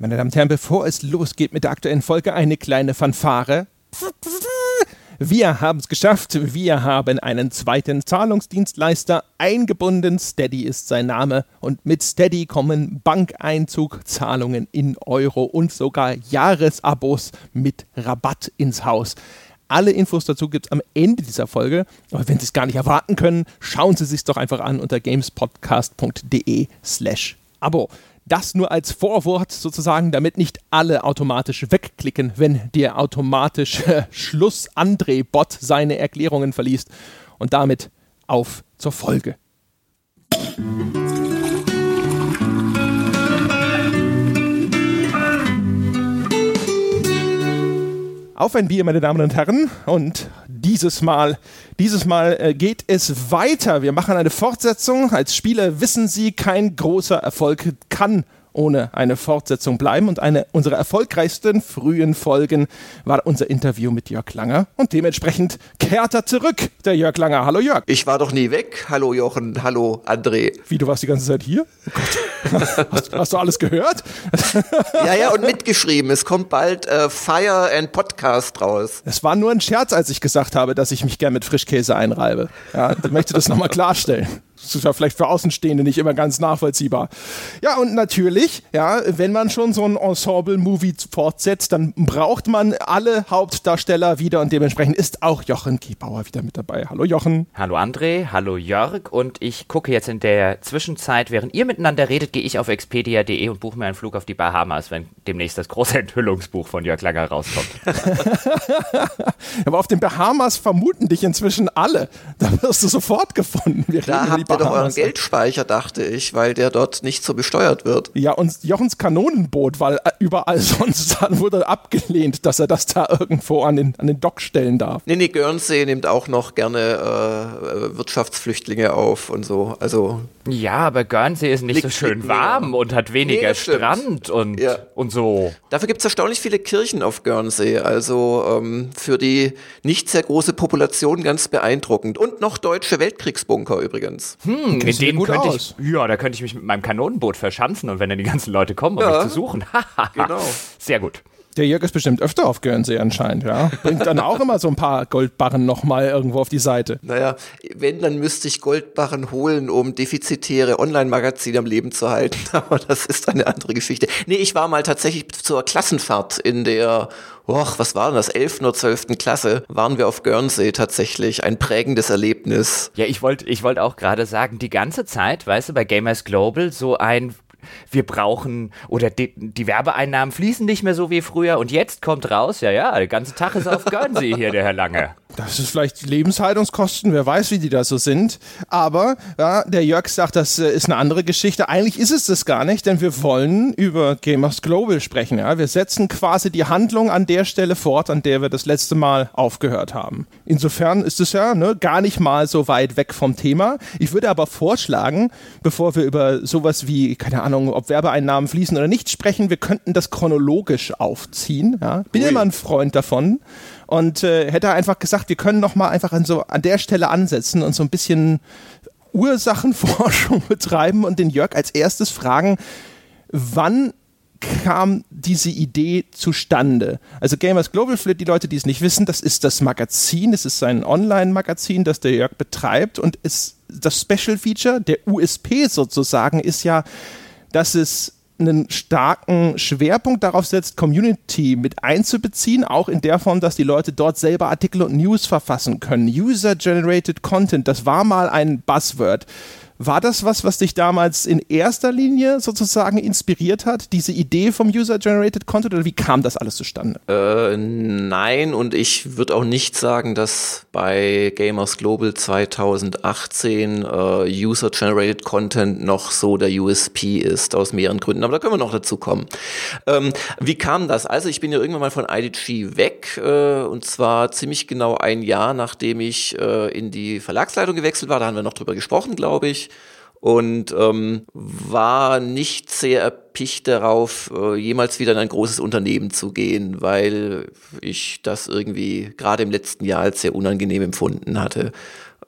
Meine Damen und Herren, bevor es losgeht mit der aktuellen Folge, eine kleine Fanfare. Wir haben es geschafft. Wir haben einen zweiten Zahlungsdienstleister eingebunden. Steady ist sein Name. Und mit Steady kommen Bankeinzugzahlungen in Euro und sogar Jahresabos mit Rabatt ins Haus. Alle Infos dazu gibt es am Ende dieser Folge. Aber wenn Sie es gar nicht erwarten können, schauen Sie sich doch einfach an unter gamespodcast.de slash Abo. Das nur als Vorwort sozusagen, damit nicht alle automatisch wegklicken, wenn der automatische Schluss-André-Bot seine Erklärungen verliest. Und damit auf zur Folge. Auf ein Bier, meine Damen und Herren. Und dieses Mal, dieses Mal äh, geht es weiter. Wir machen eine Fortsetzung. Als Spieler wissen Sie, kein großer Erfolg kann ohne eine Fortsetzung bleiben. Und eine unserer erfolgreichsten frühen Folgen war unser Interview mit Jörg Langer. Und dementsprechend kehrt er zurück, der Jörg Langer. Hallo Jörg. Ich war doch nie weg. Hallo Jochen, hallo André. Wie, du warst die ganze Zeit hier? Oh hast, hast, du alles gehört? ja, ja, und mitgeschrieben. Es kommt bald äh, Fire and Podcast raus. Es war nur ein Scherz, als ich gesagt habe, dass ich mich gern mit Frischkäse einreibe. Ja, ich möchte das nochmal klarstellen. Das ist ja vielleicht für Außenstehende nicht immer ganz nachvollziehbar. Ja, und natürlich, ja, wenn man schon so ein Ensemble-Movie fortsetzt, dann braucht man alle Hauptdarsteller wieder und dementsprechend ist auch Jochen Kiebauer wieder mit dabei. Hallo Jochen. Hallo André, hallo Jörg und ich gucke jetzt in der Zwischenzeit, während ihr miteinander redet, gehe ich auf expedia.de und buche mir einen Flug auf die Bahamas, wenn demnächst das große Enthüllungsbuch von Jörg Langer rauskommt. Aber auf den Bahamas vermuten dich inzwischen alle. Da wirst du sofort gefunden. Wir da habt ihr doch euren Geldspeicher, dachte ich, weil der dort nicht so besteuert wird. Ja, und Jochens Kanonenboot, weil äh, überall sonst dann wurde abgelehnt, dass er das da irgendwo an den, an den Dock stellen darf. Nee, nee, Guernsey nimmt auch noch gerne äh, Wirtschaftsflüchtlinge auf und so. Also ja, aber Guernsey ist nicht so schön warm und hat weniger nee, Strand und, ja. und so. Dafür gibt es erstaunlich viele Kirchen auf Guernsey. Also ähm, für die nicht sehr große Population ganz beeindruckend. Und noch deutsche Weltkriegsbunker übrigens. Hm, in denen könnte ich, ja, da könnte ich mich mit meinem Kanonenboot verschanzen und wenn dann die ganzen Leute kommen, um ja. mich zu suchen. genau. Sehr gut. Der Jörg ist bestimmt öfter auf Guernsey anscheinend, ja. Bringt dann auch immer so ein paar Goldbarren nochmal irgendwo auf die Seite. Naja, wenn, dann müsste ich Goldbarren holen, um defizitäre Online-Magazine am Leben zu halten. Aber das ist eine andere Geschichte. Nee, ich war mal tatsächlich zur Klassenfahrt in der Och, was war denn das? 11. oder 12. Klasse waren wir auf Guernsey tatsächlich. Ein prägendes Erlebnis. Ja, ich wollte ich wollte auch gerade sagen, die ganze Zeit, weißt du, bei Gamers Global so ein wir brauchen oder die, die, Werbeeinnahmen fließen nicht mehr so wie früher und jetzt kommt raus, ja, ja, der ganze Tag ist auf Guernsey hier, der Herr Lange. Das ist vielleicht Lebenshaltungskosten, wer weiß, wie die da so sind. Aber ja, der Jörg sagt, das äh, ist eine andere Geschichte. Eigentlich ist es das gar nicht, denn wir wollen über Gamers Global sprechen. Ja? Wir setzen quasi die Handlung an der Stelle fort, an der wir das letzte Mal aufgehört haben. Insofern ist es ja ne, gar nicht mal so weit weg vom Thema. Ich würde aber vorschlagen, bevor wir über sowas wie, keine Ahnung, ob Werbeeinnahmen fließen oder nicht sprechen, wir könnten das chronologisch aufziehen. Ja? Bin Ui. immer ein Freund davon und äh, hätte einfach gesagt, wir können noch mal einfach an so an der Stelle ansetzen und so ein bisschen Ursachenforschung betreiben und den Jörg als erstes fragen, wann kam diese Idee zustande? Also Gamers Global, für die Leute, die es nicht wissen, das ist das Magazin, es ist ein Online-Magazin, das der Jörg betreibt und ist das Special Feature, der USP sozusagen, ist ja, dass es einen starken Schwerpunkt darauf setzt, Community mit einzubeziehen, auch in der Form, dass die Leute dort selber Artikel und News verfassen können. User-Generated Content, das war mal ein Buzzword. War das was, was dich damals in erster Linie sozusagen inspiriert hat, diese Idee vom User-Generated Content oder wie kam das alles zustande? Äh, nein, und ich würde auch nicht sagen, dass bei Gamers Global 2018 äh, User-Generated Content noch so der USP ist, aus mehreren Gründen, aber da können wir noch dazu kommen. Ähm, wie kam das? Also ich bin ja irgendwann mal von IDG weg äh, und zwar ziemlich genau ein Jahr, nachdem ich äh, in die Verlagsleitung gewechselt war, da haben wir noch drüber gesprochen, glaube ich. Und ähm, war nicht sehr erpicht darauf, äh, jemals wieder in ein großes Unternehmen zu gehen, weil ich das irgendwie gerade im letzten Jahr als sehr unangenehm empfunden hatte.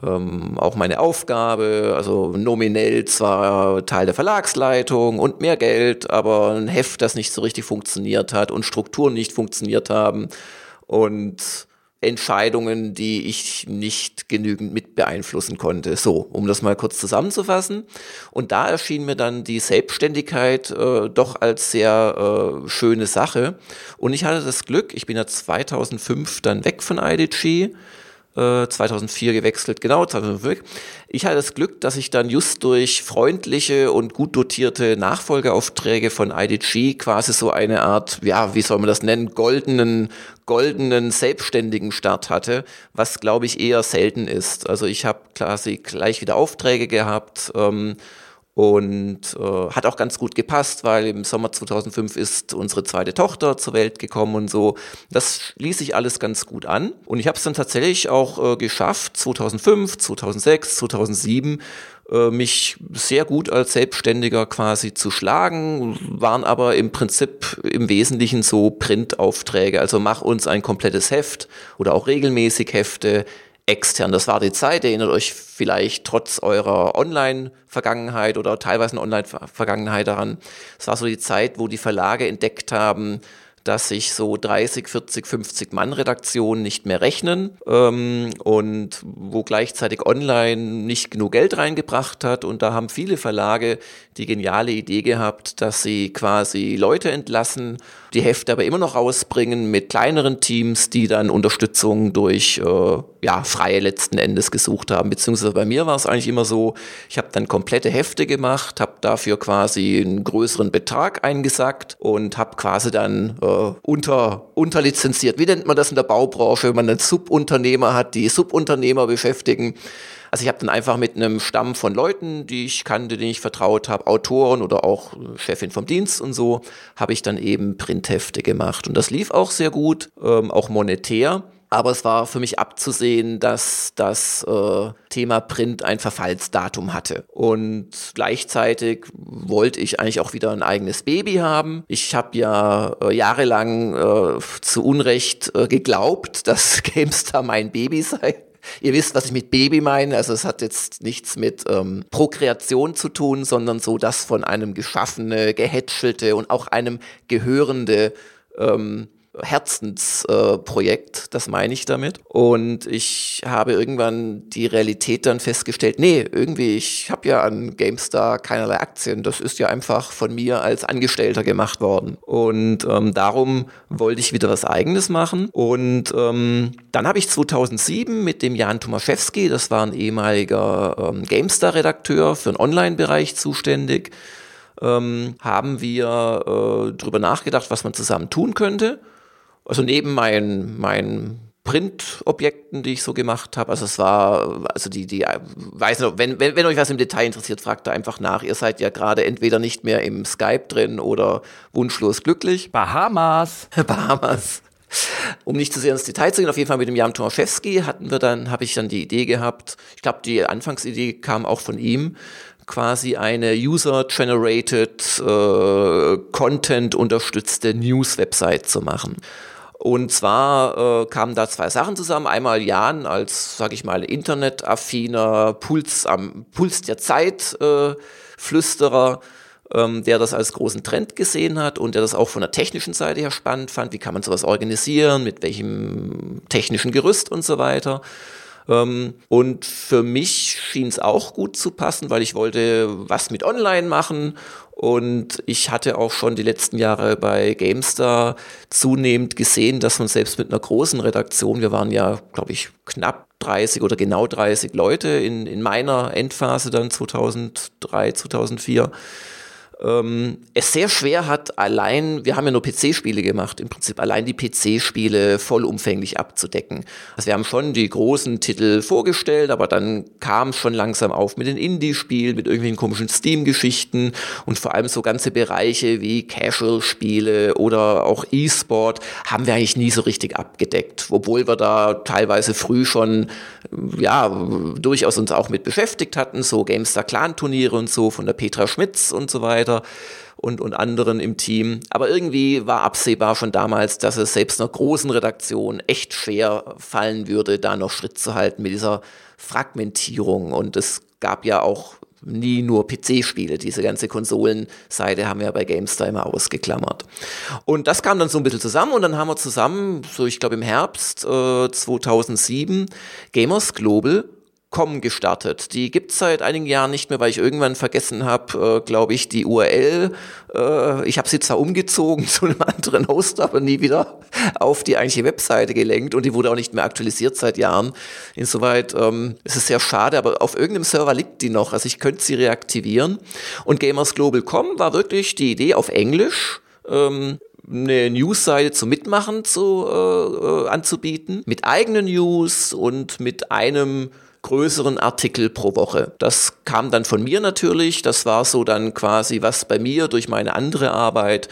Ähm, auch meine Aufgabe, also nominell zwar Teil der Verlagsleitung und mehr Geld, aber ein Heft, das nicht so richtig funktioniert hat und Strukturen nicht funktioniert haben und Entscheidungen, die ich nicht genügend mit beeinflussen konnte. So, um das mal kurz zusammenzufassen. Und da erschien mir dann die Selbstständigkeit äh, doch als sehr äh, schöne Sache. Und ich hatte das Glück, ich bin ja 2005 dann weg von IDG 2004 äh, gewechselt, genau, 2005. Ich hatte das Glück, dass ich dann just durch freundliche und gut dotierte Nachfolgeaufträge von IDG quasi so eine Art, ja, wie soll man das nennen, goldenen, goldenen selbstständigen Start hatte, was glaube ich eher selten ist. Also ich habe quasi gleich wieder Aufträge gehabt. Ähm, und äh, hat auch ganz gut gepasst, weil im Sommer 2005 ist unsere zweite Tochter zur Welt gekommen und so. Das ließ sich alles ganz gut an. Und ich habe es dann tatsächlich auch äh, geschafft, 2005, 2006, 2007 äh, mich sehr gut als Selbstständiger quasi zu schlagen, waren aber im Prinzip im Wesentlichen so Printaufträge. Also mach uns ein komplettes Heft oder auch regelmäßig Hefte extern. Das war die Zeit, erinnert euch vielleicht trotz eurer Online-Vergangenheit oder teilweise Online-Vergangenheit daran. Es war so die Zeit, wo die Verlage entdeckt haben, dass sich so 30, 40, 50 Mann Redaktionen nicht mehr rechnen ähm, und wo gleichzeitig online nicht genug Geld reingebracht hat. Und da haben viele Verlage die geniale Idee gehabt, dass sie quasi Leute entlassen, die Hefte aber immer noch rausbringen mit kleineren Teams, die dann Unterstützung durch äh, ja, freie letzten Endes gesucht haben. Beziehungsweise bei mir war es eigentlich immer so, ich habe dann komplette Hefte gemacht, habe dafür quasi einen größeren Betrag eingesackt und habe quasi dann äh, unter, unterlizenziert. Wie nennt man das in der Baubranche, wenn man einen Subunternehmer hat, die Subunternehmer beschäftigen? Also ich habe dann einfach mit einem Stamm von Leuten, die ich kannte, denen ich vertraut habe, Autoren oder auch Chefin vom Dienst und so, habe ich dann eben Printhefte gemacht. Und das lief auch sehr gut, ähm, auch monetär. Aber es war für mich abzusehen, dass das äh, Thema Print ein Verfallsdatum hatte. Und gleichzeitig wollte ich eigentlich auch wieder ein eigenes Baby haben. Ich habe ja äh, jahrelang äh, zu Unrecht äh, geglaubt, dass GameStar mein Baby sei. Ihr wisst, was ich mit Baby meine. Also es hat jetzt nichts mit ähm, Prokreation zu tun, sondern so das von einem geschaffene, gehätschelte und auch einem gehörende ähm, Herzensprojekt, äh, das meine ich damit. Und ich habe irgendwann die Realität dann festgestellt, nee, irgendwie, ich habe ja an GameStar keinerlei Aktien. Das ist ja einfach von mir als Angestellter gemacht worden. Und ähm, darum wollte ich wieder was eigenes machen. Und ähm, dann habe ich 2007 mit dem Jan Tomaszewski, das war ein ehemaliger ähm, GameStar-Redakteur für den Online-Bereich zuständig, ähm, haben wir äh, darüber nachgedacht, was man zusammen tun könnte. Also neben meinen, meinen Printobjekten, die ich so gemacht habe. Also es war, also die, die, weiß nicht, wenn, wenn, wenn euch was im Detail interessiert, fragt da einfach nach. Ihr seid ja gerade entweder nicht mehr im Skype drin oder wunschlos glücklich. Bahamas. Bahamas. Um nicht zu sehr ins Detail zu gehen, auf jeden Fall mit dem Jan Tomaszewski hatten wir dann, habe ich dann die Idee gehabt. Ich glaube, die Anfangsidee kam auch von ihm quasi eine User-Generated, äh, Content-unterstützte News-Website zu machen. Und zwar äh, kamen da zwei Sachen zusammen. Einmal Jan als, sag ich mal, internetaffiner Puls am Puls der Zeit äh, Flüsterer, ähm, der das als großen Trend gesehen hat und der das auch von der technischen Seite her spannend fand. Wie kann man sowas organisieren? Mit welchem technischen Gerüst und so weiter. Ähm, und für mich schien es auch gut zu passen, weil ich wollte was mit Online machen und ich hatte auch schon die letzten Jahre bei GameStar zunehmend gesehen, dass man selbst mit einer großen Redaktion, wir waren ja, glaube ich, knapp 30 oder genau 30 Leute in, in meiner Endphase dann 2003, 2004, ähm, es sehr schwer hat, allein, wir haben ja nur PC-Spiele gemacht, im Prinzip allein die PC-Spiele vollumfänglich abzudecken. Also wir haben schon die großen Titel vorgestellt, aber dann kam es schon langsam auf mit den Indie-Spielen, mit irgendwelchen komischen Steam-Geschichten und vor allem so ganze Bereiche wie Casual-Spiele oder auch E-Sport haben wir eigentlich nie so richtig abgedeckt, obwohl wir da teilweise früh schon ja durchaus uns auch mit beschäftigt hatten, so GameStar Clan Turniere und so von der Petra Schmitz und so weiter weiter und, und anderen im Team. Aber irgendwie war absehbar schon damals, dass es selbst einer großen Redaktion echt schwer fallen würde, da noch Schritt zu halten mit dieser Fragmentierung. Und es gab ja auch nie nur PC-Spiele. Diese ganze Konsolenseite haben wir bei GameStar immer ausgeklammert. Und das kam dann so ein bisschen zusammen und dann haben wir zusammen, so ich glaube im Herbst äh, 2007, Gamers Global Com gestartet. Die gibt's seit einigen Jahren nicht mehr, weil ich irgendwann vergessen habe, äh, glaube ich, die URL. Äh, ich habe sie zwar umgezogen zu einem anderen Host, aber nie wieder auf die eigentliche Webseite gelenkt und die wurde auch nicht mehr aktualisiert seit Jahren. Insoweit ähm, ist es sehr schade, aber auf irgendeinem Server liegt die noch. Also ich könnte sie reaktivieren. Und Gamers Global Com war wirklich die Idee auf Englisch. Ähm, eine Newsseite zum Mitmachen zu, äh, äh anzubieten, mit eigenen News und mit einem größeren Artikel pro Woche. Das kam dann von mir natürlich. Das war so dann quasi, was bei mir durch meine andere Arbeit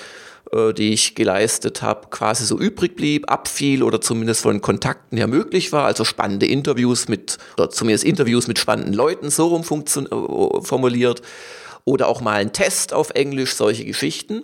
äh, die ich geleistet habe, quasi so übrig blieb, abfiel oder zumindest von Kontakten her möglich war. Also spannende Interviews mit, oder zumindest Interviews mit spannenden Leuten, so rum äh, formuliert. Oder auch mal ein Test auf Englisch, solche Geschichten.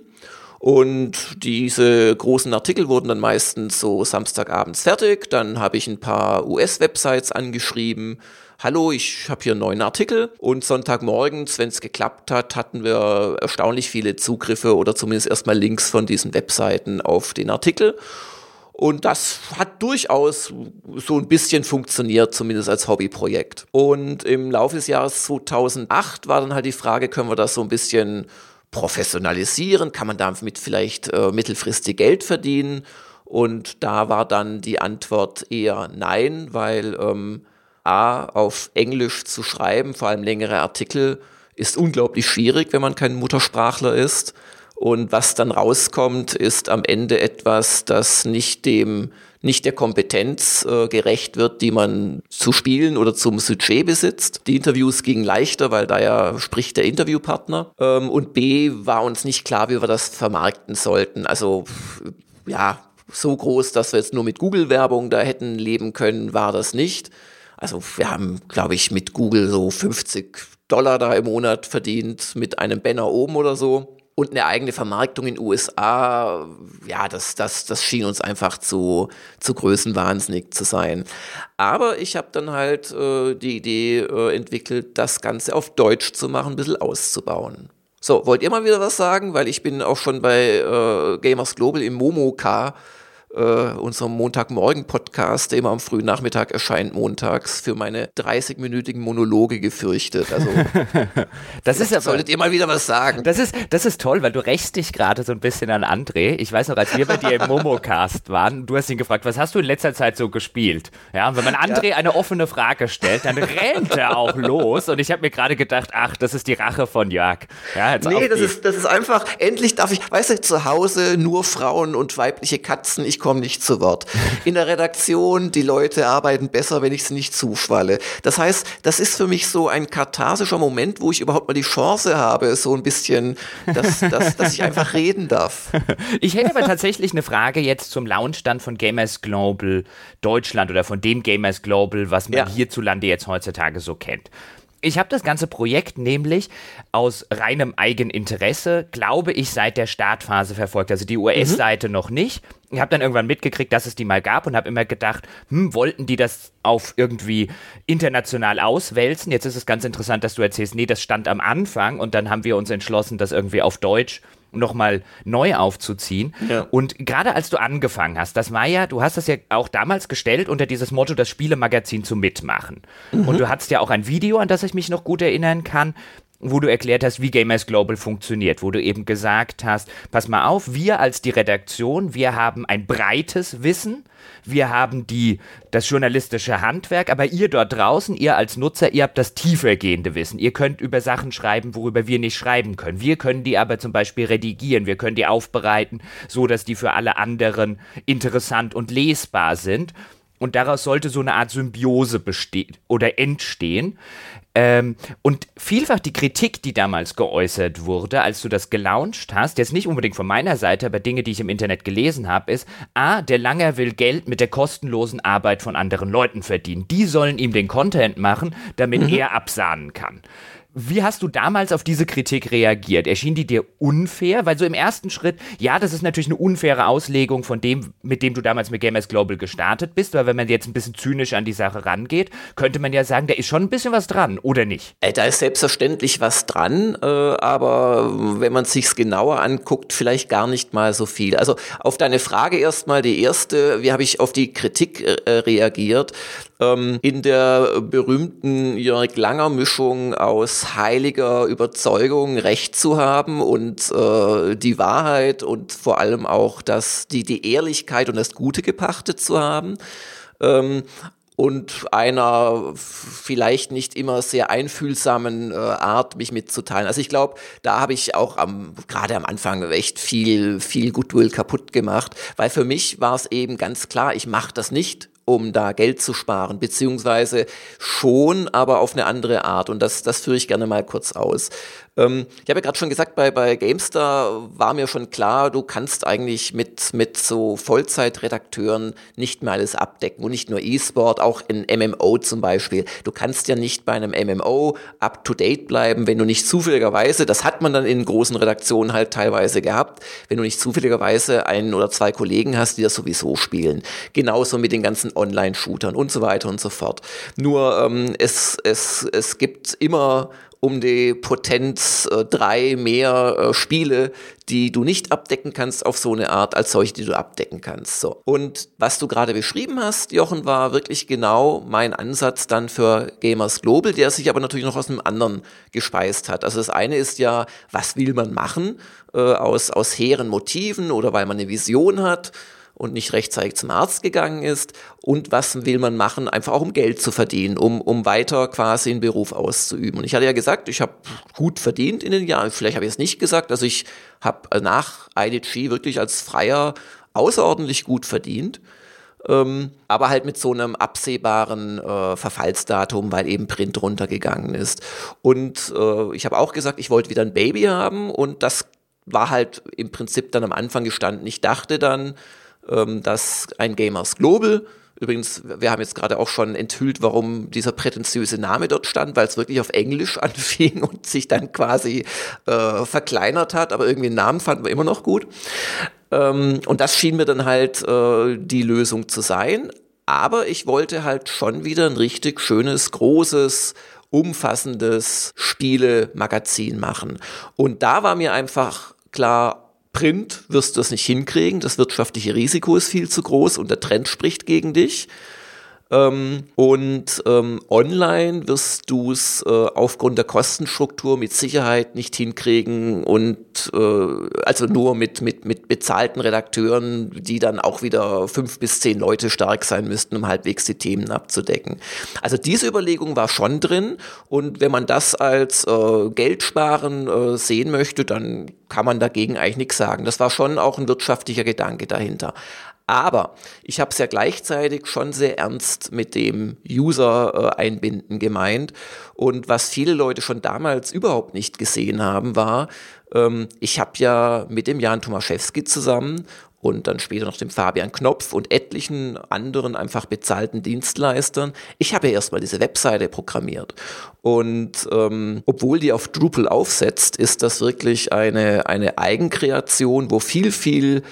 Und diese großen Artikel wurden dann meistens so Samstagabends fertig. Dann habe ich ein paar US-Websites angeschrieben. Hallo, ich habe hier einen neuen Artikel. Und Sonntagmorgens, wenn es geklappt hat, hatten wir erstaunlich viele Zugriffe oder zumindest erstmal Links von diesen Webseiten auf den Artikel. Und das hat durchaus so ein bisschen funktioniert, zumindest als Hobbyprojekt. Und im Laufe des Jahres 2008 war dann halt die Frage, können wir das so ein bisschen professionalisieren? Kann man damit vielleicht äh, mittelfristig Geld verdienen? Und da war dann die Antwort eher nein, weil ähm, A, auf Englisch zu schreiben, vor allem längere Artikel, ist unglaublich schwierig, wenn man kein Muttersprachler ist. Und was dann rauskommt, ist am Ende etwas, das nicht dem nicht der Kompetenz äh, gerecht wird, die man zu spielen oder zum Sujet besitzt. Die Interviews gingen leichter, weil da ja spricht der Interviewpartner. Ähm, und B war uns nicht klar, wie wir das vermarkten sollten. Also ja, so groß, dass wir jetzt nur mit Google-Werbung da hätten leben können, war das nicht. Also wir haben, glaube ich, mit Google so 50 Dollar da im Monat verdient mit einem Banner oben oder so und eine eigene Vermarktung in USA, ja, das, das, das schien uns einfach zu, zu größenwahnsinnig zu sein. Aber ich habe dann halt äh, die Idee äh, entwickelt, das Ganze auf Deutsch zu machen, ein bisschen auszubauen. So, wollt ihr mal wieder was sagen? Weil ich bin auch schon bei äh, Gamers Global im Momoka äh, unserem Montagmorgen-Podcast, der immer am frühen Nachmittag erscheint, montags, für meine 30-minütigen Monologe gefürchtet. Also, das ist aber, solltet ihr mal wieder was sagen. Das ist, das ist toll, weil du rächst dich gerade so ein bisschen an André. Ich weiß noch, als wir bei dir im Momocast waren, du hast ihn gefragt, was hast du in letzter Zeit so gespielt? Ja, und wenn man André ja. eine offene Frage stellt, dann rennt er auch los. Und ich habe mir gerade gedacht, ach, das ist die Rache von Jörg. Ja, nee, das ist, das ist einfach, endlich darf ich, weißt du, zu Hause nur Frauen und weibliche Katzen. Ich komme nicht zu Wort. In der Redaktion, die Leute arbeiten besser, wenn ich sie nicht zuschwalle. Das heißt, das ist für mich so ein katharsischer Moment, wo ich überhaupt mal die Chance habe, so ein bisschen, dass, dass, dass ich einfach reden darf. Ich hätte aber tatsächlich eine Frage jetzt zum Launchstand von Gamers Global Deutschland oder von dem Gamers Global, was man ja. hierzulande jetzt heutzutage so kennt. Ich habe das ganze Projekt nämlich aus reinem Eigeninteresse, glaube ich, seit der Startphase verfolgt. Also die US-Seite mhm. noch nicht. Ich habe dann irgendwann mitgekriegt, dass es die mal gab und habe immer gedacht, hm, wollten die das auf irgendwie international auswälzen? Jetzt ist es ganz interessant, dass du erzählst, nee, das stand am Anfang und dann haben wir uns entschlossen, das irgendwie auf Deutsch nochmal neu aufzuziehen. Ja. Und gerade als du angefangen hast, das war ja, du hast das ja auch damals gestellt unter dieses Motto, das Spielemagazin zu mitmachen. Mhm. Und du hattest ja auch ein Video, an das ich mich noch gut erinnern kann, wo du erklärt hast, wie Gamers Global funktioniert, wo du eben gesagt hast, pass mal auf, wir als die Redaktion, wir haben ein breites Wissen, wir haben die, das journalistische Handwerk, aber ihr dort draußen, ihr als Nutzer, ihr habt das tiefergehende Wissen. Ihr könnt über Sachen schreiben, worüber wir nicht schreiben können. Wir können die aber zum Beispiel redigieren, wir können die aufbereiten, so dass die für alle anderen interessant und lesbar sind. Und daraus sollte so eine Art Symbiose bestehen oder entstehen. Ähm, und vielfach die Kritik, die damals geäußert wurde, als du das gelauncht hast, jetzt nicht unbedingt von meiner Seite, aber Dinge, die ich im Internet gelesen habe, ist, a, der Langer will Geld mit der kostenlosen Arbeit von anderen Leuten verdienen. Die sollen ihm den Content machen, damit mhm. er absahnen kann. Wie hast du damals auf diese Kritik reagiert? Erschien die dir unfair? Weil so im ersten Schritt, ja, das ist natürlich eine unfaire Auslegung von dem, mit dem du damals mit Gamers Global gestartet bist, weil wenn man jetzt ein bisschen zynisch an die Sache rangeht, könnte man ja sagen, da ist schon ein bisschen was dran, oder nicht? Äh, da ist selbstverständlich was dran, äh, aber wenn man sich's genauer anguckt, vielleicht gar nicht mal so viel. Also auf deine Frage erstmal die erste, wie habe ich auf die Kritik äh, reagiert? Ähm, in der berühmten Jörg Langer Mischung aus heiliger Überzeugung Recht zu haben und äh, die Wahrheit und vor allem auch das, die, die Ehrlichkeit und das Gute gepachtet zu haben. Ähm, und einer vielleicht nicht immer sehr einfühlsamen äh, Art, mich mitzuteilen. Also ich glaube, da habe ich auch am, gerade am Anfang echt viel, viel Goodwill kaputt gemacht, weil für mich war es eben ganz klar, ich mache das nicht um da Geld zu sparen, beziehungsweise schon, aber auf eine andere Art. Und das, das führe ich gerne mal kurz aus. Ähm, ich habe ja gerade schon gesagt, bei, bei GameStar war mir schon klar, du kannst eigentlich mit, mit so Vollzeitredakteuren nicht mehr alles abdecken. Und nicht nur E-Sport, auch in MMO zum Beispiel. Du kannst ja nicht bei einem MMO up-to-date bleiben, wenn du nicht zufälligerweise, das hat man dann in großen Redaktionen halt teilweise gehabt, wenn du nicht zufälligerweise einen oder zwei Kollegen hast, die das sowieso spielen. Genauso mit den ganzen Online-Shootern und so weiter und so fort. Nur ähm, es, es, es gibt immer um die Potenz äh, drei mehr äh, Spiele, die du nicht abdecken kannst auf so eine Art, als solche, die du abdecken kannst. So. Und was du gerade beschrieben hast, Jochen, war wirklich genau mein Ansatz dann für Gamers Global, der sich aber natürlich noch aus einem anderen gespeist hat. Also das eine ist ja, was will man machen äh, aus, aus hehren Motiven oder weil man eine Vision hat und nicht rechtzeitig zum Arzt gegangen ist und was will man machen, einfach auch um Geld zu verdienen, um, um weiter quasi einen Beruf auszuüben. Und ich hatte ja gesagt, ich habe gut verdient in den Jahren, vielleicht habe ich es nicht gesagt, also ich habe nach IDG wirklich als Freier außerordentlich gut verdient. Ähm, aber halt mit so einem absehbaren äh, Verfallsdatum, weil eben Print runtergegangen ist. Und äh, ich habe auch gesagt, ich wollte wieder ein Baby haben und das war halt im Prinzip dann am Anfang gestanden. Ich dachte dann, ähm, dass ein Gamers Global Übrigens, wir haben jetzt gerade auch schon enthüllt, warum dieser prätentiöse Name dort stand, weil es wirklich auf Englisch anfing und sich dann quasi äh, verkleinert hat, aber irgendwie einen Namen fanden wir immer noch gut. Ähm, und das schien mir dann halt äh, die Lösung zu sein. Aber ich wollte halt schon wieder ein richtig schönes, großes, umfassendes Spielemagazin machen. Und da war mir einfach klar, Print wirst du es nicht hinkriegen, das wirtschaftliche Risiko ist viel zu groß und der Trend spricht gegen dich. Ähm, und ähm, online wirst du es äh, aufgrund der Kostenstruktur mit Sicherheit nicht hinkriegen und äh, also nur mit, mit, mit bezahlten Redakteuren, die dann auch wieder fünf bis zehn Leute stark sein müssten, um halbwegs die Themen abzudecken. Also diese Überlegung war schon drin und wenn man das als äh, Geldsparen äh, sehen möchte, dann kann man dagegen eigentlich nichts sagen. Das war schon auch ein wirtschaftlicher Gedanke dahinter. Aber ich habe es ja gleichzeitig schon sehr ernst mit dem User äh, einbinden gemeint. Und was viele Leute schon damals überhaupt nicht gesehen haben, war, ähm, ich habe ja mit dem Jan Tomaszewski zusammen und dann später noch dem Fabian Knopf und etlichen anderen einfach bezahlten Dienstleistern. Ich habe ja erstmal diese Webseite programmiert. Und ähm, obwohl die auf Drupal aufsetzt, ist das wirklich eine, eine Eigenkreation, wo viel, viel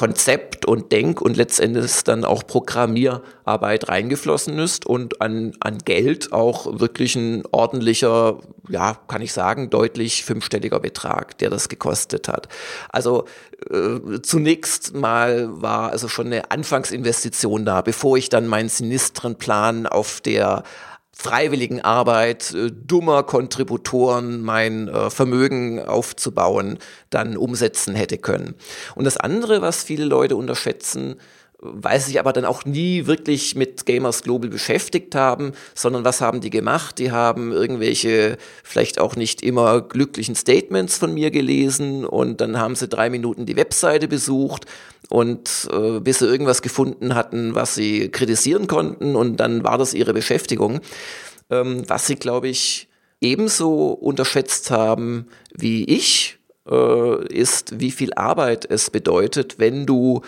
Konzept und Denk- und letztendlich dann auch Programmierarbeit reingeflossen ist und an, an Geld auch wirklich ein ordentlicher, ja, kann ich sagen, deutlich fünfstelliger Betrag, der das gekostet hat. Also äh, zunächst mal war also schon eine Anfangsinvestition da, bevor ich dann meinen sinistren Plan auf der freiwilligen Arbeit äh, dummer Kontributoren mein äh, Vermögen aufzubauen dann umsetzen hätte können. Und das andere, was viele Leute unterschätzen, weil sie sich aber dann auch nie wirklich mit Gamers Global beschäftigt haben, sondern was haben die gemacht? Die haben irgendwelche vielleicht auch nicht immer glücklichen Statements von mir gelesen und dann haben sie drei Minuten die Webseite besucht und äh, bis sie irgendwas gefunden hatten, was sie kritisieren konnten und dann war das ihre Beschäftigung. Ähm, was sie, glaube ich, ebenso unterschätzt haben wie ich, äh, ist, wie viel Arbeit es bedeutet, wenn du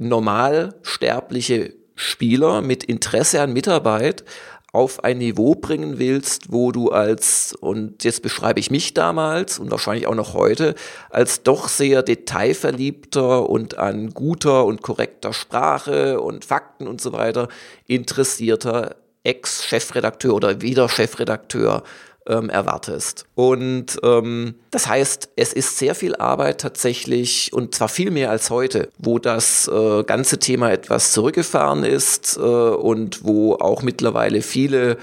normal sterbliche Spieler mit Interesse an Mitarbeit auf ein Niveau bringen willst, wo du als, und jetzt beschreibe ich mich damals und wahrscheinlich auch noch heute, als doch sehr detailverliebter und an guter und korrekter Sprache und Fakten und so weiter interessierter Ex-Chefredakteur oder wieder Chefredakteur ähm, erwartest. Und ähm, das heißt, es ist sehr viel Arbeit tatsächlich und zwar viel mehr als heute, wo das äh, ganze Thema etwas zurückgefahren ist äh, und wo auch mittlerweile viele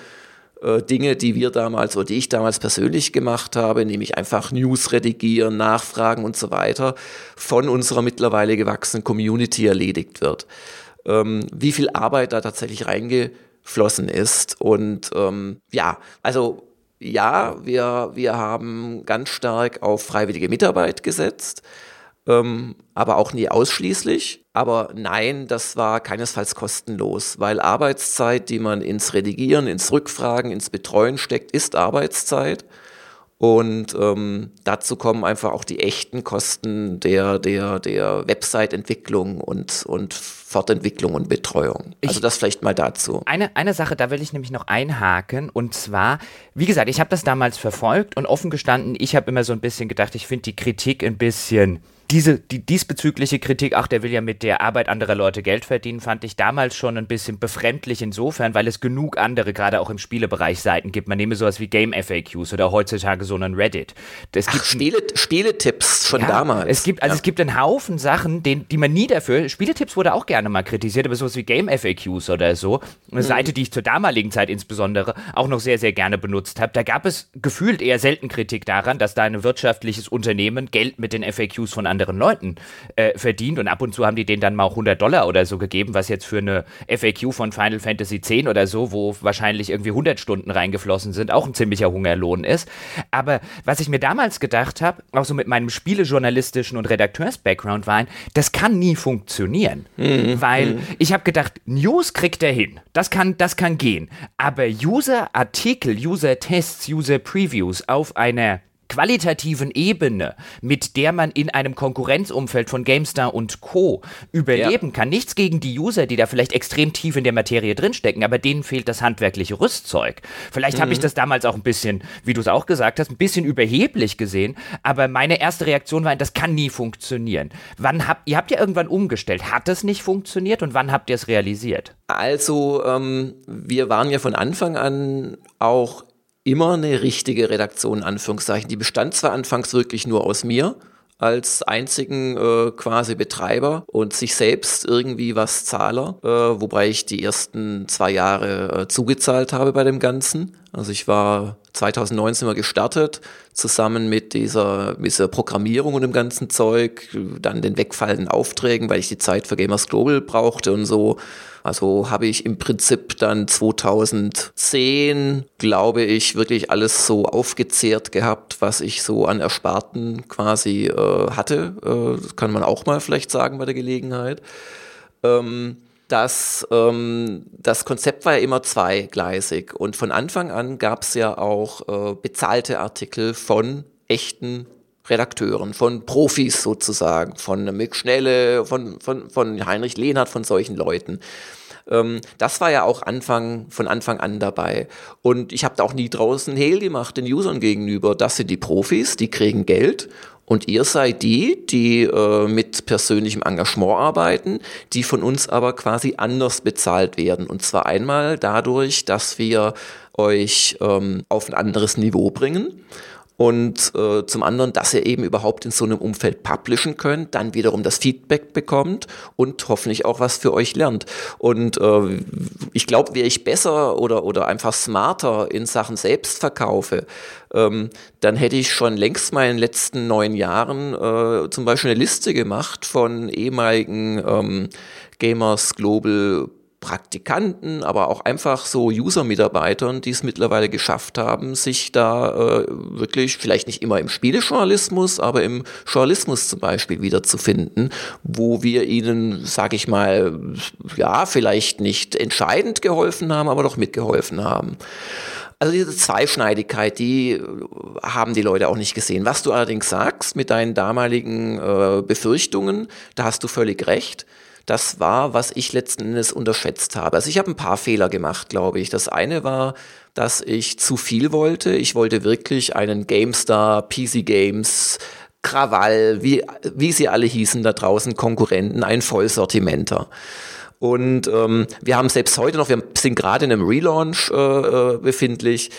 äh, Dinge, die wir damals oder die ich damals persönlich gemacht habe, nämlich einfach News redigieren, nachfragen und so weiter, von unserer mittlerweile gewachsenen Community erledigt wird. Ähm, wie viel Arbeit da tatsächlich reingeflossen ist. Und ähm, ja, also ja, wir, wir haben ganz stark auf freiwillige Mitarbeit gesetzt, ähm, aber auch nie ausschließlich. Aber nein, das war keinesfalls kostenlos, weil Arbeitszeit, die man ins Redigieren, ins Rückfragen, ins Betreuen steckt, ist Arbeitszeit. Und ähm, dazu kommen einfach auch die echten Kosten der, der, der Website-Entwicklung und, und Fortentwicklung und Betreuung. Ich, also das vielleicht mal dazu. Eine, eine Sache, da will ich nämlich noch einhaken. Und zwar, wie gesagt, ich habe das damals verfolgt und offen gestanden, ich habe immer so ein bisschen gedacht, ich finde die Kritik ein bisschen diese, die diesbezügliche Kritik, ach, der will ja mit der Arbeit anderer Leute Geld verdienen, fand ich damals schon ein bisschen befremdlich insofern, weil es genug andere, gerade auch im Spielebereich, Seiten gibt. Man nehme sowas wie Game FAQs oder heutzutage so einen Reddit. Es gibt ach, Spiele, Spieletipps schon ja, damals. Es gibt, also ja. es gibt einen Haufen Sachen, den, die man nie dafür, Spieletipps wurde auch gerne mal kritisiert, aber sowas wie Game FAQs oder so, eine mhm. Seite, die ich zur damaligen Zeit insbesondere auch noch sehr, sehr gerne benutzt habe, da gab es gefühlt eher selten Kritik daran, dass da ein wirtschaftliches Unternehmen Geld mit den FAQs von anderen anderen Leuten äh, verdient und ab und zu haben die denen dann mal auch 100 Dollar oder so gegeben, was jetzt für eine FAQ von Final Fantasy X oder so, wo wahrscheinlich irgendwie 100 Stunden reingeflossen sind, auch ein ziemlicher Hungerlohn ist. Aber was ich mir damals gedacht habe, auch so mit meinem spielejournalistischen und Redakteurs-Background war, das kann nie funktionieren, mhm. weil mhm. ich habe gedacht, News kriegt er hin, das kann, das kann gehen, aber User-Artikel, User-Tests, User-Previews auf einer qualitativen Ebene, mit der man in einem Konkurrenzumfeld von GameStar und Co. überleben ja. kann. Nichts gegen die User, die da vielleicht extrem tief in der Materie drinstecken, aber denen fehlt das handwerkliche Rüstzeug. Vielleicht mhm. habe ich das damals auch ein bisschen, wie du es auch gesagt hast, ein bisschen überheblich gesehen, aber meine erste Reaktion war, das kann nie funktionieren. Wann habt ihr habt ja irgendwann umgestellt? Hat es nicht funktioniert und wann habt ihr es realisiert? Also, ähm, wir waren ja von Anfang an auch immer eine richtige Redaktion, in Anführungszeichen. Die bestand zwar anfangs wirklich nur aus mir, als einzigen äh, quasi Betreiber und sich selbst irgendwie was Zahler, äh, wobei ich die ersten zwei Jahre äh, zugezahlt habe bei dem Ganzen. Also ich war 2019 mal gestartet, zusammen mit dieser, mit dieser Programmierung und dem ganzen Zeug, dann den wegfallenden Aufträgen, weil ich die Zeit für Gamers Global brauchte und so. Also habe ich im Prinzip dann 2010, glaube ich, wirklich alles so aufgezehrt gehabt, was ich so an Ersparten quasi äh, hatte. Äh, das kann man auch mal vielleicht sagen bei der Gelegenheit. Ähm, das, ähm, das Konzept war ja immer zweigleisig und von Anfang an gab es ja auch äh, bezahlte Artikel von echten Redakteuren, von Profis sozusagen, von Mick Schnelle, von, von, von Heinrich Lehnhardt, von solchen Leuten. Ähm, das war ja auch Anfang, von Anfang an dabei. Und ich habe da auch nie draußen Hehl gemacht den Usern gegenüber. Das sind die Profis, die kriegen Geld und ihr seid die, die äh, mit persönlichem Engagement arbeiten, die von uns aber quasi anders bezahlt werden. Und zwar einmal dadurch, dass wir euch ähm, auf ein anderes Niveau bringen und äh, zum anderen, dass ihr eben überhaupt in so einem Umfeld publishen könnt, dann wiederum das Feedback bekommt und hoffentlich auch was für euch lernt. Und äh, ich glaube, wäre ich besser oder, oder einfach smarter in Sachen Selbstverkaufe, ähm, dann hätte ich schon längst mal in den letzten neun Jahren äh, zum Beispiel eine Liste gemacht von ehemaligen ähm, Gamers Global Praktikanten, aber auch einfach so User-Mitarbeitern, die es mittlerweile geschafft haben, sich da äh, wirklich, vielleicht nicht immer im Spielejournalismus, aber im Journalismus zum Beispiel wiederzufinden, wo wir ihnen, sag ich mal, ja, vielleicht nicht entscheidend geholfen haben, aber doch mitgeholfen haben. Also diese Zweischneidigkeit, die haben die Leute auch nicht gesehen. Was du allerdings sagst mit deinen damaligen äh, Befürchtungen, da hast du völlig recht das war, was ich letzten Endes unterschätzt habe. Also ich habe ein paar Fehler gemacht, glaube ich. Das eine war, dass ich zu viel wollte. Ich wollte wirklich einen GameStar, PC Games, Krawall, wie, wie sie alle hießen da draußen, Konkurrenten, ein Vollsortimenter. Und ähm, wir haben selbst heute noch, wir sind gerade in einem Relaunch äh, äh, befindlich.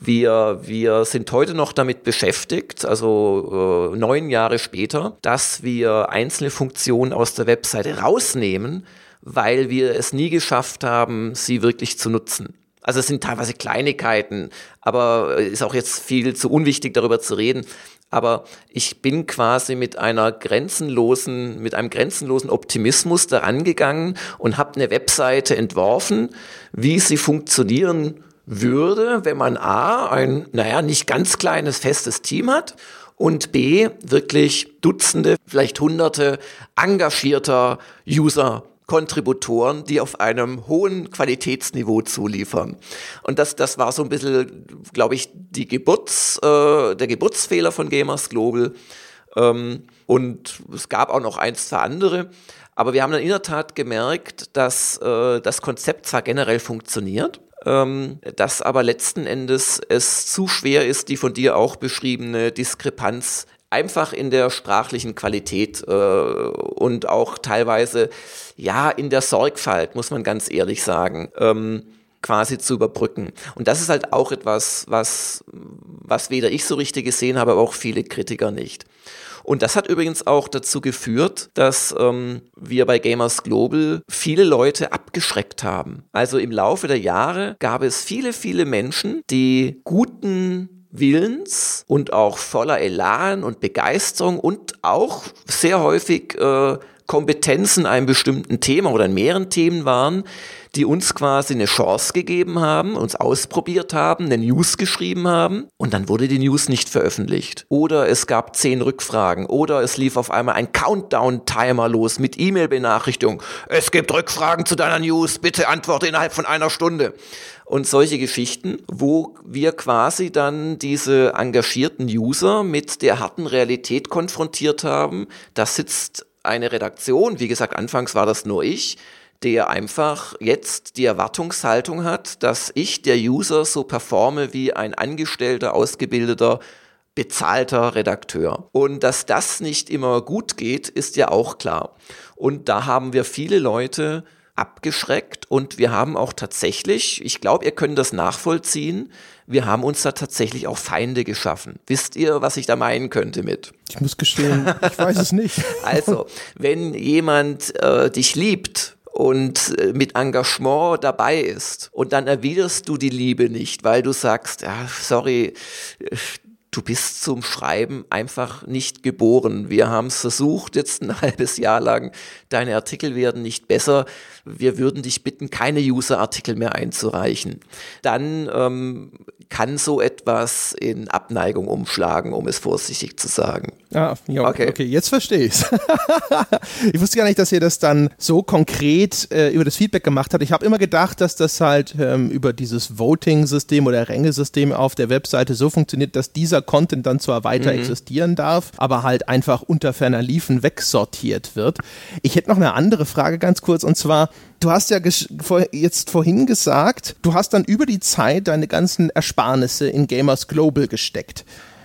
Wir, wir sind heute noch damit beschäftigt, also äh, neun Jahre später, dass wir einzelne Funktionen aus der Webseite rausnehmen, weil wir es nie geschafft haben, sie wirklich zu nutzen. Also es sind teilweise Kleinigkeiten, aber ist auch jetzt viel zu unwichtig darüber zu reden aber ich bin quasi mit einer grenzenlosen, mit einem grenzenlosen Optimismus daran gegangen und habe eine Webseite entworfen, wie sie funktionieren würde, wenn man A, ein, naja, nicht ganz kleines, festes Team hat und B, wirklich Dutzende, vielleicht Hunderte engagierter User Kontributoren, die auf einem hohen Qualitätsniveau zuliefern. Und das, das war so ein bisschen, glaube ich, die Geburts, äh, der Geburtsfehler von Gamers Global. Ähm, und es gab auch noch eins, zwei andere. Aber wir haben dann in der Tat gemerkt, dass äh, das Konzept zwar generell funktioniert, ähm, dass aber letzten Endes es zu schwer ist, die von dir auch beschriebene Diskrepanz einfach in der sprachlichen Qualität äh, und auch teilweise ja in der Sorgfalt, muss man ganz ehrlich sagen. Ähm, quasi zu überbrücken. Und das ist halt auch etwas, was, was weder ich so richtig gesehen habe, aber auch viele Kritiker nicht. Und das hat übrigens auch dazu geführt, dass ähm, wir bei Gamers Global viele Leute abgeschreckt haben. Also im Laufe der Jahre gab es viele, viele Menschen, die guten Willens und auch voller Elan und Begeisterung und auch sehr häufig äh, Kompetenzen in einem bestimmten Thema oder in mehreren Themen waren, die uns quasi eine Chance gegeben haben, uns ausprobiert haben, eine News geschrieben haben und dann wurde die News nicht veröffentlicht. Oder es gab zehn Rückfragen oder es lief auf einmal ein Countdown-Timer los mit E-Mail-Benachrichtigung. Es gibt Rückfragen zu deiner News, bitte antworte innerhalb von einer Stunde und solche Geschichten, wo wir quasi dann diese engagierten User mit der harten Realität konfrontiert haben. Da sitzt eine Redaktion, wie gesagt, anfangs war das nur ich, der einfach jetzt die Erwartungshaltung hat, dass ich, der User, so performe wie ein angestellter, ausgebildeter, bezahlter Redakteur. Und dass das nicht immer gut geht, ist ja auch klar. Und da haben wir viele Leute abgeschreckt und wir haben auch tatsächlich, ich glaube, ihr könnt das nachvollziehen, wir haben uns da tatsächlich auch Feinde geschaffen. Wisst ihr, was ich da meinen könnte mit? Ich muss gestehen, ich weiß es nicht. Also, wenn jemand äh, dich liebt und äh, mit Engagement dabei ist und dann erwiderst du die Liebe nicht, weil du sagst, ja, sorry, du bist zum Schreiben einfach nicht geboren. Wir haben es versucht, jetzt ein halbes Jahr lang, deine Artikel werden nicht besser. Wir würden dich bitten, keine User-Artikel mehr einzureichen. Dann ähm, kann so etwas in Abneigung umschlagen, um es vorsichtig zu sagen. Ah, ja, okay. okay, jetzt verstehe ich's. ich wusste gar nicht, dass ihr das dann so konkret äh, über das Feedback gemacht habt. Ich habe immer gedacht, dass das halt ähm, über dieses Voting-System oder Rängesystem auf der Webseite so funktioniert, dass dieser Content dann zwar weiter mhm. existieren darf, aber halt einfach unter ferner Liefen wegsortiert wird. Ich hätte noch eine andere Frage ganz kurz und zwar, du hast ja jetzt vorhin gesagt, du hast dann über die Zeit deine ganzen Ersparnisse in Gamers Global gesteckt.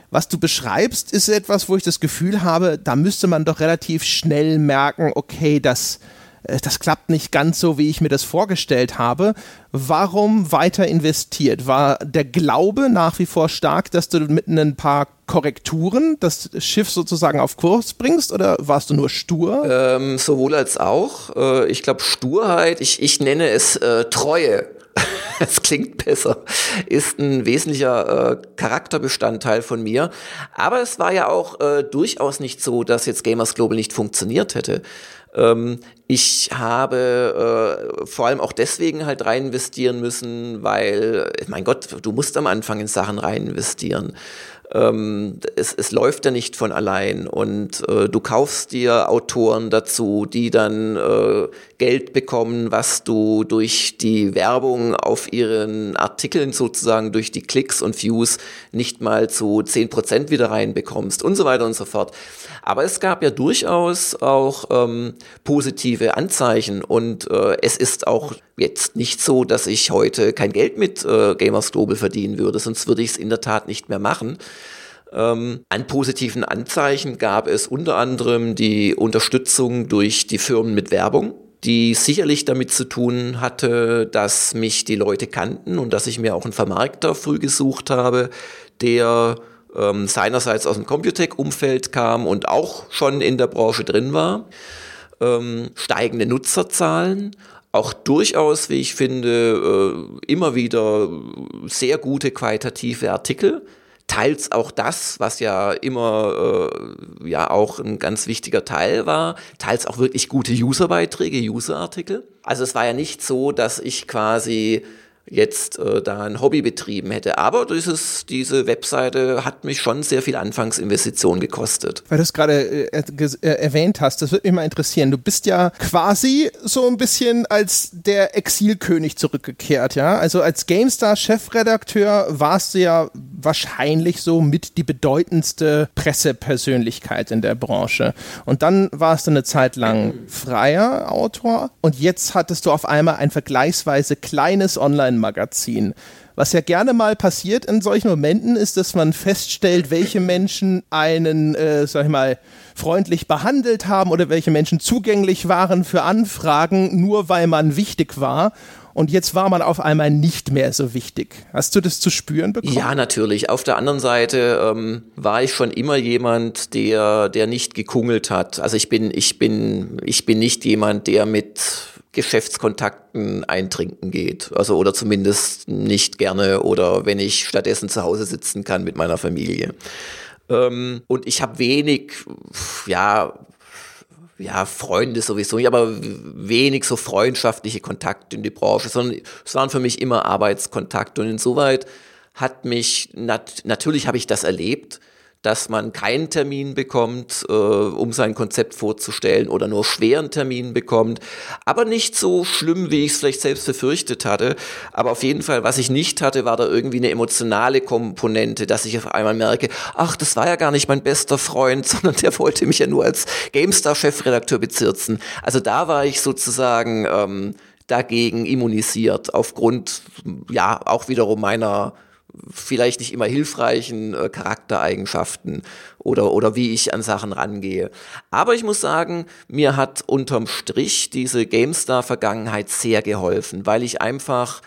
Was du beschreibst, ist etwas, wo ich das Gefühl habe, da müsste man doch relativ schnell merken, okay, das das klappt nicht ganz so, wie ich mir das vorgestellt habe. Warum weiter investiert? War der Glaube nach wie vor stark, dass du mit ein paar Korrekturen das Schiff sozusagen auf Kurs bringst oder warst du nur stur? Ähm, sowohl als auch. Äh, ich glaube, Sturheit, ich, ich nenne es äh, Treue. es klingt besser, ist ein wesentlicher äh, Charakterbestandteil von mir. Aber es war ja auch äh, durchaus nicht so, dass jetzt Gamers Global nicht funktioniert hätte. Ähm, ich habe äh, vor allem auch deswegen halt rein investieren müssen, weil, mein Gott, du musst am Anfang in Sachen rein investieren ähm, es, es läuft ja nicht von allein und äh, du kaufst dir Autoren dazu, die dann äh, Geld bekommen, was du durch die Werbung auf ihren Artikeln sozusagen, durch die Klicks und Views nicht mal zu zehn Prozent wieder reinbekommst und so weiter und so fort. Aber es gab ja durchaus auch ähm, positive Anzeichen und äh, es ist auch jetzt nicht so, dass ich heute kein Geld mit äh, Gamers Global verdienen würde, sonst würde ich es in der Tat nicht mehr machen. Ähm, an positiven Anzeichen gab es unter anderem die Unterstützung durch die Firmen mit Werbung die sicherlich damit zu tun hatte, dass mich die Leute kannten und dass ich mir auch einen Vermarkter früh gesucht habe, der ähm, seinerseits aus dem Computec-Umfeld kam und auch schon in der Branche drin war. Ähm, steigende Nutzerzahlen, auch durchaus, wie ich finde, äh, immer wieder sehr gute qualitative Artikel. Teils auch das, was ja immer äh, ja auch ein ganz wichtiger Teil war, teils auch wirklich gute Userbeiträge, Userartikel. Also es war ja nicht so, dass ich quasi jetzt äh, da ein Hobby betrieben hätte. Aber dieses, diese Webseite hat mich schon sehr viel Anfangsinvestition gekostet. Weil du es gerade äh, äh, erwähnt hast, das würde mich mal interessieren. Du bist ja quasi so ein bisschen als der Exilkönig zurückgekehrt, ja? Also als GameStar-Chefredakteur warst du ja wahrscheinlich so mit die bedeutendste Pressepersönlichkeit in der Branche. Und dann warst du eine Zeit lang freier Autor und jetzt hattest du auf einmal ein vergleichsweise kleines Online- Online-Magazin. Was ja gerne mal passiert in solchen Momenten ist, dass man feststellt, welche Menschen einen, äh, sag ich mal, freundlich behandelt haben oder welche Menschen zugänglich waren für Anfragen, nur weil man wichtig war. Und jetzt war man auf einmal nicht mehr so wichtig. Hast du das zu spüren bekommen? Ja, natürlich. Auf der anderen Seite ähm, war ich schon immer jemand, der, der nicht gekungelt hat. Also ich bin, ich bin, ich bin nicht jemand, der mit Geschäftskontakten eintrinken geht. Also oder zumindest nicht gerne oder wenn ich stattdessen zu Hause sitzen kann mit meiner Familie. Ähm, und ich habe wenig, ja, ja, Freunde sowieso nicht, aber wenig so freundschaftliche Kontakte in die Branche, sondern es waren für mich immer Arbeitskontakte und insoweit hat mich, nat natürlich habe ich das erlebt, dass man keinen Termin bekommt, äh, um sein Konzept vorzustellen oder nur schweren Termin bekommt. Aber nicht so schlimm, wie ich es vielleicht selbst befürchtet hatte. Aber auf jeden Fall, was ich nicht hatte, war da irgendwie eine emotionale Komponente, dass ich auf einmal merke, ach, das war ja gar nicht mein bester Freund, sondern der wollte mich ja nur als GameStar-Chefredakteur bezirzen. Also da war ich sozusagen ähm, dagegen immunisiert, aufgrund, ja, auch wiederum meiner vielleicht nicht immer hilfreichen äh, Charaktereigenschaften oder, oder wie ich an Sachen rangehe. Aber ich muss sagen, mir hat unterm Strich diese GameStar-Vergangenheit sehr geholfen, weil ich einfach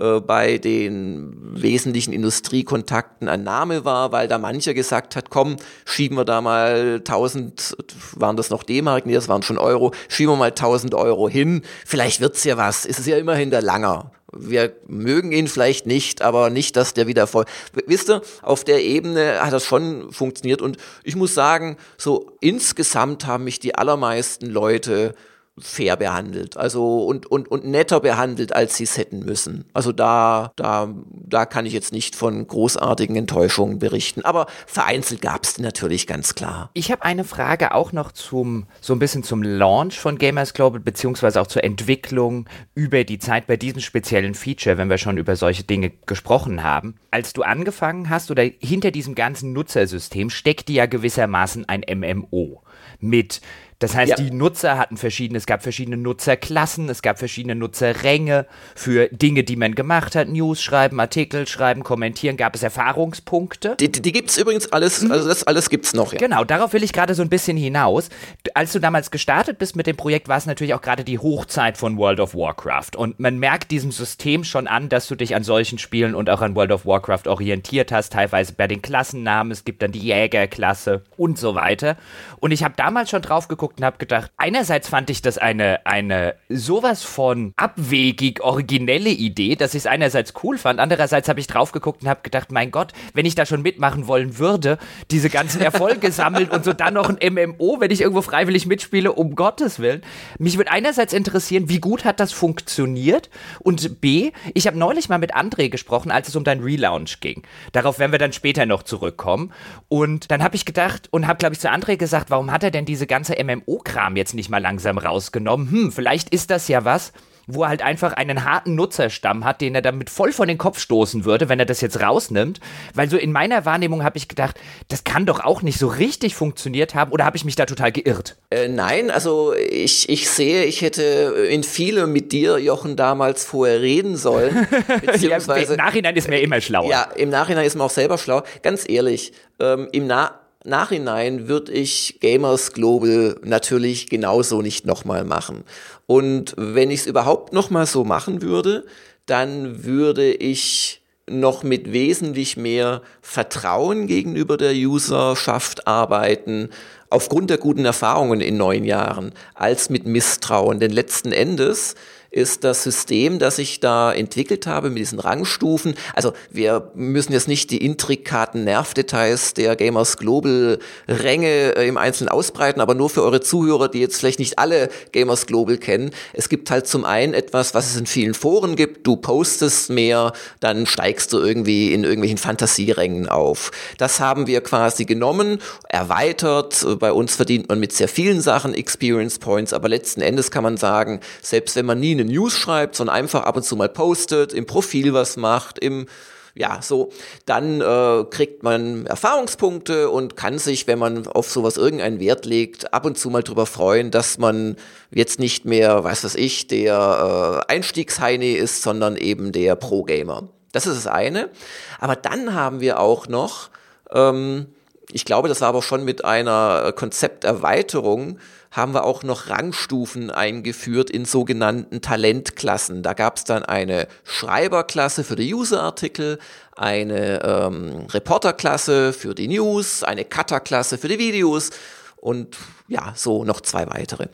äh, bei den wesentlichen Industriekontakten ein Name war, weil da mancher gesagt hat, komm, schieben wir da mal 1000, waren das noch D-Mark, nee, das waren schon Euro, schieben wir mal 1000 Euro hin, vielleicht wird's ja was, es ist ja immerhin der Langer wir mögen ihn vielleicht nicht, aber nicht, dass der wieder voll. Wisst ihr, auf der Ebene hat das schon funktioniert und ich muss sagen, so insgesamt haben mich die allermeisten Leute fair behandelt, also und, und, und netter behandelt, als sie es hätten müssen. Also da, da, da kann ich jetzt nicht von großartigen Enttäuschungen berichten, aber vereinzelt gab es natürlich ganz klar. Ich habe eine Frage auch noch zum, so ein bisschen zum Launch von Gamers Global, beziehungsweise auch zur Entwicklung über die Zeit bei diesem speziellen Feature, wenn wir schon über solche Dinge gesprochen haben. Als du angefangen hast oder hinter diesem ganzen Nutzersystem steckte ja gewissermaßen ein MMO mit Das heißt, ja. die Nutzer hatten verschiedene, es gab verschiedene Nutzerklassen, es gab verschiedene Nutzerränge für Dinge, die man gemacht hat, News schreiben, Artikel schreiben, kommentieren, gab es Erfahrungspunkte. Die, die gibt es übrigens alles, mhm. also das alles gibt es noch. Ja. Genau, darauf will ich gerade so ein bisschen hinaus. Als du damals gestartet bist mit dem Projekt, war es natürlich auch gerade die Hochzeit von World of Warcraft und man merkt diesem System schon an, dass du dich an solchen Spielen und auch an World of Warcraft orientiert hast, teilweise bei den Klassennamen, es gibt dann die Jägerklasse und so weiter. Und ich habe damals schon drauf geguckt und habe gedacht, einerseits fand ich das eine, eine sowas von abwegig originelle Idee, dass ich es einerseits cool fand, andererseits habe ich drauf geguckt und habe gedacht, mein Gott, wenn ich da schon mitmachen wollen würde, diese ganzen Erfolge sammeln und so dann noch ein MMO, wenn ich irgendwo freiwillig mitspiele, um Gottes Willen. Mich würde einerseits interessieren, wie gut hat das funktioniert und B, ich habe neulich mal mit André gesprochen, als es um dein Relaunch ging. Darauf werden wir dann später noch zurückkommen und dann habe ich gedacht und habe glaube ich zu André gesagt, warum hat er denn diese ganze MMO-Kram jetzt nicht mal langsam rausgenommen? Hm, vielleicht ist das ja was, wo er halt einfach einen harten Nutzerstamm hat, den er damit voll vor den Kopf stoßen würde, wenn er das jetzt rausnimmt. Weil so in meiner Wahrnehmung habe ich gedacht, das kann doch auch nicht so richtig funktioniert haben oder habe ich mich da total geirrt? Äh, nein, also ich, ich sehe, ich hätte in vielem mit dir, Jochen, damals vorher reden sollen. Beziehungsweise, ja, Im Nachhinein ist mir immer schlauer. Ja, im Nachhinein ist man auch selber schlau. Ganz ehrlich, ähm, im Na Nachhinein würde ich Gamers Global natürlich genauso nicht nochmal machen. Und wenn ich es überhaupt nochmal so machen würde, dann würde ich noch mit wesentlich mehr Vertrauen gegenüber der Userschaft arbeiten, aufgrund der guten Erfahrungen in neun Jahren, als mit Misstrauen. Denn letzten Endes ist das System, das ich da entwickelt habe mit diesen Rangstufen. Also wir müssen jetzt nicht die intrikaten Nervdetails der Gamers Global Ränge äh, im Einzelnen ausbreiten, aber nur für eure Zuhörer, die jetzt vielleicht nicht alle Gamers Global kennen. Es gibt halt zum einen etwas, was es in vielen Foren gibt. Du postest mehr, dann steigst du irgendwie in irgendwelchen Fantasierängen auf. Das haben wir quasi genommen, erweitert. Bei uns verdient man mit sehr vielen Sachen Experience Points, aber letzten Endes kann man sagen, selbst wenn man nie eine News schreibt, sondern einfach ab und zu mal postet, im Profil was macht, im ja, so, dann äh, kriegt man Erfahrungspunkte und kann sich, wenn man auf sowas irgendeinen Wert legt, ab und zu mal drüber freuen, dass man jetzt nicht mehr, weiß was ich, der äh, Einstiegsheini ist, sondern eben der Pro-Gamer. Das ist das eine. Aber dann haben wir auch noch, ähm, ich glaube, das war aber schon mit einer Konzepterweiterung, haben wir auch noch Rangstufen eingeführt in sogenannten Talentklassen. Da gab es dann eine Schreiberklasse für die User-Artikel, eine ähm, Reporterklasse für die News, eine Cutter-Klasse für die Videos und ja, so noch zwei weitere.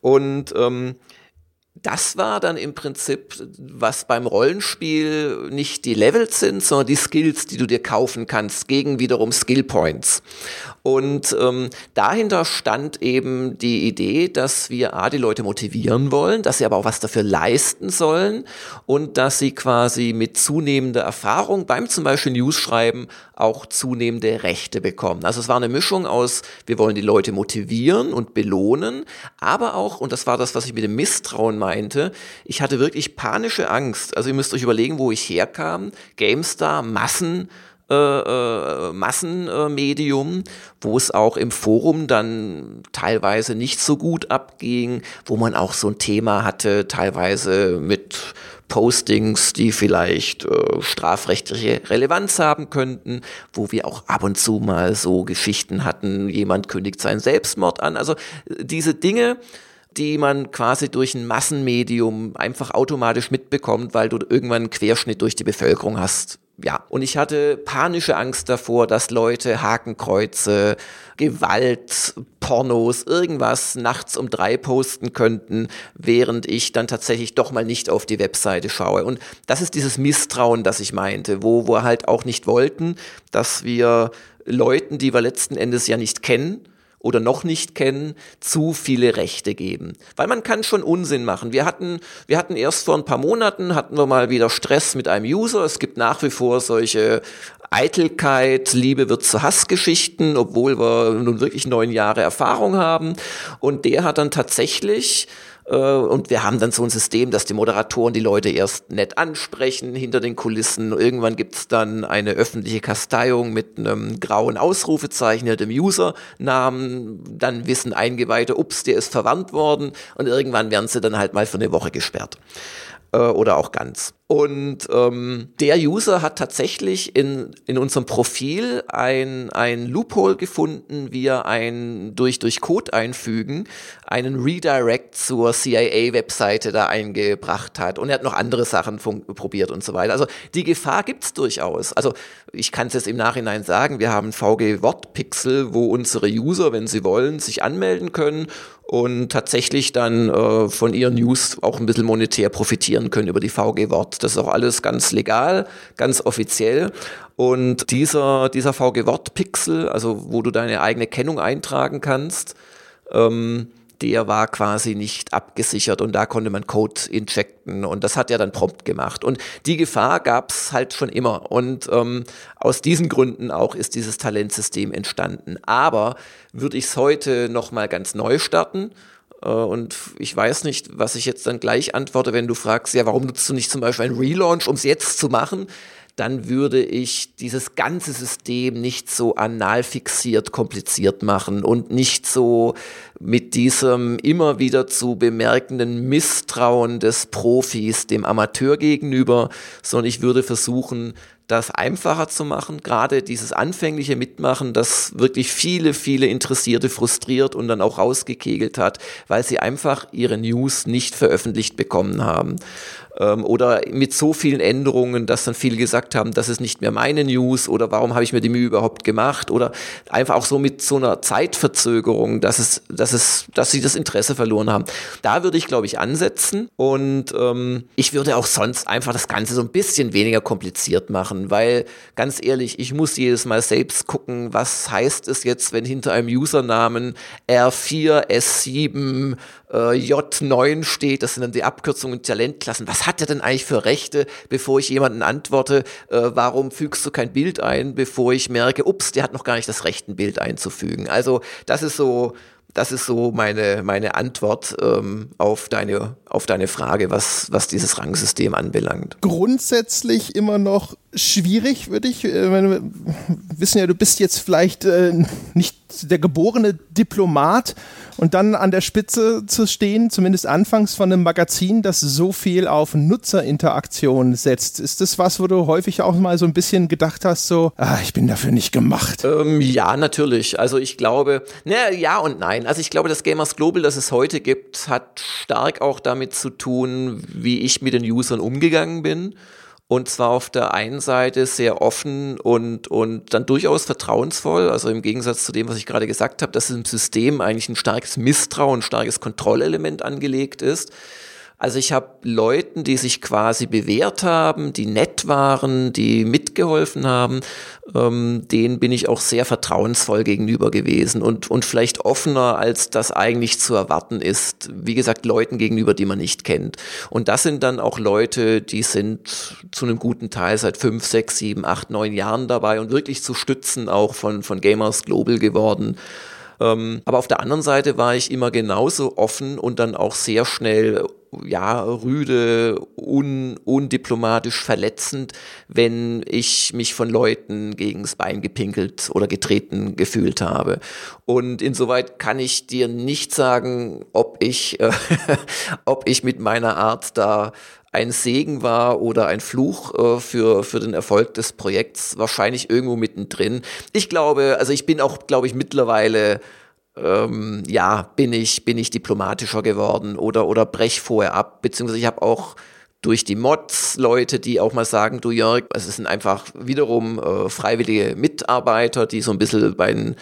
Und ähm, das war dann im Prinzip, was beim Rollenspiel nicht die Levels sind, sondern die Skills, die du dir kaufen kannst, gegen wiederum Skill Points. Und ähm, dahinter stand eben die Idee, dass wir A, die Leute motivieren wollen, dass sie aber auch was dafür leisten sollen und dass sie quasi mit zunehmender Erfahrung beim zum Beispiel News schreiben auch zunehmende Rechte bekommen. Also es war eine Mischung aus, wir wollen die Leute motivieren und belohnen, aber auch, und das war das, was ich mit dem Misstrauen meinte, ich hatte wirklich panische Angst. Also ihr müsst euch überlegen, wo ich herkam. GameStar, Massen, äh, äh, Massenmedium, wo es auch im Forum dann teilweise nicht so gut abging, wo man auch so ein Thema hatte, teilweise mit Postings, die vielleicht äh, strafrechtliche Relevanz haben könnten, wo wir auch ab und zu mal so Geschichten hatten, jemand kündigt seinen Selbstmord an. Also äh, diese Dinge, die man quasi durch ein Massenmedium einfach automatisch mitbekommt, weil du irgendwann einen Querschnitt durch die Bevölkerung hast ja, und ich hatte panische Angst davor, dass Leute Hakenkreuze, Gewalt, Pornos, irgendwas nachts um drei posten könnten, während ich dann tatsächlich doch mal nicht auf die Webseite schaue. Und das ist dieses Misstrauen, das ich meinte, wo wir halt auch nicht wollten, dass wir Leuten, die wir letzten Endes ja nicht kennen, oder noch nicht kennen, zu viele Rechte geben. Weil man kann schon Unsinn machen. Wir hatten, wir hatten erst vor ein paar Monaten, hatten wir mal wieder Stress mit einem User. Es gibt nach wie vor solche Eitelkeit, Liebe wird zu Hassgeschichten, obwohl wir nun wirklich neun Jahre Erfahrung haben. Und der hat dann tatsächlich und wir haben dann so ein System, dass die Moderatoren die Leute erst nett ansprechen hinter den Kulissen. Irgendwann gibt's dann eine öffentliche Kasteiung mit einem grauen Ausrufezeichen hinter dem Usernamen. Dann wissen Eingeweihte, ups, der ist verwandt worden. Und irgendwann werden sie dann halt mal für eine Woche gesperrt. Äh, oder auch ganz. Und ähm, der User hat tatsächlich in, in unserem Profil ein, ein Loophole gefunden, wie er ein durch, durch Code einfügen einen Redirect zur CIA-Webseite da eingebracht hat. Und er hat noch andere Sachen probiert und so weiter. Also die Gefahr gibt's durchaus. Also ich kann es jetzt im Nachhinein sagen, wir haben VG-Wortpixel, wo unsere User, wenn sie wollen, sich anmelden können und tatsächlich dann äh, von ihren News auch ein bisschen monetär profitieren können über die VG-Wort. Das ist auch alles ganz legal, ganz offiziell. Und dieser, dieser VG-Wort-Pixel, also wo du deine eigene Kennung eintragen kannst, ähm, der war quasi nicht abgesichert und da konnte man Code injecten und das hat er dann prompt gemacht. Und die Gefahr gab es halt schon immer und ähm, aus diesen Gründen auch ist dieses Talentsystem entstanden. Aber würde ich es heute nochmal ganz neu starten, und ich weiß nicht, was ich jetzt dann gleich antworte, wenn du fragst, ja, warum nutzt du nicht zum Beispiel einen Relaunch, um es jetzt zu machen? dann würde ich dieses ganze System nicht so anal fixiert kompliziert machen und nicht so mit diesem immer wieder zu bemerkenden Misstrauen des Profis dem Amateur gegenüber, sondern ich würde versuchen, das einfacher zu machen, gerade dieses anfängliche Mitmachen, das wirklich viele, viele Interessierte frustriert und dann auch rausgekegelt hat, weil sie einfach ihre News nicht veröffentlicht bekommen haben ähm, oder mit so vielen Änderungen, dass dann viele gesagt haben, das ist nicht mehr meine News oder warum habe ich mir die Mühe überhaupt gemacht oder einfach auch so mit so einer Zeitverzögerung, dass es, dass es, dass sie das Interesse verloren haben. Da würde ich, glaube ich, ansetzen und ähm, ich würde auch sonst einfach das Ganze so ein bisschen weniger kompliziert machen, weil ganz ehrlich, ich muss jedes Mal selbst gucken, was heißt es jetzt, wenn hinter einem Usernamen R4, S7, äh, J9 steht, das sind dann die Abkürzungen Talentklassen. Was hat er denn eigentlich für Rechte, bevor ich jemanden antworte, äh, warum fügst du kein Bild ein, bevor ich merke, ups, der hat noch gar nicht das Recht, ein Bild einzufügen. Also das ist so, das ist so meine, meine Antwort ähm, auf, deine, auf deine Frage, was, was dieses Rangsystem anbelangt. Grundsätzlich immer noch schwierig, würde ich. Äh, wir wissen ja, du bist jetzt vielleicht äh, nicht der geborene Diplomat und dann an der Spitze zu stehen, zumindest anfangs von einem Magazin, das so viel auf Nutzerinteraktion setzt. Ist das was, wo du häufig auch mal so ein bisschen gedacht hast, so, ah, ich bin dafür nicht gemacht? Ähm, ja, natürlich. Also ich glaube, naja, ja und nein. Also ich glaube, das Gamers Global, das es heute gibt, hat stark auch damit zu tun, wie ich mit den Usern umgegangen bin. Und zwar auf der einen Seite sehr offen und, und dann durchaus vertrauensvoll. Also im Gegensatz zu dem, was ich gerade gesagt habe, dass im System eigentlich ein starkes Misstrauen, starkes Kontrollelement angelegt ist. Also ich habe Leuten, die sich quasi bewährt haben, die nett waren, die mitgeholfen haben, ähm, denen bin ich auch sehr vertrauensvoll gegenüber gewesen und, und vielleicht offener, als das eigentlich zu erwarten ist. Wie gesagt, Leuten gegenüber, die man nicht kennt. Und das sind dann auch Leute, die sind zu einem guten Teil seit fünf, sechs, sieben, acht, neun Jahren dabei und wirklich zu stützen auch von, von Gamers Global geworden. Ähm, aber auf der anderen Seite war ich immer genauso offen und dann auch sehr schnell ja, rüde, un, undiplomatisch verletzend, wenn ich mich von Leuten gegens Bein gepinkelt oder getreten gefühlt habe. Und insoweit kann ich dir nicht sagen, ob ich, äh, ob ich mit meiner Art da ein Segen war oder ein Fluch äh, für, für den Erfolg des Projekts, wahrscheinlich irgendwo mittendrin. Ich glaube, also ich bin auch, glaube ich, mittlerweile ähm, ja, bin ich, bin ich diplomatischer geworden oder, oder brech vorher ab, beziehungsweise ich habe auch durch die Mods Leute, die auch mal sagen, du Jörg, es sind einfach wiederum äh, freiwillige Mitarbeiter, die so ein bisschen bei den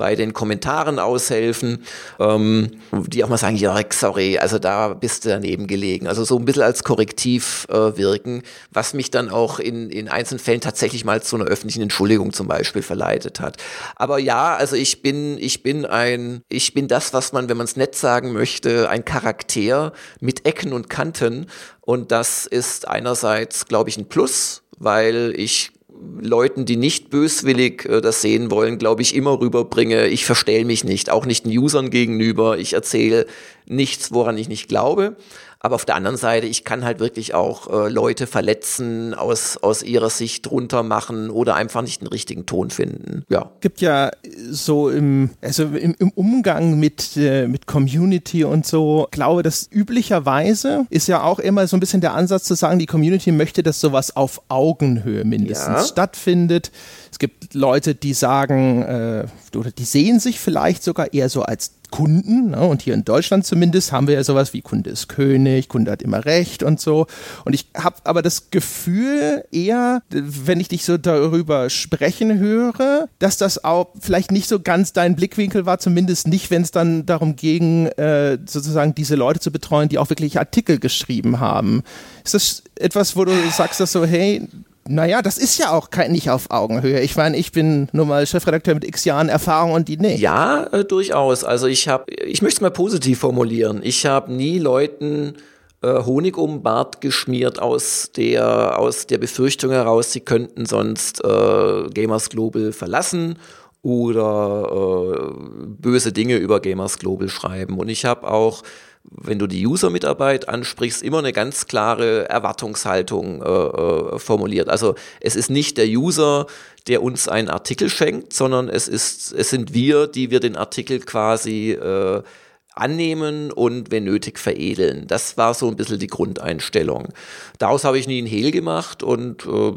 bei den Kommentaren aushelfen, ähm, die auch mal sagen, Jörg, sorry, also da bist du daneben gelegen. Also so ein bisschen als Korrektiv äh, wirken, was mich dann auch in, in einzelnen Fällen tatsächlich mal zu einer öffentlichen Entschuldigung zum Beispiel verleitet hat. Aber ja, also ich bin, ich bin ein, ich bin das, was man, wenn man es nett sagen möchte, ein Charakter mit Ecken und Kanten. Und das ist einerseits, glaube ich, ein Plus, weil ich Leuten, die nicht böswillig äh, das sehen wollen, glaube ich, immer rüberbringe, ich verstell mich nicht, auch nicht den Usern gegenüber, ich erzähle nichts, woran ich nicht glaube. Aber auf der anderen Seite, ich kann halt wirklich auch äh, Leute verletzen, aus, aus ihrer Sicht runtermachen oder einfach nicht den richtigen Ton finden. Ja. Gibt ja so im, also im, im Umgang mit, äh, mit Community und so, glaube, dass üblicherweise ist ja auch immer so ein bisschen der Ansatz zu sagen, die Community möchte, dass sowas auf Augenhöhe mindestens ja. stattfindet. Es gibt Leute, die sagen, äh, oder die sehen sich vielleicht sogar eher so als Kunden. Ne? Und hier in Deutschland zumindest haben wir ja sowas wie Kunde ist König, Kunde hat immer Recht und so. Und ich habe aber das Gefühl eher, wenn ich dich so darüber sprechen höre, dass das auch vielleicht nicht so ganz dein Blickwinkel war, zumindest nicht, wenn es dann darum ging, äh, sozusagen diese Leute zu betreuen, die auch wirklich Artikel geschrieben haben. Ist das etwas, wo du sagst, dass so, hey, naja, das ist ja auch kein, nicht auf Augenhöhe. Ich meine, ich bin nur mal Chefredakteur mit x Jahren Erfahrung und die nicht. Ja, äh, durchaus. Also ich habe, ich möchte es mal positiv formulieren. Ich habe nie Leuten äh, Honig um den Bart geschmiert aus der, aus der Befürchtung heraus, sie könnten sonst äh, Gamers Global verlassen oder äh, böse Dinge über Gamers Global schreiben. Und ich habe auch wenn du die User-Mitarbeit ansprichst, immer eine ganz klare Erwartungshaltung äh, äh, formuliert. Also es ist nicht der User, der uns einen Artikel schenkt, sondern es ist, es sind wir, die wir den Artikel quasi äh, annehmen und wenn nötig veredeln. Das war so ein bisschen die Grundeinstellung. Daraus habe ich nie einen Hehl gemacht und äh,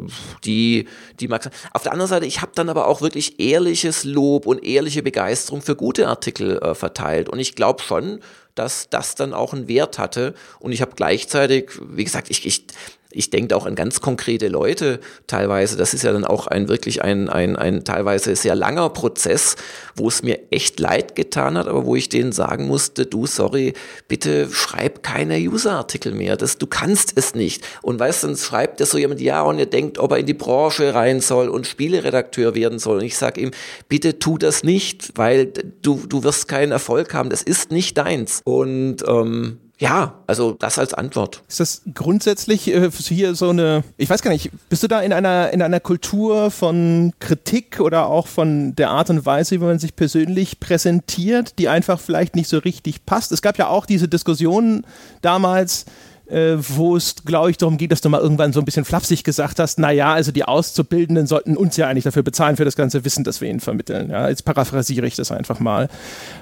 die, die mag Auf der anderen Seite, ich habe dann aber auch wirklich ehrliches Lob und ehrliche Begeisterung für gute Artikel äh, verteilt und ich glaube schon, dass das dann auch einen Wert hatte. Und ich habe gleichzeitig, wie gesagt, ich, ich, ich denke auch an ganz konkrete Leute teilweise. Das ist ja dann auch ein wirklich ein, ein, ein teilweise sehr langer Prozess, wo es mir echt leid getan hat, aber wo ich denen sagen musste, du, sorry, bitte schreib keine User-Artikel mehr. Das, du kannst es nicht. Und weißt du, dann schreibt der so jemand, ja, und er denkt, ob er in die Branche rein soll und Spieleredakteur werden soll. Und ich sage ihm, bitte tu das nicht, weil du, du wirst keinen Erfolg haben. Das ist nicht deins. Und ähm, ja, also das als Antwort. Ist das grundsätzlich äh, hier so eine, ich weiß gar nicht, bist du da in einer, in einer Kultur von Kritik oder auch von der Art und Weise, wie man sich persönlich präsentiert, die einfach vielleicht nicht so richtig passt? Es gab ja auch diese Diskussionen damals, äh, wo es, glaube ich, darum geht, dass du mal irgendwann so ein bisschen flapsig gesagt hast, naja, also die Auszubildenden sollten uns ja eigentlich dafür bezahlen, für das ganze Wissen, das wir ihnen vermitteln. Ja, jetzt paraphrasiere ich das einfach mal.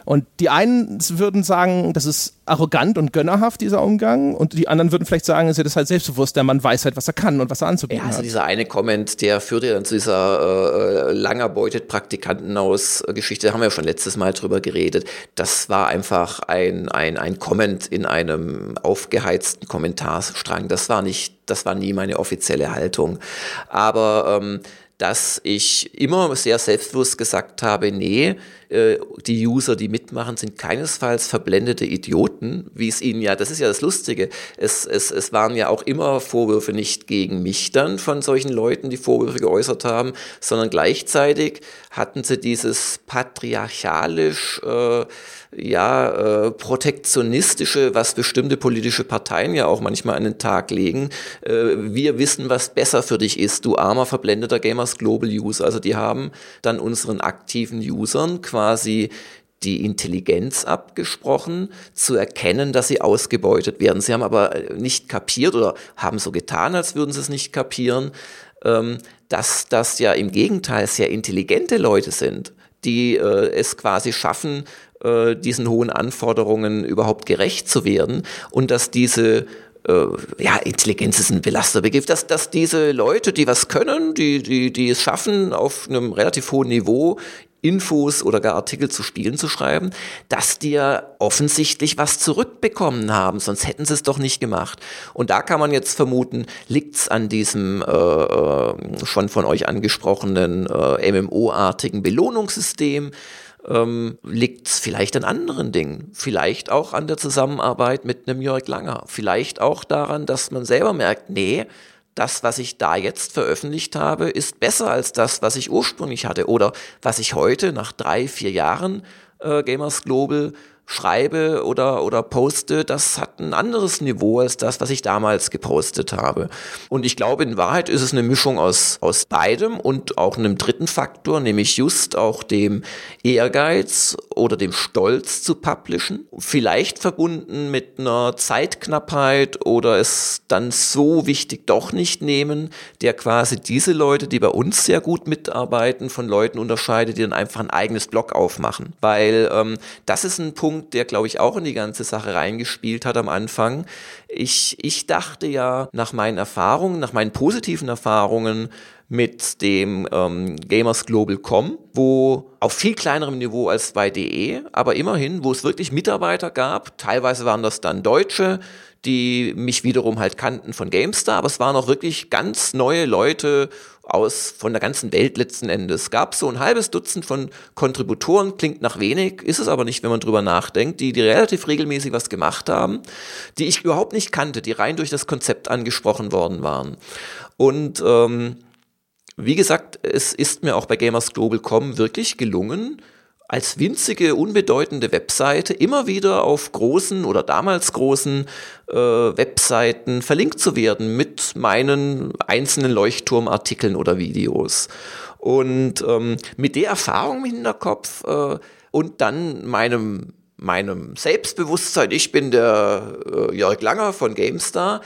Und die einen würden sagen, das ist arrogant und gönnerhaft, dieser Umgang. Und die anderen würden vielleicht sagen, es ist halt selbstbewusst, der Mann weiß halt, was er kann und was er anzubieten ja, also hat. dieser eine Comment, der führte dann zu dieser äh, lang erbeutet Praktikanten aus Geschichte, da haben wir ja schon letztes Mal drüber geredet. Das war einfach ein, ein, ein Comment in einem aufgeheizten Kommentarstrang. Das war nicht, das war nie meine offizielle Haltung. Aber ähm, dass ich immer sehr selbstbewusst gesagt habe, nee, äh, die User, die mitmachen, sind keinesfalls verblendete Idioten, wie es ihnen ja, das ist ja das Lustige, es, es, es waren ja auch immer Vorwürfe nicht gegen mich dann von solchen Leuten, die Vorwürfe geäußert haben, sondern gleichzeitig hatten sie dieses patriarchalisch äh, ja, äh, protektionistische, was bestimmte politische Parteien ja auch manchmal an den Tag legen. Äh, wir wissen, was besser für dich ist, du armer, verblendeter Gamers Global User. Also die haben dann unseren aktiven Usern quasi die Intelligenz abgesprochen, zu erkennen, dass sie ausgebeutet werden. Sie haben aber nicht kapiert oder haben so getan, als würden sie es nicht kapieren, ähm, dass das ja im Gegenteil sehr intelligente Leute sind, die äh, es quasi schaffen, äh, diesen hohen Anforderungen überhaupt gerecht zu werden und dass diese äh, ja, Intelligenz ist ein belaster Begriff, dass, dass diese Leute, die was können, die, die, die es schaffen, auf einem relativ hohen Niveau Infos oder gar Artikel zu Spielen zu schreiben, dass die ja offensichtlich was zurückbekommen haben, sonst hätten sie es doch nicht gemacht. Und da kann man jetzt vermuten, liegt's an diesem äh, äh schon von euch angesprochenen äh, MMO-artigen Belohnungssystem, ähm, liegt es vielleicht an anderen Dingen, vielleicht auch an der Zusammenarbeit mit einem Jörg Langer, vielleicht auch daran, dass man selber merkt, nee, das, was ich da jetzt veröffentlicht habe, ist besser als das, was ich ursprünglich hatte. Oder was ich heute nach drei, vier Jahren äh, Gamers Global schreibe oder, oder poste, das hat ein anderes Niveau als das, was ich damals gepostet habe. Und ich glaube, in Wahrheit ist es eine Mischung aus, aus beidem und auch einem dritten Faktor, nämlich just auch dem Ehrgeiz oder dem Stolz zu publishen. Vielleicht verbunden mit einer Zeitknappheit oder es dann so wichtig doch nicht nehmen, der quasi diese Leute, die bei uns sehr gut mitarbeiten, von Leuten unterscheidet, die dann einfach ein eigenes Blog aufmachen. Weil ähm, das ist ein Punkt, Punkt, der, glaube ich, auch in die ganze Sache reingespielt hat am Anfang. Ich, ich dachte ja nach meinen Erfahrungen, nach meinen positiven Erfahrungen mit dem ähm, Gamers Global Com, wo auf viel kleinerem Niveau als bei DE, aber immerhin, wo es wirklich Mitarbeiter gab, teilweise waren das dann Deutsche, die mich wiederum halt kannten von GameStar, aber es waren auch wirklich ganz neue Leute aus von der ganzen Welt letzten Endes. Es gab so ein halbes Dutzend von Kontributoren, klingt nach wenig, ist es aber nicht, wenn man drüber nachdenkt, die, die relativ regelmäßig was gemacht haben, die ich überhaupt nicht kannte, die rein durch das Konzept angesprochen worden waren. Und ähm, wie gesagt, es ist mir auch bei Gamers Global.com wirklich gelungen, als winzige, unbedeutende Webseite immer wieder auf großen oder damals großen äh, Webseiten verlinkt zu werden mit meinen einzelnen Leuchtturmartikeln oder Videos. Und ähm, mit der Erfahrung im Hinterkopf äh, und dann meinem meinem Selbstbewusstsein, ich bin der äh, Jörg Langer von GameStar,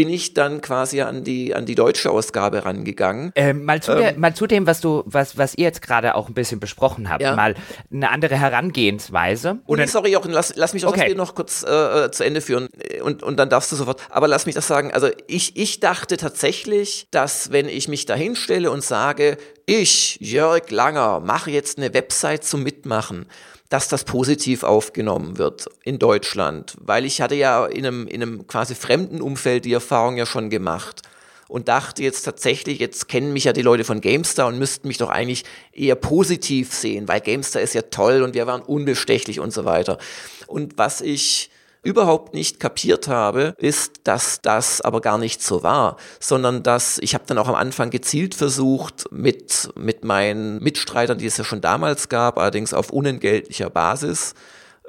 bin ich dann quasi an die, an die deutsche Ausgabe rangegangen. Ähm, mal, zu ähm, der, mal zu dem, was du, was, was ihr jetzt gerade auch ein bisschen besprochen habt, ja. mal eine andere Herangehensweise. Oder nee, sorry, Jochen, lass, lass mich auch okay. noch kurz äh, äh, zu Ende führen und, und dann darfst du sofort. Aber lass mich das sagen. Also ich, ich dachte tatsächlich, dass wenn ich mich da hinstelle und sage, ich, Jörg Langer, mache jetzt eine Website zum Mitmachen, dass das positiv aufgenommen wird in Deutschland, weil ich hatte ja in einem, in einem quasi fremden Umfeld die Erfahrung ja schon gemacht und dachte jetzt tatsächlich, jetzt kennen mich ja die Leute von GameStar und müssten mich doch eigentlich eher positiv sehen, weil GameStar ist ja toll und wir waren unbestechlich und so weiter. Und was ich überhaupt nicht kapiert habe, ist, dass das aber gar nicht so war, sondern dass ich habe dann auch am Anfang gezielt versucht, mit, mit meinen Mitstreitern, die es ja schon damals gab, allerdings auf unentgeltlicher Basis,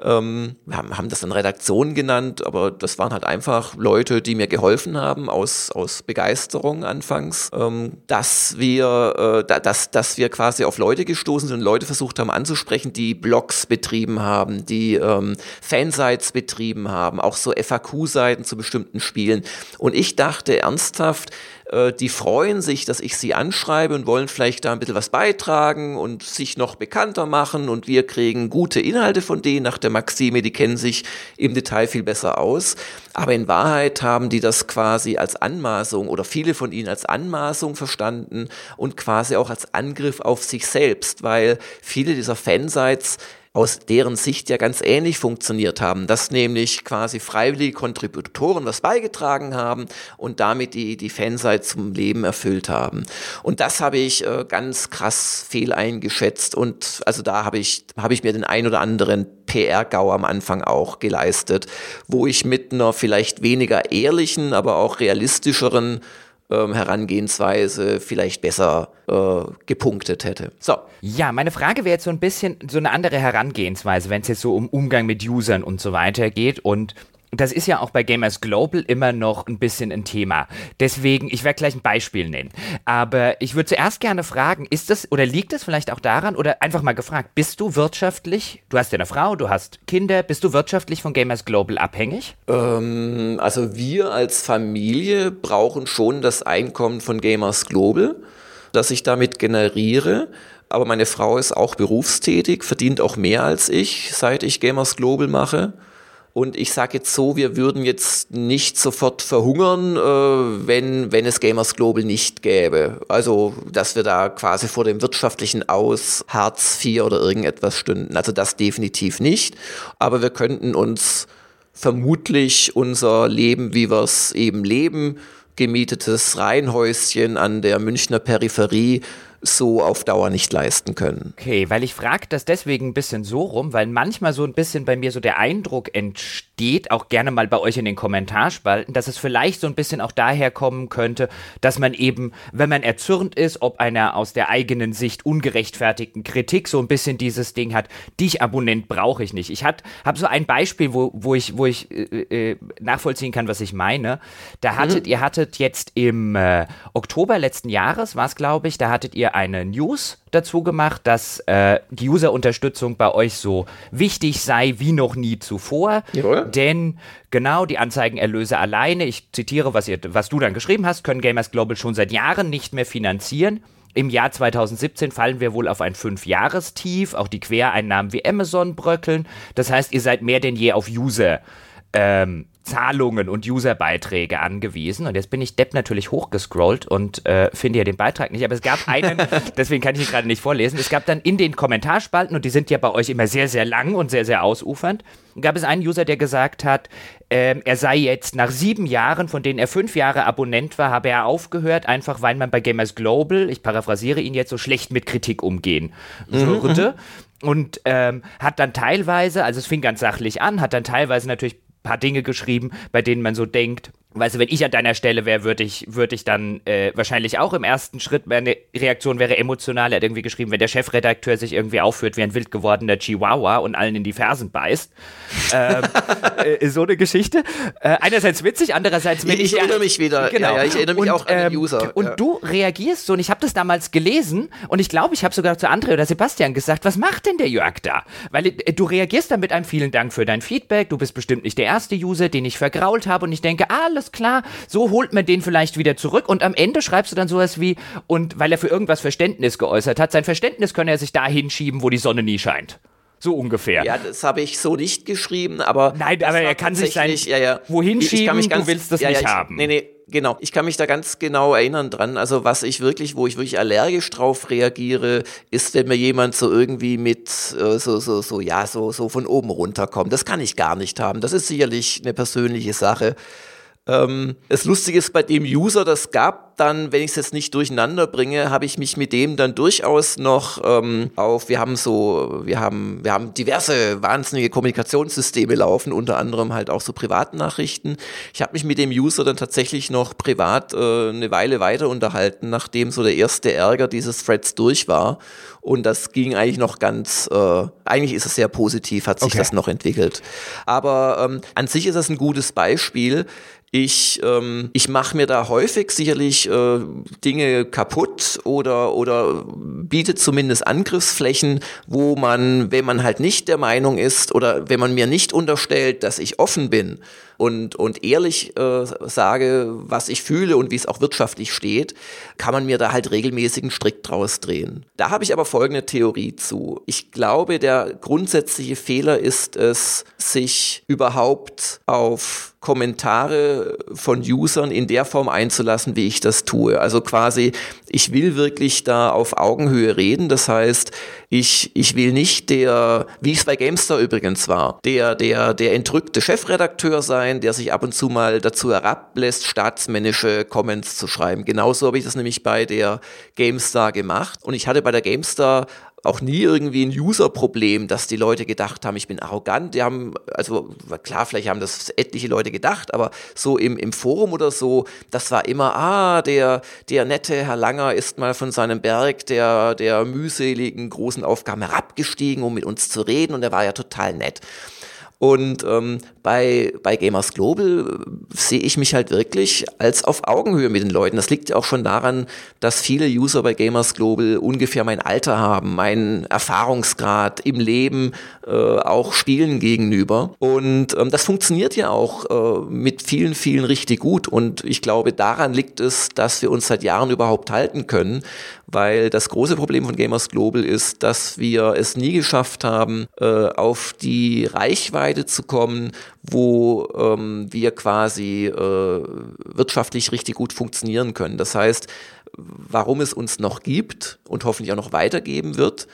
ähm, wir haben, haben das dann Redaktion genannt, aber das waren halt einfach Leute, die mir geholfen haben aus, aus Begeisterung anfangs, ähm, dass wir, äh, dass, dass wir quasi auf Leute gestoßen sind und Leute versucht haben anzusprechen, die Blogs betrieben haben, die ähm, Fansites betrieben haben, auch so FAQ-Seiten zu bestimmten Spielen. Und ich dachte ernsthaft, äh, die freuen sich, dass ich sie anschreibe und wollen vielleicht da ein bisschen was beitragen und sich noch bekannter machen. Und wir kriegen gute Inhalte von denen. Nach der Maxime, die kennen sich im Detail viel besser aus. Aber in Wahrheit haben die das quasi als Anmaßung oder viele von ihnen als Anmaßung verstanden und quasi auch als Angriff auf sich selbst, weil viele dieser Fansites aus deren Sicht ja ganz ähnlich funktioniert haben, dass nämlich quasi freiwillige Kontributoren was beigetragen haben und damit die, die Fanseite zum Leben erfüllt haben. Und das habe ich äh, ganz krass fehl eingeschätzt und also da habe ich, habe ich mir den ein oder anderen PR-GAU am Anfang auch geleistet, wo ich mit einer vielleicht weniger ehrlichen, aber auch realistischeren ähm, Herangehensweise vielleicht besser äh, gepunktet hätte. So. Ja, meine Frage wäre jetzt so ein bisschen so eine andere Herangehensweise, wenn es jetzt so um Umgang mit Usern und so weiter geht und das ist ja auch bei Gamers Global immer noch ein bisschen ein Thema. Deswegen, ich werde gleich ein Beispiel nennen. Aber ich würde zuerst gerne fragen, ist das oder liegt das vielleicht auch daran oder einfach mal gefragt, bist du wirtschaftlich, du hast ja eine Frau, du hast Kinder, bist du wirtschaftlich von Gamers Global abhängig? Ähm, also wir als Familie brauchen schon das Einkommen von Gamers Global, das ich damit generiere aber meine Frau ist auch berufstätig, verdient auch mehr als ich, seit ich Gamers Global mache. Und ich sage jetzt so, wir würden jetzt nicht sofort verhungern, äh, wenn, wenn es Gamers Global nicht gäbe. Also, dass wir da quasi vor dem wirtschaftlichen Aus Hartz IV oder irgendetwas stünden. Also das definitiv nicht. Aber wir könnten uns vermutlich unser Leben, wie wir es eben leben, gemietetes Reihenhäuschen an der Münchner Peripherie, so auf Dauer nicht leisten können. Okay, weil ich frage das deswegen ein bisschen so rum, weil manchmal so ein bisschen bei mir so der Eindruck entsteht, auch gerne mal bei euch in den Kommentarspalten, dass es vielleicht so ein bisschen auch daher kommen könnte, dass man eben, wenn man erzürnt ist, ob einer aus der eigenen Sicht ungerechtfertigten Kritik so ein bisschen dieses Ding hat, dich Abonnent brauche ich nicht. Ich habe so ein Beispiel, wo, wo ich, wo ich äh, äh, nachvollziehen kann, was ich meine. Da hattet, mhm. ihr hattet jetzt im äh, Oktober letzten Jahres, war es glaube ich, da hattet ihr eine News dazu gemacht, dass äh, die User-Unterstützung bei euch so wichtig sei wie noch nie zuvor. Jawohl. Denn genau die Anzeigenerlöse alleine, ich zitiere, was, ihr, was du dann geschrieben hast, können Gamers Global schon seit Jahren nicht mehr finanzieren. Im Jahr 2017 fallen wir wohl auf ein Fünfjahrestief. Auch die Quereinnahmen wie Amazon bröckeln. Das heißt, ihr seid mehr denn je auf User. Ähm, Zahlungen und Userbeiträge angewiesen. Und jetzt bin ich Depp natürlich hochgescrollt und äh, finde ja den Beitrag nicht. Aber es gab einen, deswegen kann ich ihn gerade nicht vorlesen. Es gab dann in den Kommentarspalten, und die sind ja bei euch immer sehr, sehr lang und sehr, sehr ausufernd, gab es einen User, der gesagt hat, ähm, er sei jetzt nach sieben Jahren, von denen er fünf Jahre Abonnent war, habe er aufgehört, einfach weil man bei Gamers Global, ich paraphrasiere ihn jetzt, so schlecht mit Kritik umgehen würde. Mhm. Und ähm, hat dann teilweise, also es fing ganz sachlich an, hat dann teilweise natürlich paar Dinge geschrieben, bei denen man so denkt, Weißt du, wenn ich an deiner Stelle wäre, würde ich, würd ich dann äh, wahrscheinlich auch im ersten Schritt, meine Reaktion wäre emotional. Er hat irgendwie geschrieben, wenn der Chefredakteur sich irgendwie aufführt wie ein wild gewordener Chihuahua und allen in die Fersen beißt. ähm, äh, so eine Geschichte. Äh, einerseits witzig, andererseits... Ich, ich erinnere mich wieder. Genau. Ja, ja, ich erinnere mich und, auch an den ähm, User. Und ja. du reagierst so, und ich habe das damals gelesen, und ich glaube, ich habe sogar zu André oder Sebastian gesagt, was macht denn der Jörg da? Weil äh, du reagierst dann mit einem vielen Dank für dein Feedback, du bist bestimmt nicht der erste User, den ich vergrault habe, und ich denke, alles alles klar, so holt man den vielleicht wieder zurück und am Ende schreibst du dann sowas wie, und weil er für irgendwas Verständnis geäußert hat, sein Verständnis könne er sich da hinschieben, wo die Sonne nie scheint. So ungefähr. Ja, das habe ich so nicht geschrieben, aber. Nein, aber er kann sich sein ja, ja. wohin ich, schieben, ich ganz, du willst das ja, nicht ich, haben. Nee, nee, genau. Ich kann mich da ganz genau erinnern dran. Also was ich wirklich, wo ich wirklich allergisch drauf reagiere, ist, wenn mir jemand so irgendwie mit äh, so, so, so, ja, so, so von oben runterkommt. Das kann ich gar nicht haben. Das ist sicherlich eine persönliche Sache. Ähm, das Lustige ist, bei dem User, das gab dann, wenn ich es jetzt nicht durcheinander bringe, habe ich mich mit dem dann durchaus noch ähm, auf, wir haben so, wir haben, wir haben diverse wahnsinnige Kommunikationssysteme laufen, unter anderem halt auch so Privatnachrichten. Ich habe mich mit dem User dann tatsächlich noch privat äh, eine Weile weiter unterhalten, nachdem so der erste Ärger dieses Threads durch war. Und das ging eigentlich noch ganz, äh, eigentlich ist es sehr positiv, hat sich okay. das noch entwickelt. Aber ähm, an sich ist das ein gutes Beispiel. Ich, ähm, ich mache mir da häufig sicherlich äh, Dinge kaputt oder, oder biete zumindest Angriffsflächen, wo man, wenn man halt nicht der Meinung ist oder wenn man mir nicht unterstellt, dass ich offen bin, und, und ehrlich äh, sage, was ich fühle und wie es auch wirtschaftlich steht, kann man mir da halt regelmäßig einen Strick draus drehen. Da habe ich aber folgende Theorie zu. Ich glaube, der grundsätzliche Fehler ist es, sich überhaupt auf Kommentare von Usern in der Form einzulassen, wie ich das tue. Also quasi, ich will wirklich da auf Augenhöhe reden. Das heißt, ich, ich will nicht der, wie es bei GameStar übrigens war, der, der, der entrückte Chefredakteur sein, der sich ab und zu mal dazu herablässt, staatsmännische Comments zu schreiben. Genauso habe ich das nämlich bei der GameStar gemacht. Und ich hatte bei der GameStar auch nie irgendwie ein User-Problem, dass die Leute gedacht haben, ich bin arrogant. Die haben, also klar, vielleicht haben das etliche Leute gedacht, aber so im, im Forum oder so, das war immer, ah, der, der nette Herr Langer ist mal von seinem Berg der, der mühseligen großen Aufgaben herabgestiegen, um mit uns zu reden und er war ja total nett. Und ähm, bei, bei Gamers Global äh, sehe ich mich halt wirklich als auf Augenhöhe mit den Leuten. Das liegt ja auch schon daran, dass viele User bei Gamers Global ungefähr mein Alter haben, meinen Erfahrungsgrad im Leben, äh, auch Spielen gegenüber. Und ähm, das funktioniert ja auch äh, mit vielen, vielen richtig gut. Und ich glaube, daran liegt es, dass wir uns seit Jahren überhaupt halten können, weil das große Problem von Gamers Global ist, dass wir es nie geschafft haben, äh, auf die Reichweite zu kommen, wo ähm, wir quasi äh, wirtschaftlich richtig gut funktionieren können. Das heißt, warum es uns noch gibt und hoffentlich auch noch weitergeben wird,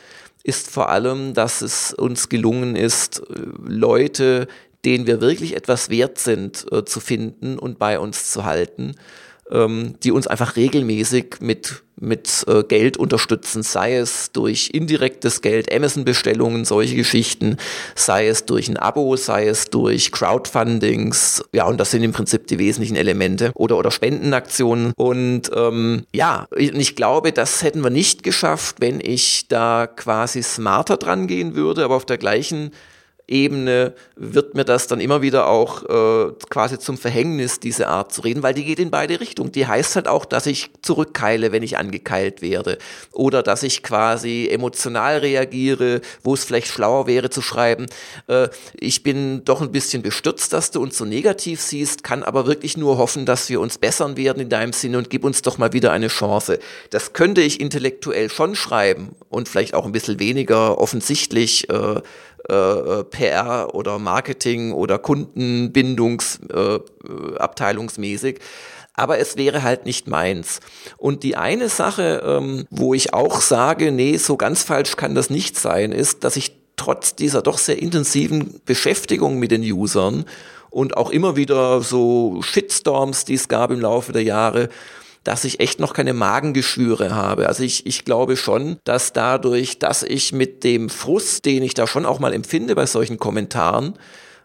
ist vor allem, dass es uns gelungen ist, äh, Leute, denen wir wirklich etwas wert sind, äh, zu finden und bei uns zu halten. Ähm, die uns einfach regelmäßig mit mit äh, Geld unterstützen, sei es durch indirektes Geld, Amazon-Bestellungen, solche Geschichten, sei es durch ein Abo, sei es durch Crowdfundings, ja, und das sind im Prinzip die wesentlichen Elemente oder, oder Spendenaktionen. Und ähm, ja, ich glaube, das hätten wir nicht geschafft, wenn ich da quasi smarter dran gehen würde, aber auf der gleichen Ebene wird mir das dann immer wieder auch äh, quasi zum Verhängnis, diese Art zu reden, weil die geht in beide Richtungen. Die heißt halt auch, dass ich zurückkeile, wenn ich angekeilt werde. Oder dass ich quasi emotional reagiere, wo es vielleicht schlauer wäre zu schreiben, äh, ich bin doch ein bisschen bestürzt, dass du uns so negativ siehst, kann aber wirklich nur hoffen, dass wir uns bessern werden in deinem Sinne und gib uns doch mal wieder eine Chance. Das könnte ich intellektuell schon schreiben und vielleicht auch ein bisschen weniger offensichtlich äh, äh, äh PR oder Marketing oder Kundenbindungsabteilungsmäßig. Äh, aber es wäre halt nicht meins. Und die eine Sache, ähm, wo ich auch sage, nee, so ganz falsch kann das nicht sein, ist, dass ich trotz dieser doch sehr intensiven Beschäftigung mit den Usern und auch immer wieder so Shitstorms, die es gab im Laufe der Jahre, dass ich echt noch keine Magengeschwüre habe. Also ich, ich glaube schon, dass dadurch, dass ich mit dem Frust, den ich da schon auch mal empfinde bei solchen Kommentaren,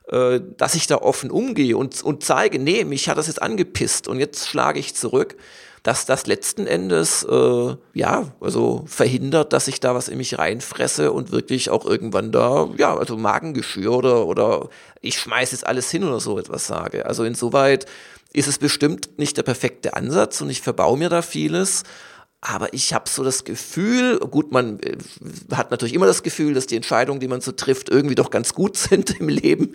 äh, dass ich da offen umgehe und, und zeige, nee, mich hat das jetzt angepisst und jetzt schlage ich zurück, dass das letzten Endes, äh, ja, also verhindert, dass ich da was in mich reinfresse und wirklich auch irgendwann da, ja, also Magengeschwür oder, oder ich schmeiß jetzt alles hin oder so etwas sage. Also insoweit ist es bestimmt nicht der perfekte Ansatz und ich verbaue mir da vieles. Aber ich habe so das Gefühl, gut, man äh, hat natürlich immer das Gefühl, dass die Entscheidungen, die man so trifft, irgendwie doch ganz gut sind im Leben.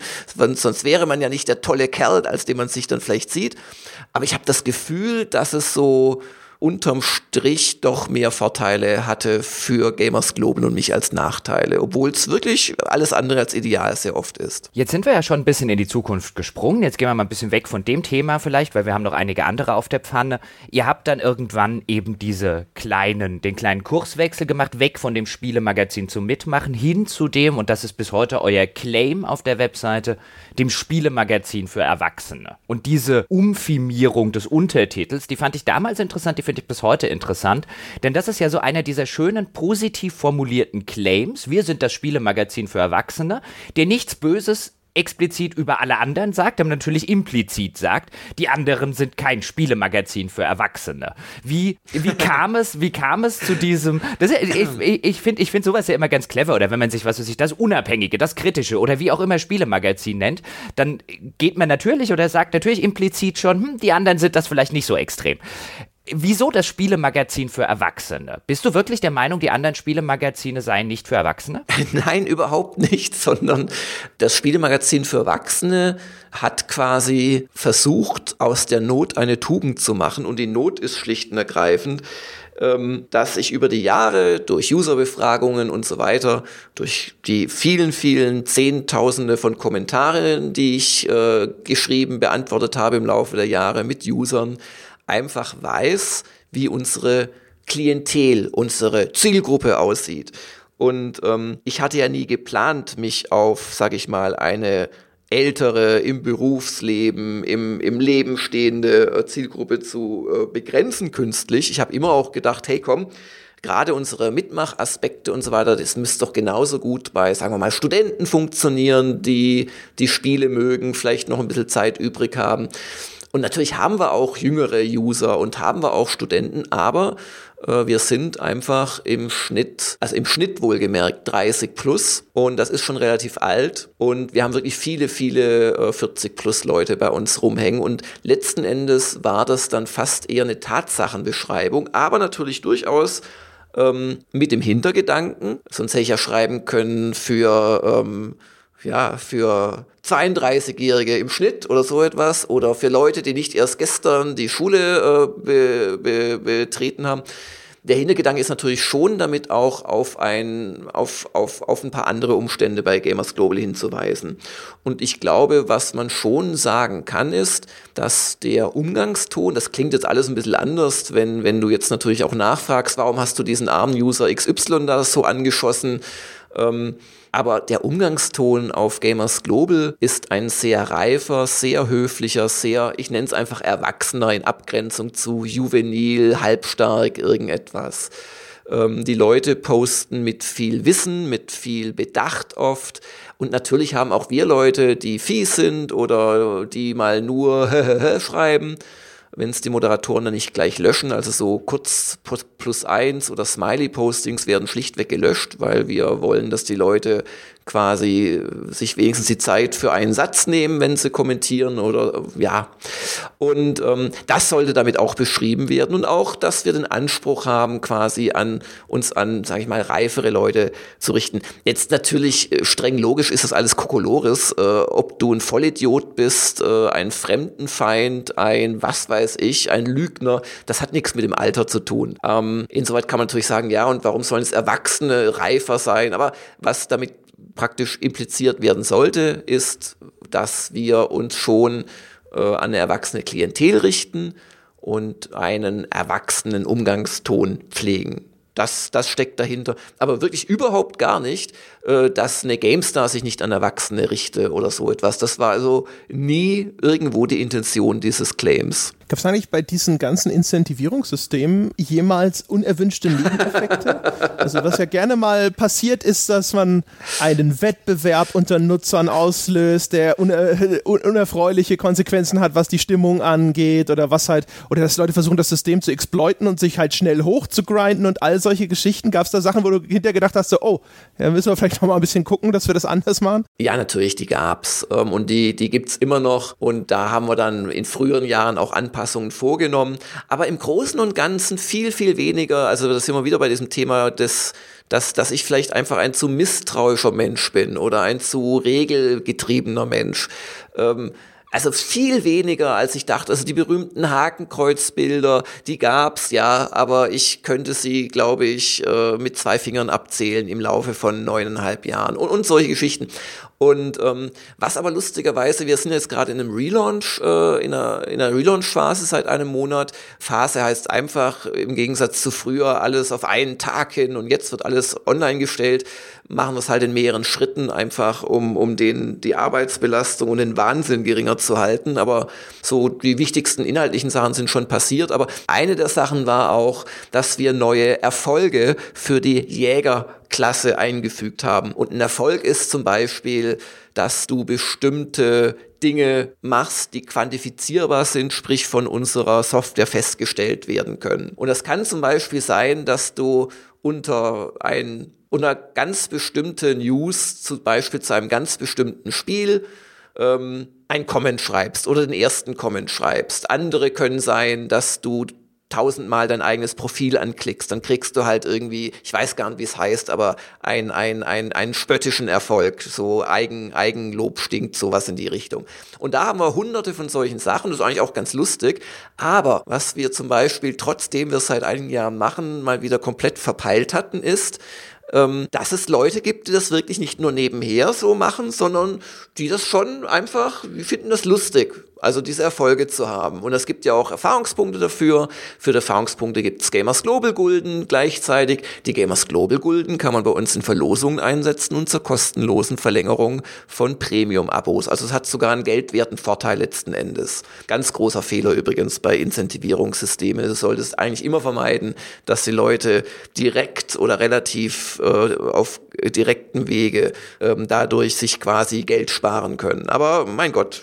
Sonst wäre man ja nicht der tolle Kerl, als den man sich dann vielleicht sieht. Aber ich habe das Gefühl, dass es so unterm Strich doch mehr Vorteile hatte für Gamers Global und mich als Nachteile, obwohl es wirklich alles andere als ideal sehr oft ist. Jetzt sind wir ja schon ein bisschen in die Zukunft gesprungen. Jetzt gehen wir mal ein bisschen weg von dem Thema vielleicht, weil wir haben noch einige andere auf der Pfanne. Ihr habt dann irgendwann eben diese kleinen, den kleinen Kurswechsel gemacht, weg von dem Spielemagazin zum Mitmachen hin zu dem, und das ist bis heute euer Claim auf der Webseite, dem Spielemagazin für Erwachsene. Und diese Umfirmierung des Untertitels, die fand ich damals interessant, die finde ich bis heute interessant, denn das ist ja so einer dieser schönen, positiv formulierten Claims. Wir sind das Spielemagazin für Erwachsene, der nichts Böses explizit über alle anderen sagt, aber natürlich implizit sagt, die anderen sind kein Spielemagazin für Erwachsene. Wie, wie kam es, wie kam es zu diesem, das, ich, ich finde ich find sowas ja immer ganz clever, oder wenn man sich, was weiß ich, das Unabhängige, das Kritische oder wie auch immer Spielemagazin nennt, dann geht man natürlich oder sagt natürlich implizit schon, hm, die anderen sind das vielleicht nicht so extrem. Wieso das Spielemagazin für Erwachsene? Bist du wirklich der Meinung, die anderen Spielemagazine seien nicht für Erwachsene? Nein, überhaupt nicht, sondern das Spielemagazin für Erwachsene hat quasi versucht, aus der Not eine Tugend zu machen. Und die Not ist schlicht und ergreifend, ähm, dass ich über die Jahre durch Userbefragungen und so weiter, durch die vielen, vielen Zehntausende von Kommentaren, die ich äh, geschrieben, beantwortet habe im Laufe der Jahre mit Usern, einfach weiß, wie unsere Klientel, unsere Zielgruppe aussieht. Und ähm, ich hatte ja nie geplant, mich auf, sag ich mal, eine ältere, im Berufsleben, im, im Leben stehende äh, Zielgruppe zu äh, begrenzen künstlich. Ich habe immer auch gedacht, hey komm, gerade unsere Mitmachaspekte und so weiter, das müsste doch genauso gut bei, sagen wir mal, Studenten funktionieren, die die Spiele mögen, vielleicht noch ein bisschen Zeit übrig haben. Und natürlich haben wir auch jüngere User und haben wir auch Studenten, aber äh, wir sind einfach im Schnitt, also im Schnitt wohlgemerkt 30 plus. Und das ist schon relativ alt. Und wir haben wirklich viele, viele äh, 40 plus Leute bei uns rumhängen. Und letzten Endes war das dann fast eher eine Tatsachenbeschreibung, aber natürlich durchaus ähm, mit dem Hintergedanken, sonst hätte ich ja schreiben können für ähm, ja, für 32-Jährige im Schnitt oder so etwas oder für Leute, die nicht erst gestern die Schule äh, be, be, betreten haben. Der Hintergedanke ist natürlich schon damit auch auf ein, auf, auf, auf ein paar andere Umstände bei Gamers Global hinzuweisen. Und ich glaube, was man schon sagen kann, ist, dass der Umgangston, das klingt jetzt alles ein bisschen anders, wenn, wenn du jetzt natürlich auch nachfragst, warum hast du diesen armen User XY da so angeschossen, ähm, Aber der Umgangston auf Gamers Global ist ein sehr reifer, sehr höflicher, sehr, ich nenne es einfach erwachsener in Abgrenzung zu juvenil, halbstark, irgendetwas. Ähm, die Leute posten mit viel Wissen, mit viel Bedacht oft. Und natürlich haben auch wir Leute, die fies sind oder die mal nur schreiben wenn es die Moderatoren dann nicht gleich löschen. Also so kurz plus eins oder Smiley-Postings werden schlichtweg gelöscht, weil wir wollen, dass die Leute quasi sich wenigstens die Zeit für einen Satz nehmen, wenn sie kommentieren oder ja. Und ähm, das sollte damit auch beschrieben werden und auch, dass wir den Anspruch haben, quasi an uns an, sage ich mal, reifere Leute zu richten. Jetzt natürlich äh, streng logisch ist das alles Kokolores, äh, ob du ein Vollidiot bist, äh, ein Fremdenfeind, ein was weiß ich, ein Lügner, das hat nichts mit dem Alter zu tun. Ähm, insoweit kann man natürlich sagen, ja, und warum sollen es Erwachsene reifer sein? Aber was damit praktisch impliziert werden sollte, ist, dass wir uns schon äh, an eine erwachsene Klientel richten und einen erwachsenen Umgangston pflegen. Das, das steckt dahinter. Aber wirklich überhaupt gar nicht, äh, dass eine GameStar sich nicht an Erwachsene richte oder so etwas. Das war also nie irgendwo die Intention dieses Claims. Gab es eigentlich bei diesen ganzen Incentivierungssystemen jemals unerwünschte Nebeneffekte? also was ja gerne mal passiert ist, dass man einen Wettbewerb unter Nutzern auslöst, der uner unerfreuliche Konsequenzen hat, was die Stimmung angeht oder was halt, oder dass Leute versuchen, das System zu exploiten und sich halt schnell hochzugrinden und all solche Geschichten. Gab es da Sachen, wo du hinterher gedacht hast, so, oh, ja, müssen wir vielleicht noch mal ein bisschen gucken, dass wir das anders machen? Ja, natürlich, die gab's. Ähm, und die, die gibt's immer noch. Und da haben wir dann in früheren Jahren auch Anpassungen Anpassungen vorgenommen, aber im Großen und Ganzen viel, viel weniger. Also das sind wir wieder bei diesem Thema des dass, dass ich vielleicht einfach ein zu misstrauischer Mensch bin oder ein zu regelgetriebener Mensch. Ähm, also viel weniger, als ich dachte. Also die berühmten Hakenkreuzbilder, die gab's ja, aber ich könnte sie, glaube ich, äh, mit zwei Fingern abzählen im Laufe von neuneinhalb Jahren und, und solche Geschichten. Und ähm, was aber lustigerweise, wir sind jetzt gerade in einem Relaunch, äh, in einer, in einer Relaunch-Phase seit einem Monat. Phase heißt einfach im Gegensatz zu früher alles auf einen Tag hin und jetzt wird alles online gestellt. Machen wir es halt in mehreren Schritten, einfach um, um den, die Arbeitsbelastung und den Wahnsinn geringer zu halten. Aber so die wichtigsten inhaltlichen Sachen sind schon passiert. Aber eine der Sachen war auch, dass wir neue Erfolge für die Jäger Klasse eingefügt haben. Und ein Erfolg ist zum Beispiel, dass du bestimmte Dinge machst, die quantifizierbar sind, sprich von unserer Software festgestellt werden können. Und das kann zum Beispiel sein, dass du unter ein unter ganz bestimmte News, zum Beispiel zu einem ganz bestimmten Spiel, ähm, ein Comment schreibst oder den ersten Comment schreibst. Andere können sein, dass du tausendmal dein eigenes Profil anklickst, dann kriegst du halt irgendwie, ich weiß gar nicht, wie es heißt, aber ein, ein, ein, einen spöttischen Erfolg, so Eigen, Eigenlob stinkt, sowas in die Richtung. Und da haben wir hunderte von solchen Sachen, das ist eigentlich auch ganz lustig, aber was wir zum Beispiel, trotzdem wir es seit einigen Jahren machen, mal wieder komplett verpeilt hatten, ist, ähm, dass es Leute gibt, die das wirklich nicht nur nebenher so machen, sondern die das schon einfach, wir finden das lustig, also diese Erfolge zu haben. Und es gibt ja auch Erfahrungspunkte dafür. Für die Erfahrungspunkte gibt es Gamers Global Gulden gleichzeitig. Die Gamers Global Gulden kann man bei uns in Verlosungen einsetzen und zur kostenlosen Verlängerung von Premium-Abos. Also es hat sogar einen geldwerten Vorteil letzten Endes. Ganz großer Fehler übrigens bei Incentivierungssystemen. Du solltest eigentlich immer vermeiden, dass die Leute direkt oder relativ äh, auf direkten Wege ähm, dadurch sich quasi Geld sparen können. Aber mein Gott,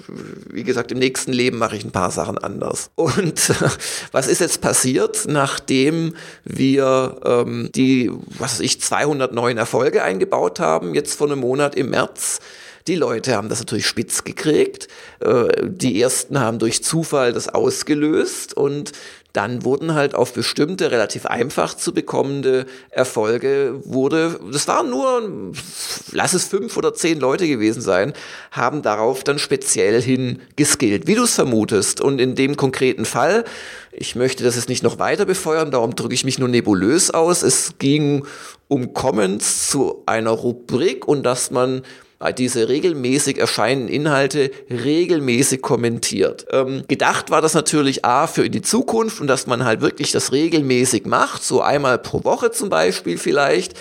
wie gesagt, im nächsten Leben mache ich ein paar Sachen anders. Und was ist jetzt passiert, nachdem wir ähm, die, was weiß ich, 200 neuen Erfolge eingebaut haben, jetzt vor einem Monat im März? Die Leute haben das natürlich spitz gekriegt. Äh, die ersten haben durch Zufall das ausgelöst und dann wurden halt auf bestimmte relativ einfach zu bekommende Erfolge wurde, das waren nur, lass es fünf oder zehn Leute gewesen sein, haben darauf dann speziell hin geskillt, wie du es vermutest. Und in dem konkreten Fall, ich möchte das jetzt nicht noch weiter befeuern, darum drücke ich mich nur nebulös aus. Es ging um Comments zu einer Rubrik und dass man diese regelmäßig erscheinenden Inhalte regelmäßig kommentiert. Ähm, gedacht war das natürlich A für in die Zukunft und dass man halt wirklich das regelmäßig macht, so einmal pro Woche zum Beispiel vielleicht.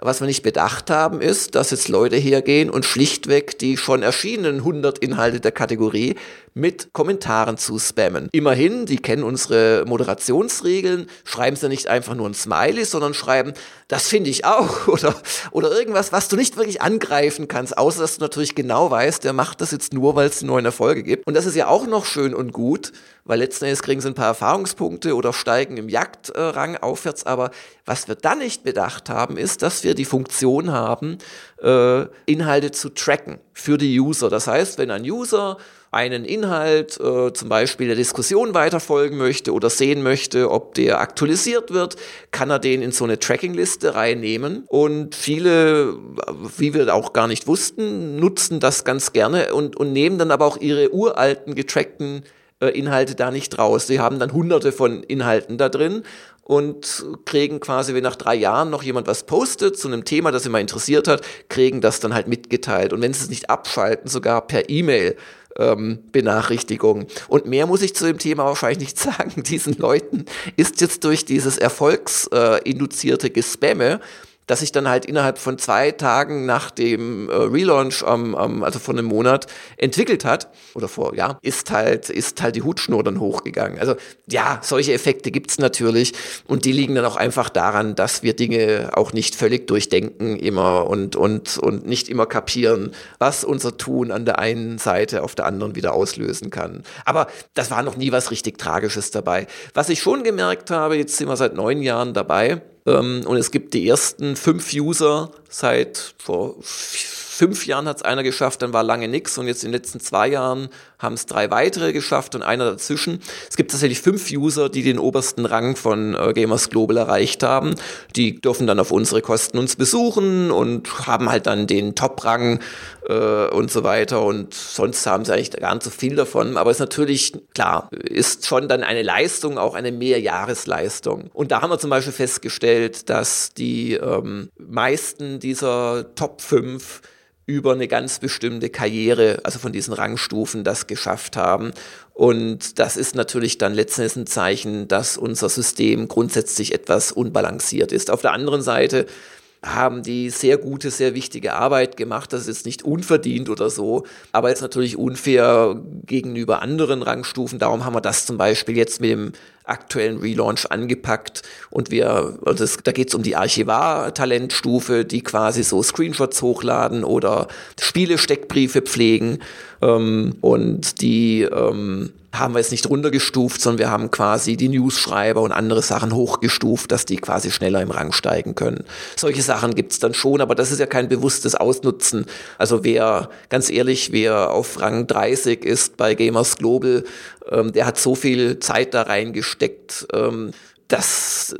Was wir nicht bedacht haben, ist, dass jetzt Leute hergehen und schlichtweg die schon erschienenen 100 Inhalte der Kategorie mit Kommentaren zu spammen. Immerhin, die kennen unsere Moderationsregeln, schreiben sie nicht einfach nur ein Smiley, sondern schreiben, das finde ich auch oder, oder irgendwas, was du nicht wirklich angreifen kannst, außer dass du natürlich genau weißt, der macht das jetzt nur, weil es die neuen Erfolge gibt. Und das ist ja auch noch schön und gut, weil letzten Endes kriegen sie ein paar Erfahrungspunkte oder steigen im Jagdrang aufwärts. Aber was wir dann nicht bedacht haben, ist, dass wir die Funktion haben, äh, Inhalte zu tracken für die User. Das heißt, wenn ein User einen Inhalt, äh, zum Beispiel der Diskussion weiterfolgen möchte oder sehen möchte, ob der aktualisiert wird, kann er den in so eine Tracking-Liste reinnehmen. Und viele, wie wir auch gar nicht wussten, nutzen das ganz gerne und, und nehmen dann aber auch ihre uralten getrackten äh, Inhalte da nicht raus. Sie haben dann hunderte von Inhalten da drin und kriegen quasi, wenn nach drei Jahren noch jemand was postet zu einem Thema, das sie mal interessiert hat, kriegen das dann halt mitgeteilt. Und wenn sie es nicht abschalten, sogar per E-Mail ähm, Benachrichtigung. Und mehr muss ich zu dem Thema wahrscheinlich nicht sagen. Diesen Leuten ist jetzt durch dieses erfolgsinduzierte äh, Gespamme dass sich dann halt innerhalb von zwei Tagen nach dem äh, Relaunch, ähm, ähm, also von einem Monat, entwickelt hat, oder vor, ja, ist halt, ist halt die Hutschnur dann hochgegangen. Also ja, solche Effekte gibt's natürlich und die liegen dann auch einfach daran, dass wir Dinge auch nicht völlig durchdenken immer und, und, und nicht immer kapieren, was unser Tun an der einen Seite auf der anderen wieder auslösen kann. Aber das war noch nie was richtig Tragisches dabei. Was ich schon gemerkt habe, jetzt sind wir seit neun Jahren dabei, und es gibt die ersten fünf User seit vor fünf Jahren hat es einer geschafft, dann war lange nichts und jetzt in den letzten zwei Jahren haben es drei weitere geschafft und einer dazwischen. Es gibt tatsächlich fünf User, die den obersten Rang von äh, Gamers Global erreicht haben. Die dürfen dann auf unsere Kosten uns besuchen und haben halt dann den Top-Rang äh, und so weiter. Und sonst haben sie eigentlich gar nicht so viel davon. Aber es ist natürlich, klar, ist schon dann eine Leistung, auch eine Mehrjahresleistung. Und da haben wir zum Beispiel festgestellt, dass die ähm, meisten dieser Top 5 über eine ganz bestimmte Karriere, also von diesen Rangstufen, das geschafft haben. Und das ist natürlich dann letztendlich ein Zeichen, dass unser System grundsätzlich etwas unbalanciert ist. Auf der anderen Seite haben die sehr gute, sehr wichtige Arbeit gemacht. Das ist jetzt nicht unverdient oder so, aber jetzt natürlich unfair gegenüber anderen Rangstufen. Darum haben wir das zum Beispiel jetzt mit dem aktuellen Relaunch angepackt und wir, also das, da geht es um die Archivar-Talentstufe, die quasi so Screenshots hochladen oder Spiele-Steckbriefe pflegen ähm, und die ähm, haben wir jetzt nicht runtergestuft, sondern wir haben quasi die News-Schreiber und andere Sachen hochgestuft, dass die quasi schneller im Rang steigen können. Solche Sachen gibt's dann schon, aber das ist ja kein bewusstes Ausnutzen. Also wer, ganz ehrlich, wer auf Rang 30 ist bei Gamers Global, ähm, der hat so viel Zeit da reingesteckt. Ähm, das,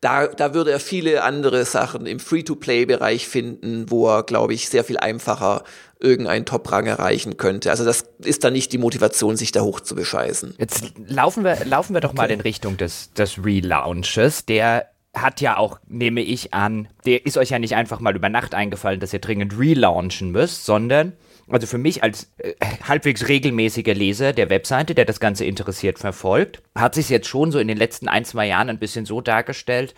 da, da würde er viele andere Sachen im Free-to-Play-Bereich finden, wo er, glaube ich, sehr viel einfacher irgendeinen Top-Rang erreichen könnte. Also das ist dann nicht die Motivation, sich da hoch zu bescheißen. Jetzt laufen wir, laufen wir doch mal in Richtung des, des Relaunches. Der hat ja auch, nehme ich an, der ist euch ja nicht einfach mal über Nacht eingefallen, dass ihr dringend relaunchen müsst, sondern also für mich als äh, halbwegs regelmäßiger Leser der Webseite, der das Ganze interessiert verfolgt, hat sich jetzt schon so in den letzten ein, zwei Jahren ein bisschen so dargestellt,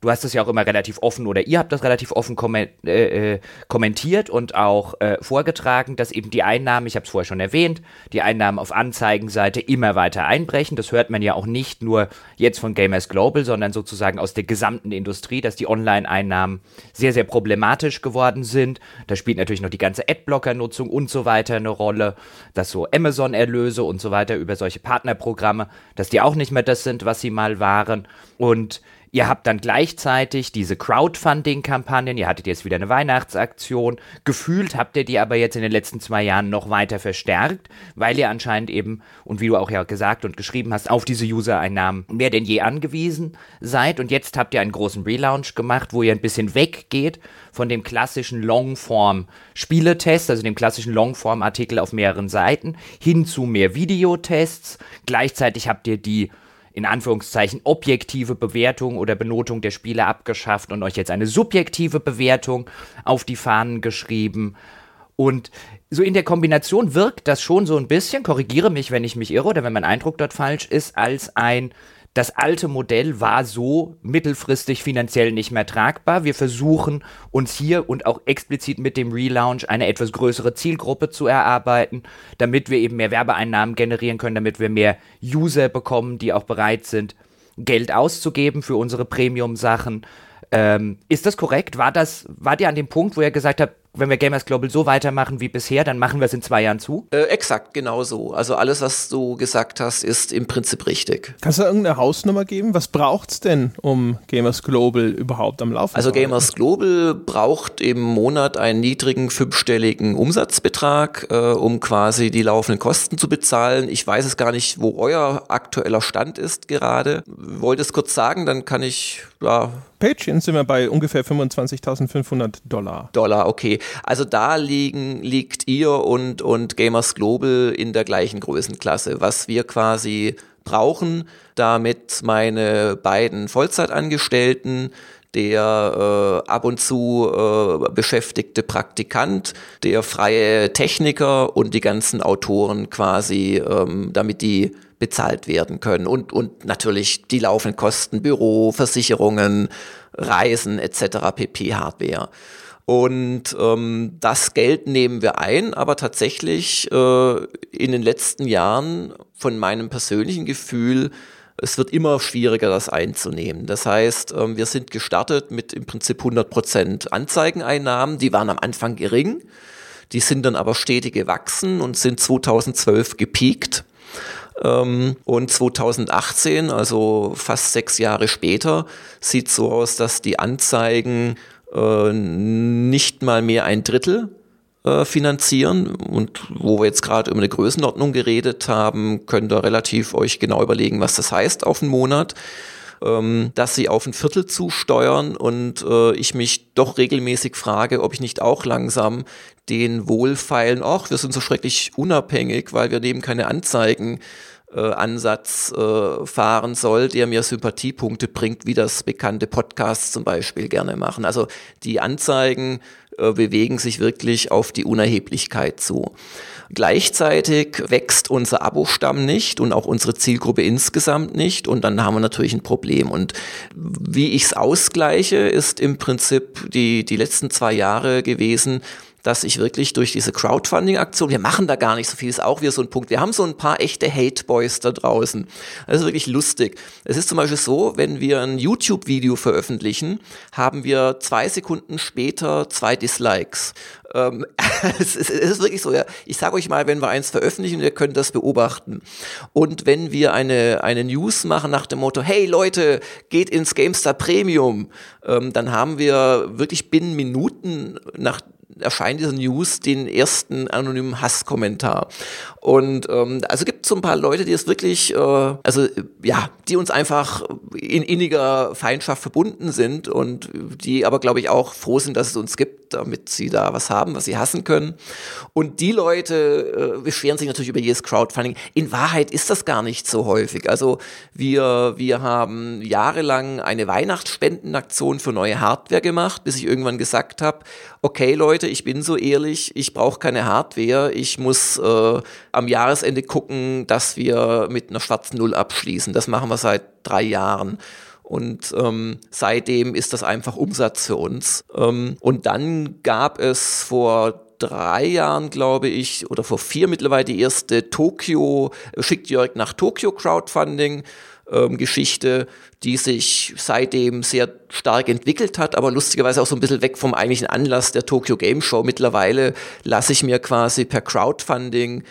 du hast das ja auch immer relativ offen oder ihr habt das relativ offen äh, äh, kommentiert und auch äh, vorgetragen, dass eben die Einnahmen, ich habe es vorher schon erwähnt, die Einnahmen auf Anzeigenseite immer weiter einbrechen. Das hört man ja auch nicht nur jetzt von Gamers Global, sondern sozusagen aus der gesamten Industrie, dass die Online-Einnahmen sehr, sehr problematisch geworden sind. Da spielt natürlich noch die ganze Adblocker-Nutzung und so weiter eine Rolle, dass so Amazon-Erlöse und so weiter über solche Partnerprogramme, dass die auch nicht mehr das sind, was sie mal waren. Und Ihr habt dann gleichzeitig diese Crowdfunding-Kampagnen, ihr hattet jetzt wieder eine Weihnachtsaktion. Gefühlt habt ihr die aber jetzt in den letzten zwei Jahren noch weiter verstärkt, weil ihr anscheinend eben, und wie du auch ja gesagt und geschrieben hast, auf diese User-Einnahmen mehr denn je angewiesen seid. Und jetzt habt ihr einen großen Relaunch gemacht, wo ihr ein bisschen weggeht von dem klassischen Longform-Spieletest, also dem klassischen Longform-Artikel auf mehreren Seiten, hin zu mehr Videotests. Gleichzeitig habt ihr die in Anführungszeichen objektive Bewertung oder Benotung der Spiele abgeschafft und euch jetzt eine subjektive Bewertung auf die Fahnen geschrieben. Und so in der Kombination wirkt das schon so ein bisschen, korrigiere mich, wenn ich mich irre oder wenn mein Eindruck dort falsch ist, als ein das alte Modell war so mittelfristig finanziell nicht mehr tragbar. Wir versuchen uns hier und auch explizit mit dem Relaunch eine etwas größere Zielgruppe zu erarbeiten, damit wir eben mehr Werbeeinnahmen generieren können, damit wir mehr User bekommen, die auch bereit sind, Geld auszugeben für unsere Premium-Sachen. Ähm, ist das korrekt? War das, wart ihr an dem Punkt, wo ihr gesagt habt, wenn wir Gamers Global so weitermachen wie bisher, dann machen wir es in zwei Jahren zu? Äh, exakt, genau so. Also alles, was du gesagt hast, ist im Prinzip richtig. Kannst du irgendeine Hausnummer geben? Was braucht es denn, um Gamers Global überhaupt am Laufen also zu halten? Also Gamers Global braucht im Monat einen niedrigen fünfstelligen Umsatzbetrag, äh, um quasi die laufenden Kosten zu bezahlen. Ich weiß es gar nicht, wo euer aktueller Stand ist gerade. Wollt es kurz sagen, dann kann ich ja, Patreon sind wir bei ungefähr 25.500 Dollar. Dollar, okay. Also da liegen, liegt ihr und, und Gamers Global in der gleichen Größenklasse. Was wir quasi brauchen, damit meine beiden Vollzeitangestellten der äh, ab und zu äh, beschäftigte Praktikant, der freie Techniker und die ganzen Autoren quasi, ähm, damit die bezahlt werden können und, und natürlich die laufenden Kosten, Büro, Versicherungen, Reisen etc. pp. Hardware. Und ähm, das Geld nehmen wir ein, aber tatsächlich äh, in den letzten Jahren von meinem persönlichen Gefühl, es wird immer schwieriger, das einzunehmen. Das heißt, ähm, wir sind gestartet mit im Prinzip 100% Anzeigeneinnahmen, die waren am Anfang gering, die sind dann aber stetig gewachsen und sind 2012 gepiekt und 2018, also fast sechs Jahre später, sieht so aus, dass die Anzeigen äh, nicht mal mehr ein Drittel äh, finanzieren. Und wo wir jetzt gerade über eine Größenordnung geredet haben, könnt ihr relativ euch genau überlegen, was das heißt auf einen Monat ähm, dass sie auf ein Viertel zusteuern und äh, ich mich doch regelmäßig frage, ob ich nicht auch langsam den wohlfeilen, ach, wir sind so schrecklich unabhängig, weil wir nehmen keine Anzeigen äh, Ansatz äh, fahren soll, der mir Sympathiepunkte bringt, wie das bekannte Podcasts zum Beispiel gerne machen. Also die Anzeigen äh, bewegen sich wirklich auf die Unerheblichkeit zu. Gleichzeitig wächst unser Abo-Stamm nicht und auch unsere Zielgruppe insgesamt nicht und dann haben wir natürlich ein Problem. Und wie ich es ausgleiche, ist im Prinzip die, die letzten zwei Jahre gewesen, dass ich wirklich durch diese Crowdfunding-Aktion, wir machen da gar nicht so viel, ist auch wieder so ein Punkt. Wir haben so ein paar echte Hate-Boys da draußen. Das ist wirklich lustig. Es ist zum Beispiel so, wenn wir ein YouTube-Video veröffentlichen, haben wir zwei Sekunden später zwei Dislikes. Ähm, es, ist, es, ist, wirklich so, ja. Ich sage euch mal, wenn wir eins veröffentlichen, ihr könnt das beobachten. Und wenn wir eine, eine News machen nach dem Motto, hey Leute, geht ins GameStar Premium, ähm, dann haben wir wirklich binnen Minuten nach erscheint diese News den ersten anonymen Hasskommentar. Und ähm, also gibt es so ein paar Leute, die es wirklich, äh, also ja, die uns einfach in inniger Feindschaft verbunden sind und die aber, glaube ich, auch froh sind, dass es uns gibt, damit sie da was haben, was sie hassen können. Und die Leute äh, beschweren sich natürlich über jedes Crowdfunding. In Wahrheit ist das gar nicht so häufig. Also wir, wir haben jahrelang eine Weihnachtsspendenaktion für neue Hardware gemacht, bis ich irgendwann gesagt habe, okay Leute, ich bin so ehrlich, ich brauche keine Hardware, ich muss äh, am Jahresende gucken, dass wir mit einer schwarzen Null abschließen. Das machen wir seit drei Jahren. Und ähm, seitdem ist das einfach Umsatz für uns. Ähm, und dann gab es vor drei Jahren, glaube ich, oder vor vier mittlerweile die erste Tokio, schickt Jörg nach Tokio Crowdfunding ähm, Geschichte, die sich seitdem sehr stark entwickelt hat, aber lustigerweise auch so ein bisschen weg vom eigentlichen Anlass der Tokyo Game Show. Mittlerweile lasse ich mir quasi per Crowdfunding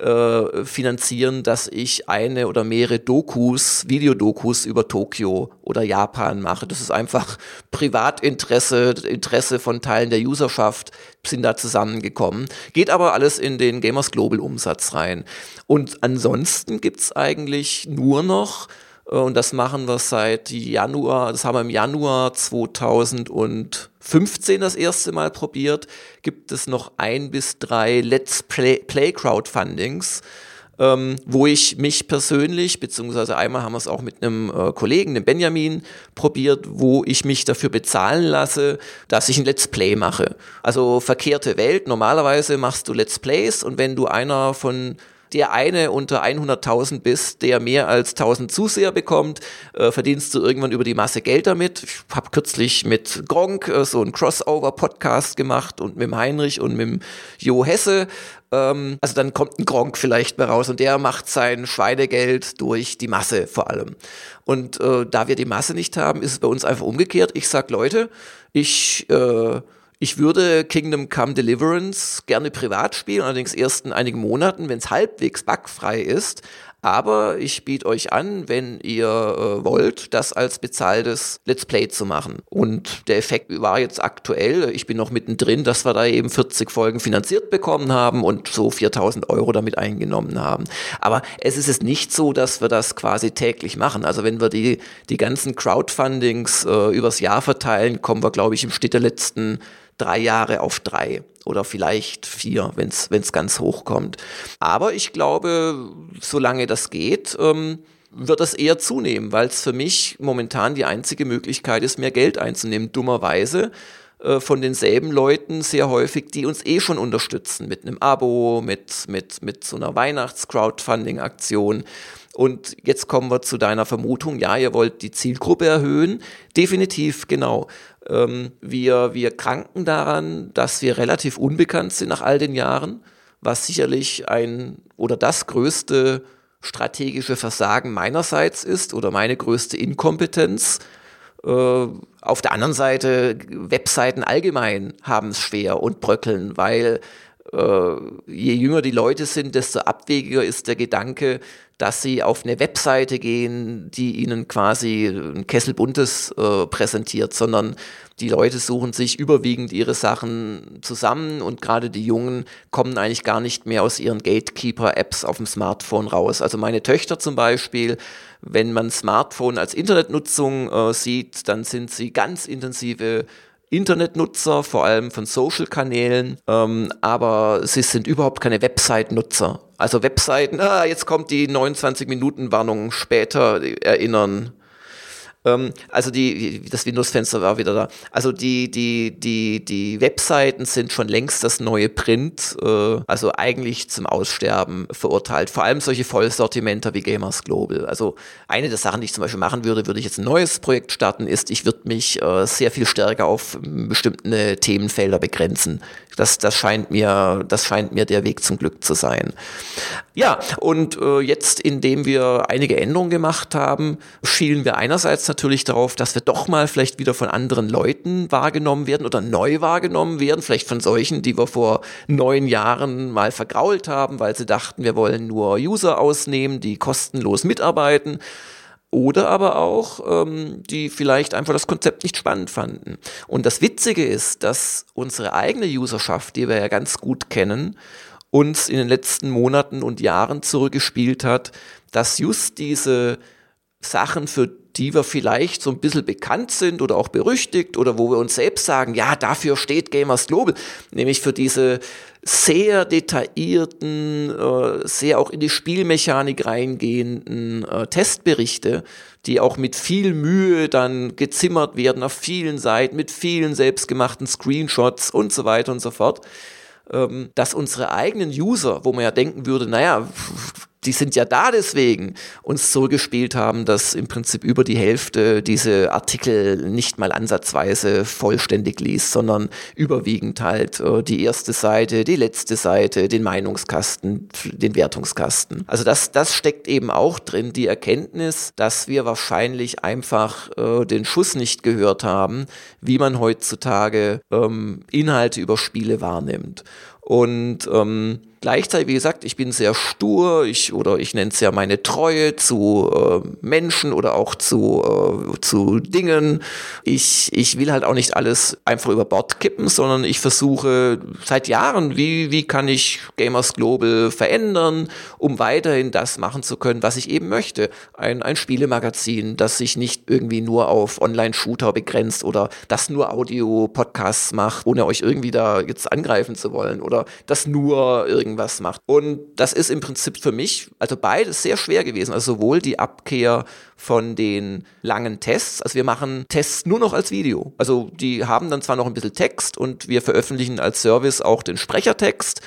äh, finanzieren, dass ich eine oder mehrere Dokus, Videodokus über Tokio oder Japan mache. Das ist einfach Privatinteresse, Interesse von Teilen der Userschaft sind da zusammengekommen. Geht aber alles in den Gamers Global Umsatz rein. Und ansonsten gibt's eigentlich nur noch äh, und das machen wir seit Januar, das haben wir im Januar 2015 das erste Mal probiert, gibt es noch ein bis drei Let's Play, Play Crowdfundings, ähm, wo ich mich persönlich, beziehungsweise einmal haben wir es auch mit einem äh, Kollegen, dem Benjamin, probiert, wo ich mich dafür bezahlen lasse, dass ich ein Let's Play mache. Also verkehrte Welt, normalerweise machst du Let's Plays und wenn du einer von der eine unter 100.000 bist, der mehr als 1000 Zuseher bekommt, äh, verdienst du irgendwann über die Masse Geld damit. Ich habe kürzlich mit Gronk äh, so einen Crossover-Podcast gemacht und mit dem Heinrich und mit dem Jo Hesse ähm, also dann kommt ein Gronk vielleicht mehr raus und der macht sein Schweinegeld durch die Masse vor allem. Und äh, da wir die Masse nicht haben, ist es bei uns einfach umgekehrt. Ich sag Leute, ich äh, ich würde Kingdom Come Deliverance gerne privat spielen, allerdings erst in einigen Monaten, wenn es halbwegs bugfrei ist. Aber ich biete euch an, wenn ihr äh, wollt, das als bezahltes Let's Play zu machen. Und der Effekt war jetzt aktuell, ich bin noch mittendrin, dass wir da eben 40 Folgen finanziert bekommen haben und so 4000 Euro damit eingenommen haben. Aber es ist es nicht so, dass wir das quasi täglich machen. Also wenn wir die, die ganzen Crowdfundings äh, übers Jahr verteilen, kommen wir, glaube ich, im Schnitt der letzten drei Jahre auf drei oder vielleicht vier, wenn es ganz hoch kommt. Aber ich glaube, solange das geht, ähm, wird das eher zunehmen, weil es für mich momentan die einzige Möglichkeit ist, mehr Geld einzunehmen. Dummerweise äh, von denselben Leuten sehr häufig, die uns eh schon unterstützen mit einem Abo, mit, mit, mit so einer Weihnachts-Crowdfunding-Aktion. Und jetzt kommen wir zu deiner Vermutung, ja, ihr wollt die Zielgruppe erhöhen. Definitiv, genau. Ähm, wir, wir kranken daran, dass wir relativ unbekannt sind nach all den Jahren, was sicherlich ein oder das größte strategische Versagen meinerseits ist oder meine größte Inkompetenz. Äh, auf der anderen Seite, Webseiten allgemein haben es schwer und bröckeln, weil äh, je jünger die Leute sind, desto abwegiger ist der Gedanke, dass sie auf eine Webseite gehen, die ihnen quasi ein Kessel Buntes äh, präsentiert, sondern die Leute suchen sich überwiegend ihre Sachen zusammen und gerade die Jungen kommen eigentlich gar nicht mehr aus ihren Gatekeeper-Apps auf dem Smartphone raus. Also meine Töchter zum Beispiel, wenn man Smartphone als Internetnutzung äh, sieht, dann sind sie ganz intensive Internetnutzer, vor allem von Social-Kanälen, ähm, aber sie sind überhaupt keine Website-Nutzer. Also Webseiten, ah, jetzt kommt die 29-Minuten-Warnung später erinnern. Ähm, also die, das Windows-Fenster war wieder da. Also die, die, die, die Webseiten sind schon längst das neue Print, äh, also eigentlich zum Aussterben verurteilt. Vor allem solche Vollsortimenter wie Gamers Global. Also eine der Sachen, die ich zum Beispiel machen würde, würde ich jetzt ein neues Projekt starten, ist, ich würde mich äh, sehr viel stärker auf bestimmte Themenfelder begrenzen. Das, das scheint mir, das scheint mir der Weg zum Glück zu sein. Ja, und äh, jetzt, indem wir einige Änderungen gemacht haben, schielen wir einerseits natürlich darauf, dass wir doch mal vielleicht wieder von anderen Leuten wahrgenommen werden oder neu wahrgenommen werden, vielleicht von solchen, die wir vor neun Jahren mal vergrault haben, weil sie dachten, wir wollen nur User ausnehmen, die kostenlos mitarbeiten. Oder aber auch, ähm, die vielleicht einfach das Konzept nicht spannend fanden. Und das Witzige ist, dass unsere eigene Userschaft, die wir ja ganz gut kennen, uns in den letzten Monaten und Jahren zurückgespielt hat, dass just diese Sachen, für die wir vielleicht so ein bisschen bekannt sind oder auch berüchtigt oder wo wir uns selbst sagen, ja, dafür steht Gamers Global, nämlich für diese sehr detaillierten, äh, sehr auch in die Spielmechanik reingehenden äh, Testberichte, die auch mit viel Mühe dann gezimmert werden auf vielen Seiten, mit vielen selbstgemachten Screenshots und so weiter und so fort. Ähm, dass unsere eigenen User, wo man ja denken würde, naja, die sind ja da deswegen, uns so gespielt haben, dass im Prinzip über die Hälfte diese Artikel nicht mal ansatzweise vollständig liest, sondern überwiegend halt äh, die erste Seite, die letzte Seite, den Meinungskasten, den Wertungskasten. Also das, das steckt eben auch drin, die Erkenntnis, dass wir wahrscheinlich einfach äh, den Schuss nicht gehört haben, wie man heutzutage ähm, Inhalte über Spiele wahrnimmt. Und ähm, Gleichzeitig, wie gesagt, ich bin sehr stur, ich oder ich nenne es ja meine Treue zu äh, Menschen oder auch zu, äh, zu Dingen. Ich, ich will halt auch nicht alles einfach über Bord kippen, sondern ich versuche seit Jahren, wie, wie kann ich Gamers Global verändern, um weiterhin das machen zu können, was ich eben möchte. Ein, ein Spielemagazin, das sich nicht irgendwie nur auf Online-Shooter begrenzt oder das nur Audio-Podcasts macht, ohne euch irgendwie da jetzt angreifen zu wollen oder das nur irgendwie irgendwas macht. Und das ist im Prinzip für mich, also beides sehr schwer gewesen. Also sowohl die Abkehr von den langen Tests, also wir machen Tests nur noch als Video. Also die haben dann zwar noch ein bisschen Text und wir veröffentlichen als Service auch den Sprechertext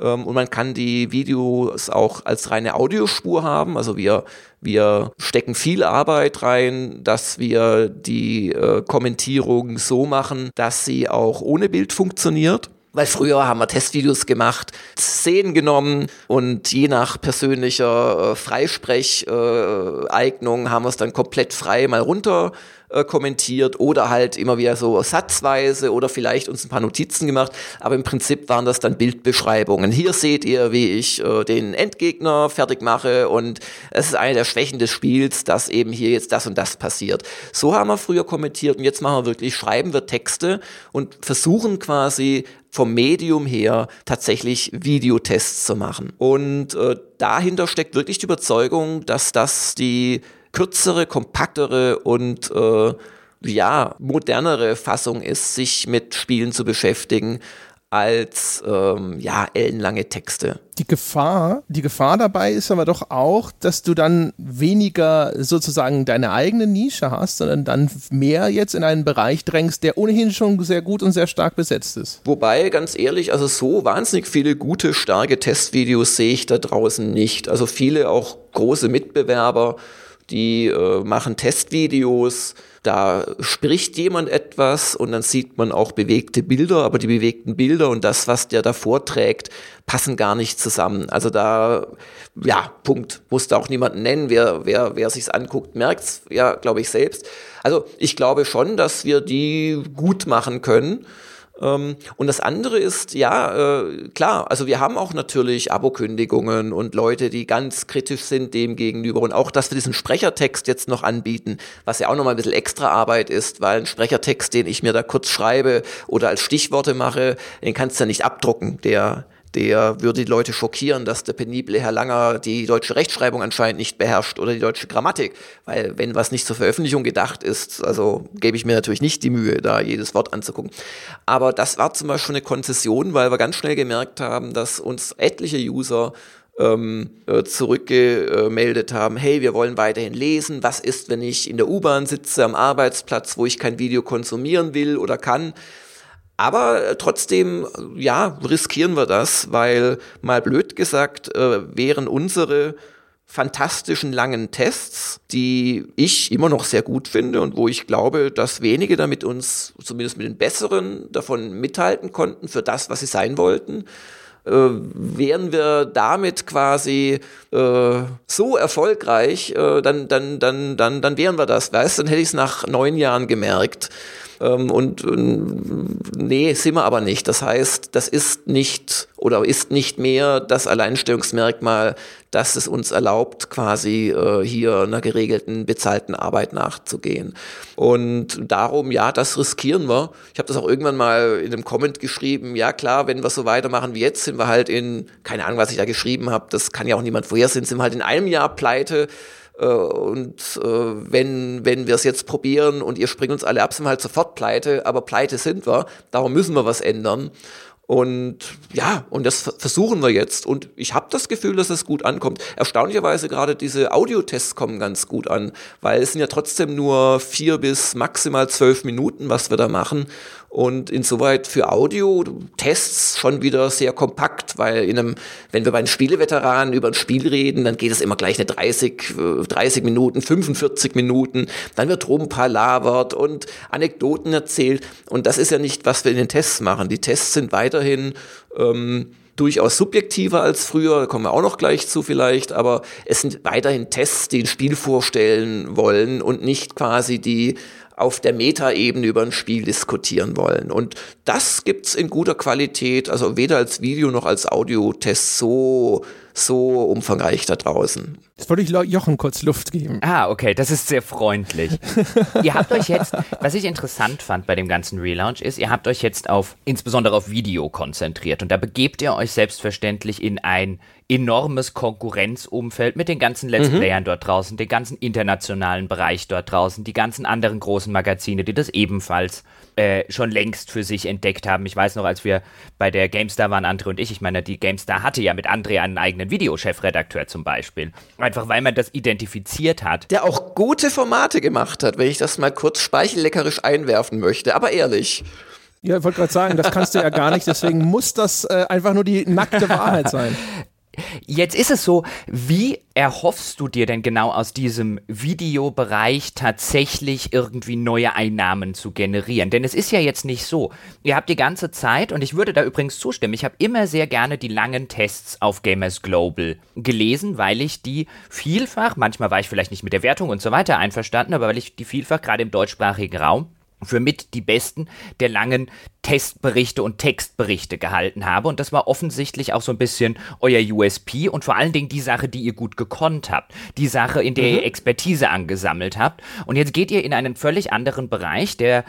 Ähm, und man kann die Videos auch als reine Audiospur haben. Also wir, wir stecken viel Arbeit rein, dass wir die äh, Kommentierung so machen, dass sie auch ohne Bild funktioniert. Weil früher haben wir Testvideos gemacht, Szenen genommen und je nach persönlicher äh, Freisprecheignung äh, haben wir es dann komplett frei mal runter äh, kommentiert oder halt immer wieder so satzweise oder vielleicht uns ein paar Notizen gemacht. Aber im Prinzip waren das dann Bildbeschreibungen. Hier seht ihr, wie ich äh, den Endgegner fertig mache und es ist eine der Schwächen des Spiels, dass eben hier jetzt das und das passiert. So haben wir früher kommentiert und jetzt machen wir wirklich, schreiben wir Texte und versuchen quasi vom Medium her tatsächlich Videotests zu machen. Und äh, dahinter steckt wirklich die Überzeugung, dass das die kürzere, kompaktere und äh, ja, modernere Fassung ist, sich mit Spielen zu beschäftigen, als ähm, ja ellenlange Texte. Die Gefahr, die Gefahr dabei ist aber doch auch, dass du dann weniger sozusagen deine eigene Nische hast, sondern dann mehr jetzt in einen Bereich drängst, der ohnehin schon sehr gut und sehr stark besetzt ist. Wobei, ganz ehrlich, also so wahnsinnig viele gute, starke Testvideos sehe ich da draußen nicht. Also viele auch große Mitbewerber, die äh, machen Testvideos da spricht jemand etwas und dann sieht man auch bewegte Bilder, aber die bewegten Bilder und das, was der da vorträgt, passen gar nicht zusammen. Also da, ja, Punkt. Musste auch niemanden nennen. Wer, wer, wer sich's anguckt, merkt's ja, glaube ich, selbst. Also ich glaube schon, dass wir die gut machen können. Ähm, und das andere ist, ja, äh, klar, also wir haben auch natürlich Abokündigungen und Leute, die ganz kritisch sind dem gegenüber. Und auch, dass wir diesen Sprechertext jetzt noch anbieten, was ja auch nochmal ein bisschen extra Arbeit ist, weil ein Sprechertext, den ich mir da kurz schreibe oder als Stichworte mache, den kannst du ja nicht abdrucken. Der, der würde die Leute schockieren, dass der penible Herr Langer die deutsche Rechtschreibung anscheinend nicht beherrscht oder die deutsche Grammatik. Weil wenn was nicht zur Veröffentlichung gedacht ist, also gebe ich mir natürlich nicht die Mühe, da jedes Wort anzugucken. Aber das war zum Beispiel eine Konzession, weil wir ganz schnell gemerkt haben, dass uns etliche User ähm, äh, zurückgemeldet haben, hey, wir wollen weiterhin lesen. Was ist, wenn ich in der U-Bahn sitze, am Arbeitsplatz, wo ich kein Video konsumieren will oder kann? Aber trotzdem, ja, riskieren wir das, weil mal blöd gesagt, äh, wären unsere fantastischen langen Tests, die ich immer noch sehr gut finde und wo ich glaube, dass wenige damit uns, zumindest mit den besseren, davon mithalten konnten für das, was sie sein wollten, äh, wären wir damit quasi äh, so erfolgreich, äh, dann, dann, dann, dann, dann wären wir das, weißt, dann hätte ich es nach neun Jahren gemerkt. Ähm, und nee, sind wir aber nicht. Das heißt, das ist nicht oder ist nicht mehr das Alleinstellungsmerkmal, das es uns erlaubt, quasi äh, hier einer geregelten, bezahlten Arbeit nachzugehen. Und darum, ja, das riskieren wir. Ich habe das auch irgendwann mal in einem Comment geschrieben. Ja, klar, wenn wir so weitermachen wie jetzt, sind wir halt in, keine Ahnung, was ich da geschrieben habe, das kann ja auch niemand vorhersehen, sind wir halt in einem Jahr pleite und äh, wenn, wenn wir es jetzt probieren und ihr springt uns alle ab, sind wir halt sofort pleite, aber pleite sind wir. Darum müssen wir was ändern. Und ja, und das versuchen wir jetzt. Und ich habe das Gefühl, dass es gut ankommt. Erstaunlicherweise gerade diese Audiotests kommen ganz gut an, weil es sind ja trotzdem nur vier bis maximal zwölf Minuten, was wir da machen. Und insoweit für Audio-Tests schon wieder sehr kompakt, weil in einem, wenn wir bei den Spieleveteranen über ein Spiel reden, dann geht es immer gleich eine 30, 30 äh, Minuten, 45 Minuten, dann wird labert und Anekdoten erzählt. Und das ist ja nicht, was wir in den Tests machen. Die Tests sind weiterhin ähm, durchaus subjektiver als früher, da kommen wir auch noch gleich zu vielleicht, aber es sind weiterhin Tests, die ein Spiel vorstellen wollen und nicht quasi die auf der Metaebene über ein Spiel diskutieren wollen. Und das gibt's in guter Qualität, also weder als Video noch als Audiotest so so umfangreich da draußen. Jetzt wollte ich Jochen kurz Luft geben. Ah, okay, das ist sehr freundlich. ihr habt euch jetzt, was ich interessant fand bei dem ganzen Relaunch ist, ihr habt euch jetzt auf, insbesondere auf Video konzentriert und da begebt ihr euch selbstverständlich in ein enormes Konkurrenzumfeld mit den ganzen Let's mhm. Playern dort draußen, den ganzen internationalen Bereich dort draußen, die ganzen anderen großen Magazine, die das ebenfalls äh, schon längst für sich entdeckt haben. Ich weiß noch, als wir bei der GameStar waren, André und ich, ich meine, die GameStar hatte ja mit André einen eigenen Videochefredakteur zum Beispiel. Einfach weil man das identifiziert hat. Der auch gute Formate gemacht hat, wenn ich das mal kurz speichelleckerisch einwerfen möchte, aber ehrlich. Ja, ich wollte gerade sagen, das kannst du ja gar nicht, deswegen muss das äh, einfach nur die nackte Wahrheit sein. Jetzt ist es so, wie erhoffst du dir denn genau aus diesem Videobereich tatsächlich irgendwie neue Einnahmen zu generieren? Denn es ist ja jetzt nicht so. Ihr habt die ganze Zeit, und ich würde da übrigens zustimmen, ich habe immer sehr gerne die langen Tests auf Gamers Global gelesen, weil ich die vielfach, manchmal war ich vielleicht nicht mit der Wertung und so weiter einverstanden, aber weil ich die vielfach gerade im deutschsprachigen Raum für mit die besten der langen Testberichte und Textberichte gehalten habe. Und das war offensichtlich auch so ein bisschen euer USP und vor allen Dingen die Sache, die ihr gut gekonnt habt. Die Sache, in der mhm. ihr Expertise angesammelt habt. Und jetzt geht ihr in einen völlig anderen Bereich, der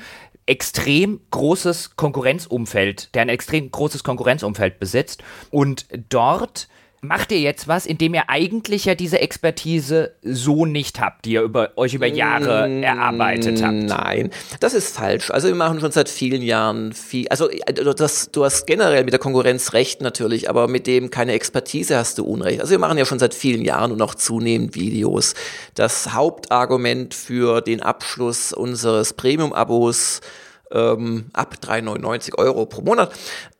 extrem großes Konkurrenzumfeld, der ein extrem großes Konkurrenzumfeld besitzt. Und dort macht ihr jetzt was, indem ihr eigentlich ja diese Expertise so nicht habt, die ihr über, euch über Jahre mm, erarbeitet habt? Nein, das ist falsch. Also wir machen schon seit vielen Jahren viel, also äh, das, du hast generell mit der Konkurrenz recht natürlich, aber mit dem keine Expertise hast du Unrecht. Also wir machen ja schon seit vielen Jahren und noch zunehmend Videos. Das Hauptargument für den Abschluss unseres Premium-Abos ähm, ab 3,99 Euro pro Monat,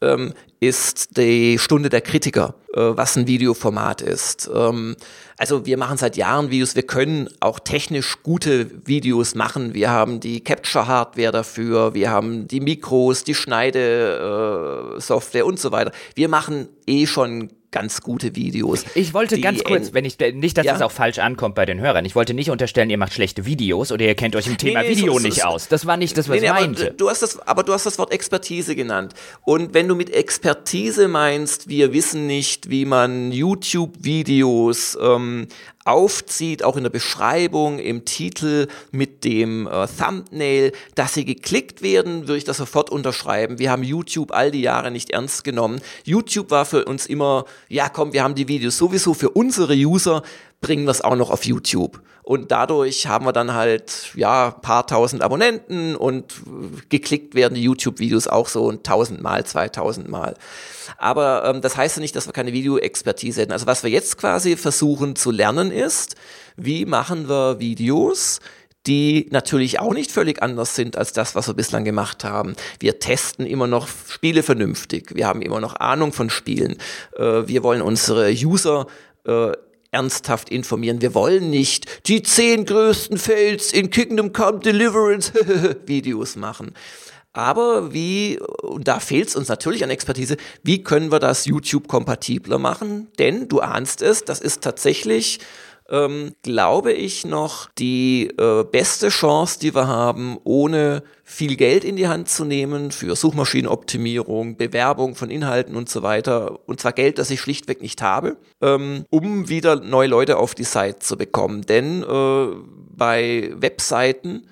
ähm, ist die Stunde der Kritiker, äh, was ein Videoformat ist. Ähm, also wir machen seit Jahren Videos, wir können auch technisch gute Videos machen. Wir haben die Capture-Hardware dafür, wir haben die Mikros, die Schneidesoftware äh, und so weiter. Wir machen eh schon ganz gute Videos. Ich wollte ganz kurz, wenn ich nicht, dass ja? das auch falsch ankommt bei den Hörern. Ich wollte nicht unterstellen, ihr macht schlechte Videos oder ihr kennt euch im Thema nee, nee, Video so, nicht so, aus. Das war nicht das, was nee, ich meinte. Aber du hast das, aber du hast das Wort Expertise genannt. Und wenn du mit Expertise meinst, wir wissen nicht, wie man YouTube-Videos ähm, aufzieht, auch in der Beschreibung, im Titel mit dem äh, Thumbnail, dass sie geklickt werden, würde ich das sofort unterschreiben. Wir haben YouTube all die Jahre nicht ernst genommen. YouTube war für uns immer, ja komm, wir haben die Videos sowieso für unsere User, bringen wir es auch noch auf YouTube. Und dadurch haben wir dann halt, ja, paar tausend Abonnenten und geklickt werden die YouTube-Videos auch so ein tausendmal, zweitausendmal. Aber ähm, das heißt ja nicht, dass wir keine Videoexpertise hätten. Also was wir jetzt quasi versuchen zu lernen ist, wie machen wir Videos, die natürlich auch nicht völlig anders sind als das, was wir bislang gemacht haben. Wir testen immer noch Spiele vernünftig. Wir haben immer noch Ahnung von Spielen. Äh, wir wollen unsere User äh, ernsthaft informieren. Wir wollen nicht die zehn größten Fails in Kingdom Come Deliverance Videos machen. Aber wie, und da fehlt es uns natürlich an Expertise, wie können wir das YouTube-kompatibler machen? Denn du ahnst es, das ist tatsächlich ähm, glaube ich, noch die äh, beste Chance, die wir haben, ohne viel Geld in die Hand zu nehmen für Suchmaschinenoptimierung, Bewerbung von Inhalten und so weiter. Und zwar Geld, das ich schlichtweg nicht habe, ähm, um wieder neue Leute auf die Seite zu bekommen. Denn äh, bei Webseiten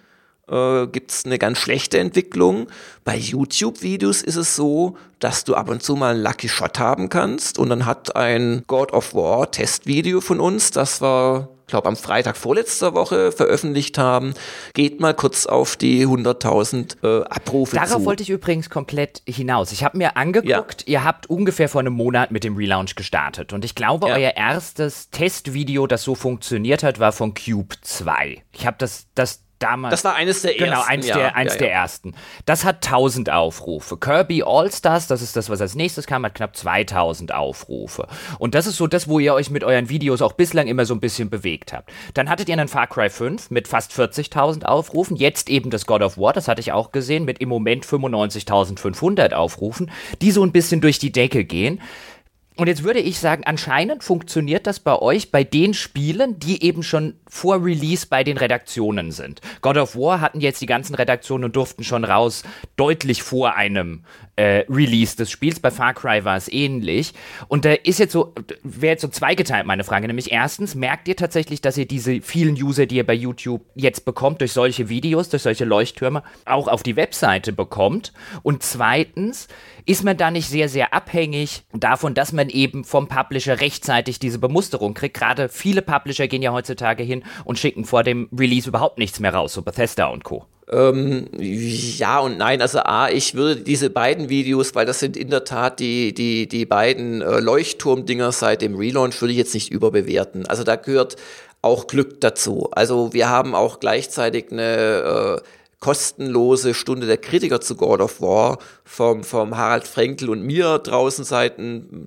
äh, gibt es eine ganz schlechte Entwicklung. Bei YouTube-Videos ist es so, dass du ab und zu mal einen Lucky Shot haben kannst und dann hat ein God of War Testvideo von uns, das war glaube am Freitag vorletzter Woche veröffentlicht haben, geht mal kurz auf die 100.000 äh, Abrufe Darauf zu. wollte ich übrigens komplett hinaus. Ich habe mir angeguckt, ja. ihr habt ungefähr vor einem Monat mit dem Relaunch gestartet und ich glaube, ja. euer erstes Testvideo, das so funktioniert hat, war von Cube 2. Ich habe das, das damals. Das war eines der genau, ersten. Genau, eins, ja, der, eins ja, der ersten. Das hat 1000 Aufrufe. Kirby All-Stars, das ist das, was als nächstes kam, hat knapp 2000 Aufrufe. Und das ist so das, wo ihr euch mit euren Videos auch bislang immer so ein bisschen bewegt habt. Dann hattet ihr einen Far Cry 5 mit fast 40.000 Aufrufen. Jetzt eben das God of War, das hatte ich auch gesehen, mit im Moment 95.500 Aufrufen, die so ein bisschen durch die Decke gehen. Und jetzt würde ich sagen, anscheinend funktioniert das bei euch bei den Spielen, die eben schon vor Release bei den Redaktionen sind. God of War hatten jetzt die ganzen Redaktionen und durften schon raus, deutlich vor einem äh, Release des Spiels. Bei Far Cry war es ähnlich. Und da ist jetzt so, wäre jetzt so zweigeteilt meine Frage. Nämlich erstens, merkt ihr tatsächlich, dass ihr diese vielen User, die ihr bei YouTube jetzt bekommt, durch solche Videos, durch solche Leuchttürme, auch auf die Webseite bekommt? Und zweitens, ist man da nicht sehr, sehr abhängig davon, dass man eben vom Publisher rechtzeitig diese Bemusterung kriegt? Gerade viele Publisher gehen ja heutzutage hin und schicken vor dem Release überhaupt nichts mehr raus, so Bethesda und Co. Ähm, ja und nein. Also A, ich würde diese beiden Videos, weil das sind in der Tat die, die, die beiden äh, Leuchtturmdinger seit dem Relaunch, würde ich jetzt nicht überbewerten. Also da gehört auch Glück dazu. Also wir haben auch gleichzeitig eine äh, kostenlose Stunde der Kritiker zu God of War vom, vom Harald Frenkel und mir draußen seit,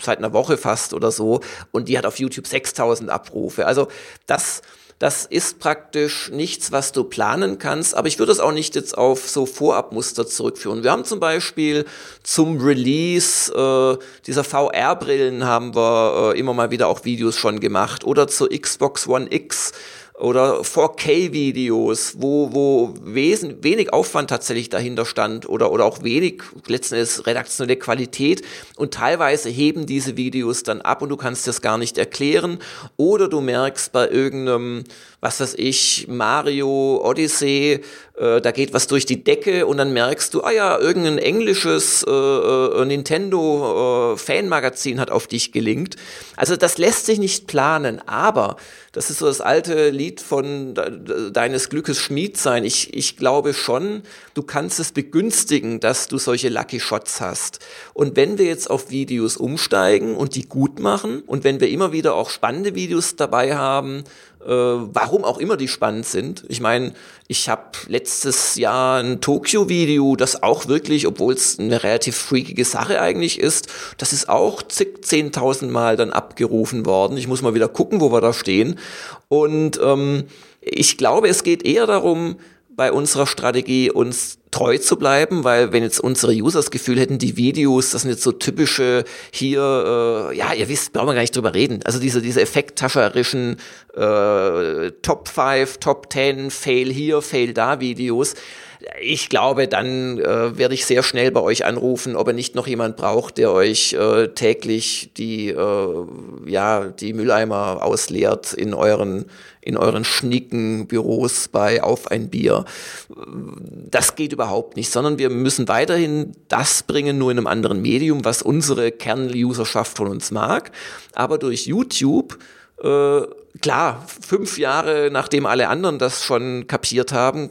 seit einer Woche fast oder so. Und die hat auf YouTube 6000 Abrufe. Also das, das ist praktisch nichts, was du planen kannst, aber ich würde es auch nicht jetzt auf so Vorabmuster zurückführen. Wir haben zum Beispiel zum Release äh, dieser VR-Brillen haben wir äh, immer mal wieder auch Videos schon gemacht oder zur Xbox One X oder 4K-Videos, wo, wo wesen, wenig Aufwand tatsächlich dahinter stand oder, oder auch wenig letzten Endes redaktionelle Qualität und teilweise heben diese Videos dann ab und du kannst das gar nicht erklären oder du merkst bei irgendeinem was weiß ich, Mario, Odyssey, äh, da geht was durch die Decke und dann merkst du, ah ja, irgendein englisches äh, äh, Nintendo äh, Fanmagazin hat auf dich gelinkt. Also das lässt sich nicht planen, aber das ist so das alte Lied von de deines Glückes Schmied sein. Ich, ich glaube schon, du kannst es begünstigen, dass du solche Lucky Shots hast. Und wenn wir jetzt auf Videos umsteigen und die gut machen und wenn wir immer wieder auch spannende Videos dabei haben, warum auch immer die spannend sind. Ich meine, ich habe letztes Jahr ein Tokio-Video, das auch wirklich, obwohl es eine relativ freakige Sache eigentlich ist, das ist auch zig, zehntausend Mal dann abgerufen worden. Ich muss mal wieder gucken, wo wir da stehen. Und ähm, ich glaube, es geht eher darum, bei unserer Strategie, uns treu zu bleiben, weil wenn jetzt unsere User das Gefühl hätten, die Videos, das sind jetzt so typische hier, äh, ja, ihr wisst, brauchen wir gar nicht drüber reden. Also diese, diese effekttascherischen äh, Top 5, Top 10, Fail hier, Fail da Videos, ich glaube, dann äh, werde ich sehr schnell bei euch anrufen, ob ihr nicht noch jemand braucht, der euch äh, täglich die, äh, ja, die Mülleimer ausleert in euren, in euren schnicken Büros bei Auf ein Bier. Das geht überhaupt nicht, sondern wir müssen weiterhin das bringen, nur in einem anderen Medium, was unsere Kern-Userschaft von uns mag. Aber durch YouTube äh, klar, fünf Jahre nachdem alle anderen das schon kapiert haben,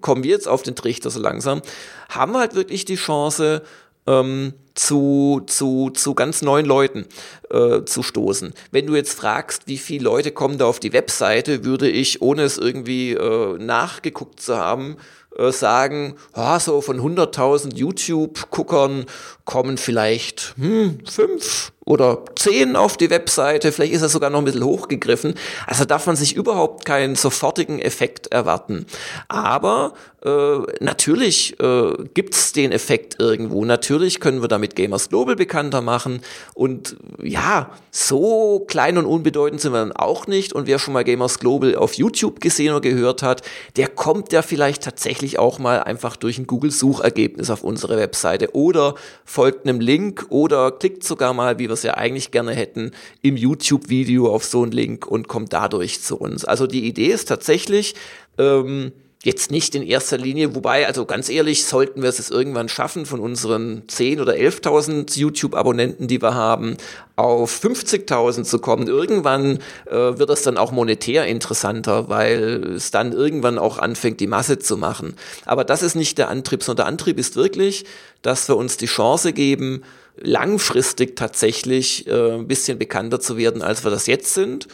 kommen wir jetzt auf den Trichter so langsam, haben wir halt wirklich die Chance, ähm, zu, zu, zu ganz neuen Leuten äh, zu stoßen. Wenn du jetzt fragst, wie viele Leute kommen da auf die Webseite, würde ich, ohne es irgendwie äh, nachgeguckt zu haben, äh, sagen, oh, so von 100.000 YouTube-Guckern kommen vielleicht hm, fünf oder zehn auf die Webseite, vielleicht ist das sogar noch ein bisschen hochgegriffen. Also darf man sich überhaupt keinen sofortigen Effekt erwarten. Aber äh, natürlich äh, gibt den Effekt irgendwo. Natürlich können wir damit Gamers Global bekannter machen. Und ja, so klein und unbedeutend sind wir dann auch nicht. Und wer schon mal Gamers Global auf YouTube gesehen oder gehört hat, der kommt ja vielleicht tatsächlich auch mal einfach durch ein Google-Suchergebnis auf unsere Webseite oder folgt einem Link oder klickt sogar mal, wie wir es ja eigentlich gerne hätten, im YouTube-Video auf so einen Link und kommt dadurch zu uns. Also die Idee ist tatsächlich, ähm, jetzt nicht in erster Linie, wobei, also ganz ehrlich, sollten wir es irgendwann schaffen, von unseren 10.000 oder 11.000 YouTube-Abonnenten, die wir haben, auf 50.000 zu kommen. Irgendwann äh, wird es dann auch monetär interessanter, weil es dann irgendwann auch anfängt, die Masse zu machen. Aber das ist nicht der Antrieb, sondern der Antrieb ist wirklich, dass wir uns die Chance geben, langfristig tatsächlich äh, ein bisschen bekannter zu werden, als wir das jetzt sind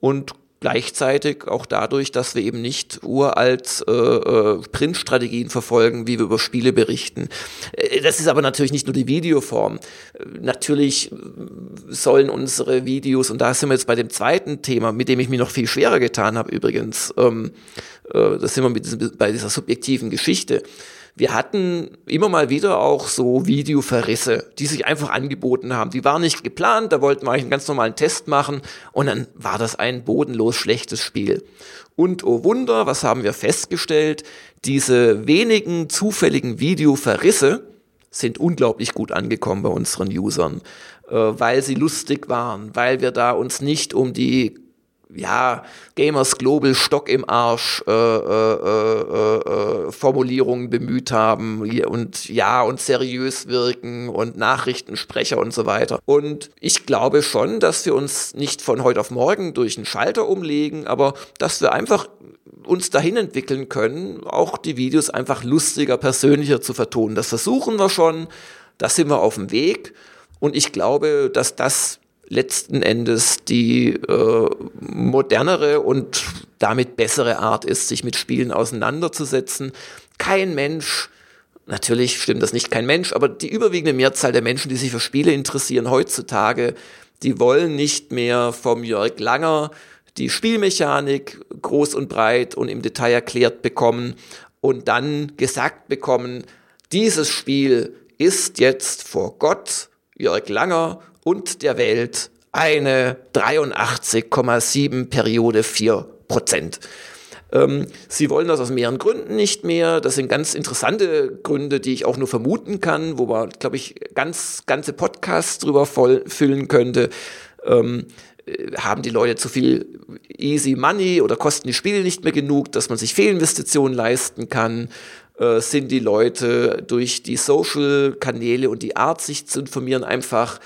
und Gleichzeitig auch dadurch, dass wir eben nicht uralt äh, äh, Printstrategien verfolgen, wie wir über Spiele berichten. Äh, das ist aber natürlich nicht nur die Videoform. Äh, natürlich sollen unsere Videos, und da sind wir jetzt bei dem zweiten Thema, mit dem ich mir noch viel schwerer getan habe übrigens, ähm, äh, das sind wir mit bei dieser subjektiven Geschichte wir hatten immer mal wieder auch so Videoverrisse, die sich einfach angeboten haben. Die waren nicht geplant, da wollten wir eigentlich einen ganz normalen Test machen und dann war das ein bodenlos schlechtes Spiel. Und oh Wunder, was haben wir festgestellt? Diese wenigen zufälligen Videoverrisse sind unglaublich gut angekommen bei unseren Usern, äh, weil sie lustig waren, weil wir da uns nicht um die ja, Gamers Global Stock im Arsch äh, äh, äh, äh, Formulierungen bemüht haben und ja und seriös wirken und Nachrichtensprecher und so weiter. Und ich glaube schon, dass wir uns nicht von heute auf morgen durch einen Schalter umlegen, aber dass wir einfach uns dahin entwickeln können, auch die Videos einfach lustiger, persönlicher zu vertonen. Das versuchen wir schon, da sind wir auf dem Weg und ich glaube, dass das letzten Endes die äh, modernere und damit bessere Art ist, sich mit Spielen auseinanderzusetzen. Kein Mensch Natürlich stimmt das nicht kein Mensch, aber die überwiegende Mehrzahl der Menschen, die sich für Spiele interessieren heutzutage, die wollen nicht mehr vom Jörg Langer die Spielmechanik groß und breit und im Detail erklärt bekommen und dann gesagt bekommen, dieses Spiel ist jetzt vor Gott, Jörg Langer und der Welt eine 83,7 Periode 4 Prozent. Ähm, sie wollen das aus mehreren Gründen nicht mehr. Das sind ganz interessante Gründe, die ich auch nur vermuten kann, wo man, glaube ich, ganz ganze Podcasts drüber voll füllen könnte. Ähm, äh, haben die Leute zu viel easy money oder kosten die Spiele nicht mehr genug, dass man sich Fehlinvestitionen leisten kann? Äh, sind die Leute durch die Social-Kanäle und die Art, sich zu informieren, einfach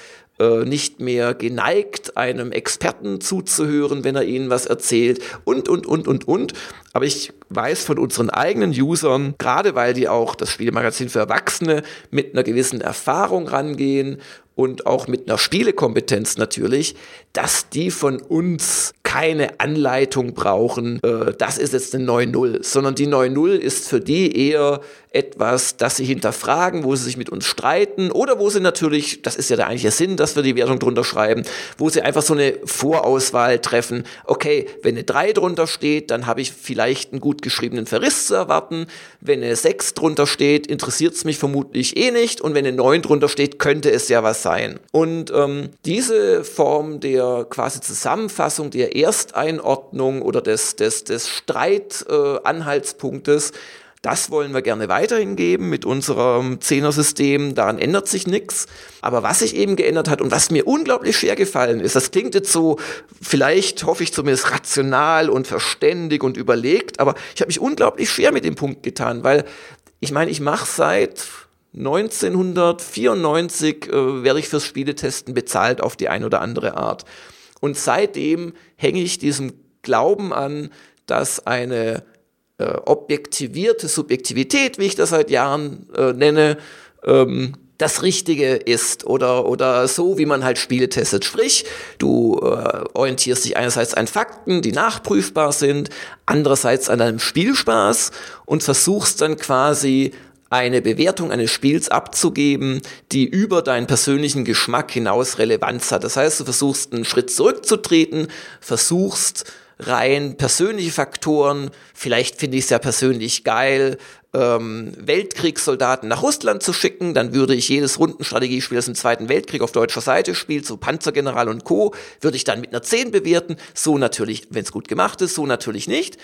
äh, nicht mehr geneigt, einem Experten zuzuhören, wenn er ihnen was erzählt und, und, und, und, und. Aber ich weiß von unseren eigenen Usern, gerade weil die auch das Spielemagazin für Erwachsene mit einer gewissen Erfahrung rangehen und auch mit einer Spielekompetenz natürlich, dass die von uns keine Anleitung brauchen, äh, das ist jetzt eine 9.0, sondern die 9.0 ist für die eher etwas, das sie hinterfragen, wo sie sich mit uns streiten oder wo sie natürlich, das ist ja der eigentliche Sinn, dass wir die Wertung drunter schreiben, wo sie einfach so eine Vorauswahl treffen. Okay, wenn eine 3 drunter steht, dann habe ich vielleicht einen gut geschriebenen Verriss zu erwarten. Wenn eine 6 drunter steht, interessiert es mich vermutlich eh nicht. Und wenn eine 9 drunter steht, könnte es ja was sein. Und ähm, diese Form der quasi Zusammenfassung, der Ersteinordnung oder des, des, des Streitanhaltspunktes, äh, das wollen wir gerne weiterhin geben mit unserem Zehner-System. Daran ändert sich nichts. Aber was sich eben geändert hat und was mir unglaublich schwer gefallen ist, das klingt jetzt so, vielleicht hoffe ich zumindest rational und verständig und überlegt, aber ich habe mich unglaublich schwer mit dem Punkt getan, weil ich meine, ich mache seit 1994 äh, werde ich fürs Spieletesten bezahlt auf die eine oder andere Art. Und seitdem hänge ich diesem Glauben an, dass eine äh, objektivierte Subjektivität, wie ich das seit Jahren äh, nenne, ähm, das Richtige ist oder, oder so, wie man halt Spiele testet. Sprich, du äh, orientierst dich einerseits an Fakten, die nachprüfbar sind, andererseits an deinem Spielspaß und versuchst dann quasi eine Bewertung eines Spiels abzugeben, die über deinen persönlichen Geschmack hinaus Relevanz hat. Das heißt, du versuchst einen Schritt zurückzutreten, versuchst rein persönliche Faktoren, vielleicht finde ich es ja persönlich geil, ähm, Weltkriegssoldaten nach Russland zu schicken, dann würde ich jedes Rundenstrategiespiel, das im Zweiten Weltkrieg auf deutscher Seite spielt, so Panzergeneral und Co., würde ich dann mit einer 10 bewerten. So natürlich, wenn es gut gemacht ist, so natürlich nicht.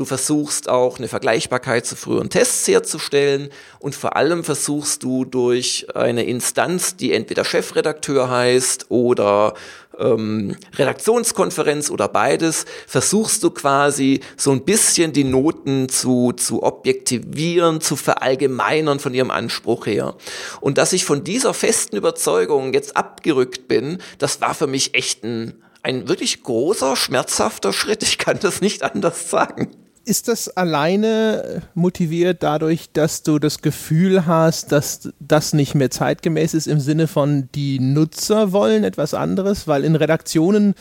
Du versuchst auch eine Vergleichbarkeit zu früheren Tests herzustellen und vor allem versuchst du durch eine Instanz, die entweder Chefredakteur heißt oder ähm, Redaktionskonferenz oder beides, versuchst du quasi so ein bisschen die Noten zu, zu objektivieren, zu verallgemeinern von ihrem Anspruch her. Und dass ich von dieser festen Überzeugung jetzt abgerückt bin, das war für mich echt ein ein wirklich großer, schmerzhafter Schritt. Ich kann das nicht anders sagen. Ist das alleine motiviert dadurch, dass du das Gefühl hast, dass das nicht mehr zeitgemäß ist im Sinne von die Nutzer wollen etwas anderes? Weil in Redaktionen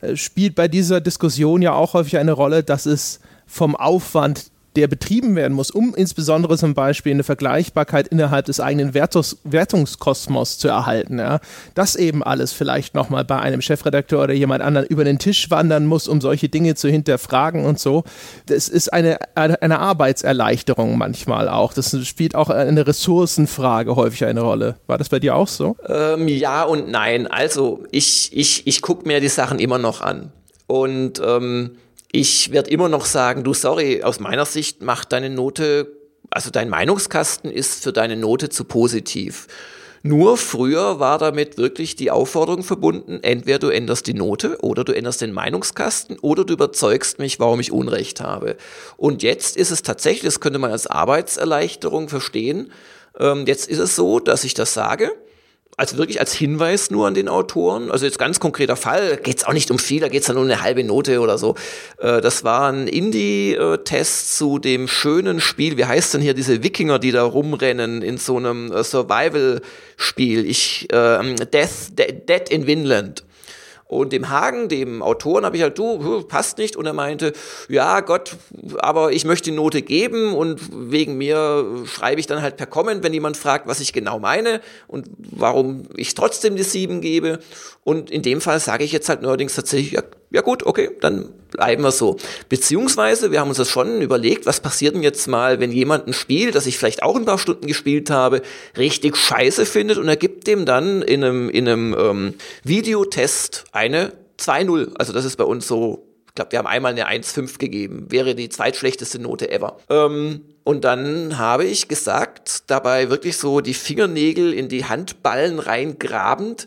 äh, spielt bei dieser Diskussion ja auch häufig eine Rolle, dass es vom Aufwand der betrieben werden muss, um insbesondere zum Beispiel eine Vergleichbarkeit innerhalb des eigenen Wertungs Wertungskosmos zu erhalten. Ja. Das eben alles vielleicht nochmal bei einem Chefredakteur oder jemand anderen über den Tisch wandern muss, um solche Dinge zu hinterfragen und so. Das ist eine, eine Arbeitserleichterung manchmal auch. Das spielt auch eine Ressourcenfrage häufig eine Rolle. War das bei dir auch so? Ähm, ja und nein. Also ich, ich, ich gucke mir die Sachen immer noch an. Und ähm, ich werde immer noch sagen, du sorry, aus meiner Sicht macht deine Note, also dein Meinungskasten ist für deine Note zu positiv. Nur früher war damit wirklich die Aufforderung verbunden, entweder du änderst die Note oder du änderst den Meinungskasten oder du überzeugst mich, warum ich Unrecht habe. Und jetzt ist es tatsächlich, das könnte man als Arbeitserleichterung verstehen, ähm, jetzt ist es so, dass ich das sage also wirklich als Hinweis nur an den Autoren. Also jetzt ganz konkreter Fall, geht es auch nicht um viel, da geht es dann um eine halbe Note oder so. Äh, das war ein Indie-Test zu dem schönen Spiel, wie heißt denn hier diese Wikinger, die da rumrennen in so einem äh, Survival-Spiel? Ich, äh, Death, De Dead in Vinland. Und dem Hagen, dem Autoren, habe ich halt, du, passt nicht. Und er meinte, ja Gott, aber ich möchte die Note geben und wegen mir schreibe ich dann halt per Comment, wenn jemand fragt, was ich genau meine und warum ich trotzdem die sieben gebe. Und in dem Fall sage ich jetzt halt neuerdings tatsächlich, ja, ja gut, okay, dann bleiben wir so. Beziehungsweise, wir haben uns das schon überlegt, was passiert denn jetzt mal, wenn jemand ein Spiel, das ich vielleicht auch ein paar Stunden gespielt habe, richtig scheiße findet und er gibt dem dann in einem, in einem ähm, Videotest eine 2-0. Also das ist bei uns so, ich glaube, wir haben einmal eine 1-5 gegeben. Wäre die zweitschlechteste Note ever. Ähm, und dann habe ich gesagt, dabei wirklich so die Fingernägel in die Handballen reingrabend,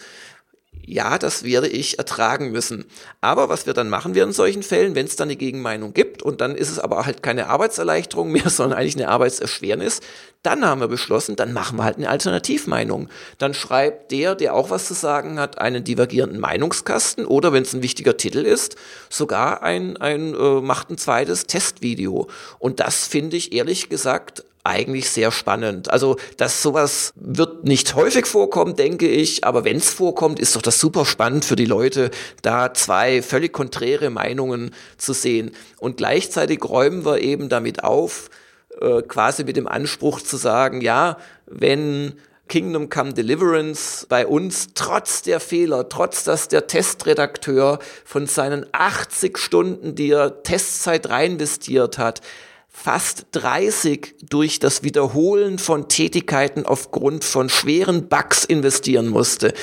ja, das werde ich ertragen müssen. Aber was wir dann machen wir in solchen Fällen, wenn es dann eine Gegenmeinung gibt und dann ist es aber halt keine Arbeitserleichterung mehr, sondern eigentlich eine Arbeitserschwernis, dann haben wir beschlossen, dann machen wir halt eine Alternativmeinung. Dann schreibt der, der auch was zu sagen hat, einen divergierenden Meinungskasten oder wenn es ein wichtiger Titel ist, sogar ein, ein äh, macht ein zweites Testvideo. Und das finde ich ehrlich gesagt eigentlich sehr spannend. Also, dass sowas wird nicht häufig vorkommen, denke ich, aber wenn es vorkommt, ist doch das super spannend für die Leute, da zwei völlig konträre Meinungen zu sehen. Und gleichzeitig räumen wir eben damit auf, äh, quasi mit dem Anspruch zu sagen, ja, wenn Kingdom Come Deliverance bei uns trotz der Fehler, trotz dass der Testredakteur von seinen 80 Stunden, die er Testzeit reinvestiert hat, fast 30 durch das Wiederholen von Tätigkeiten aufgrund von schweren Bugs investieren musste.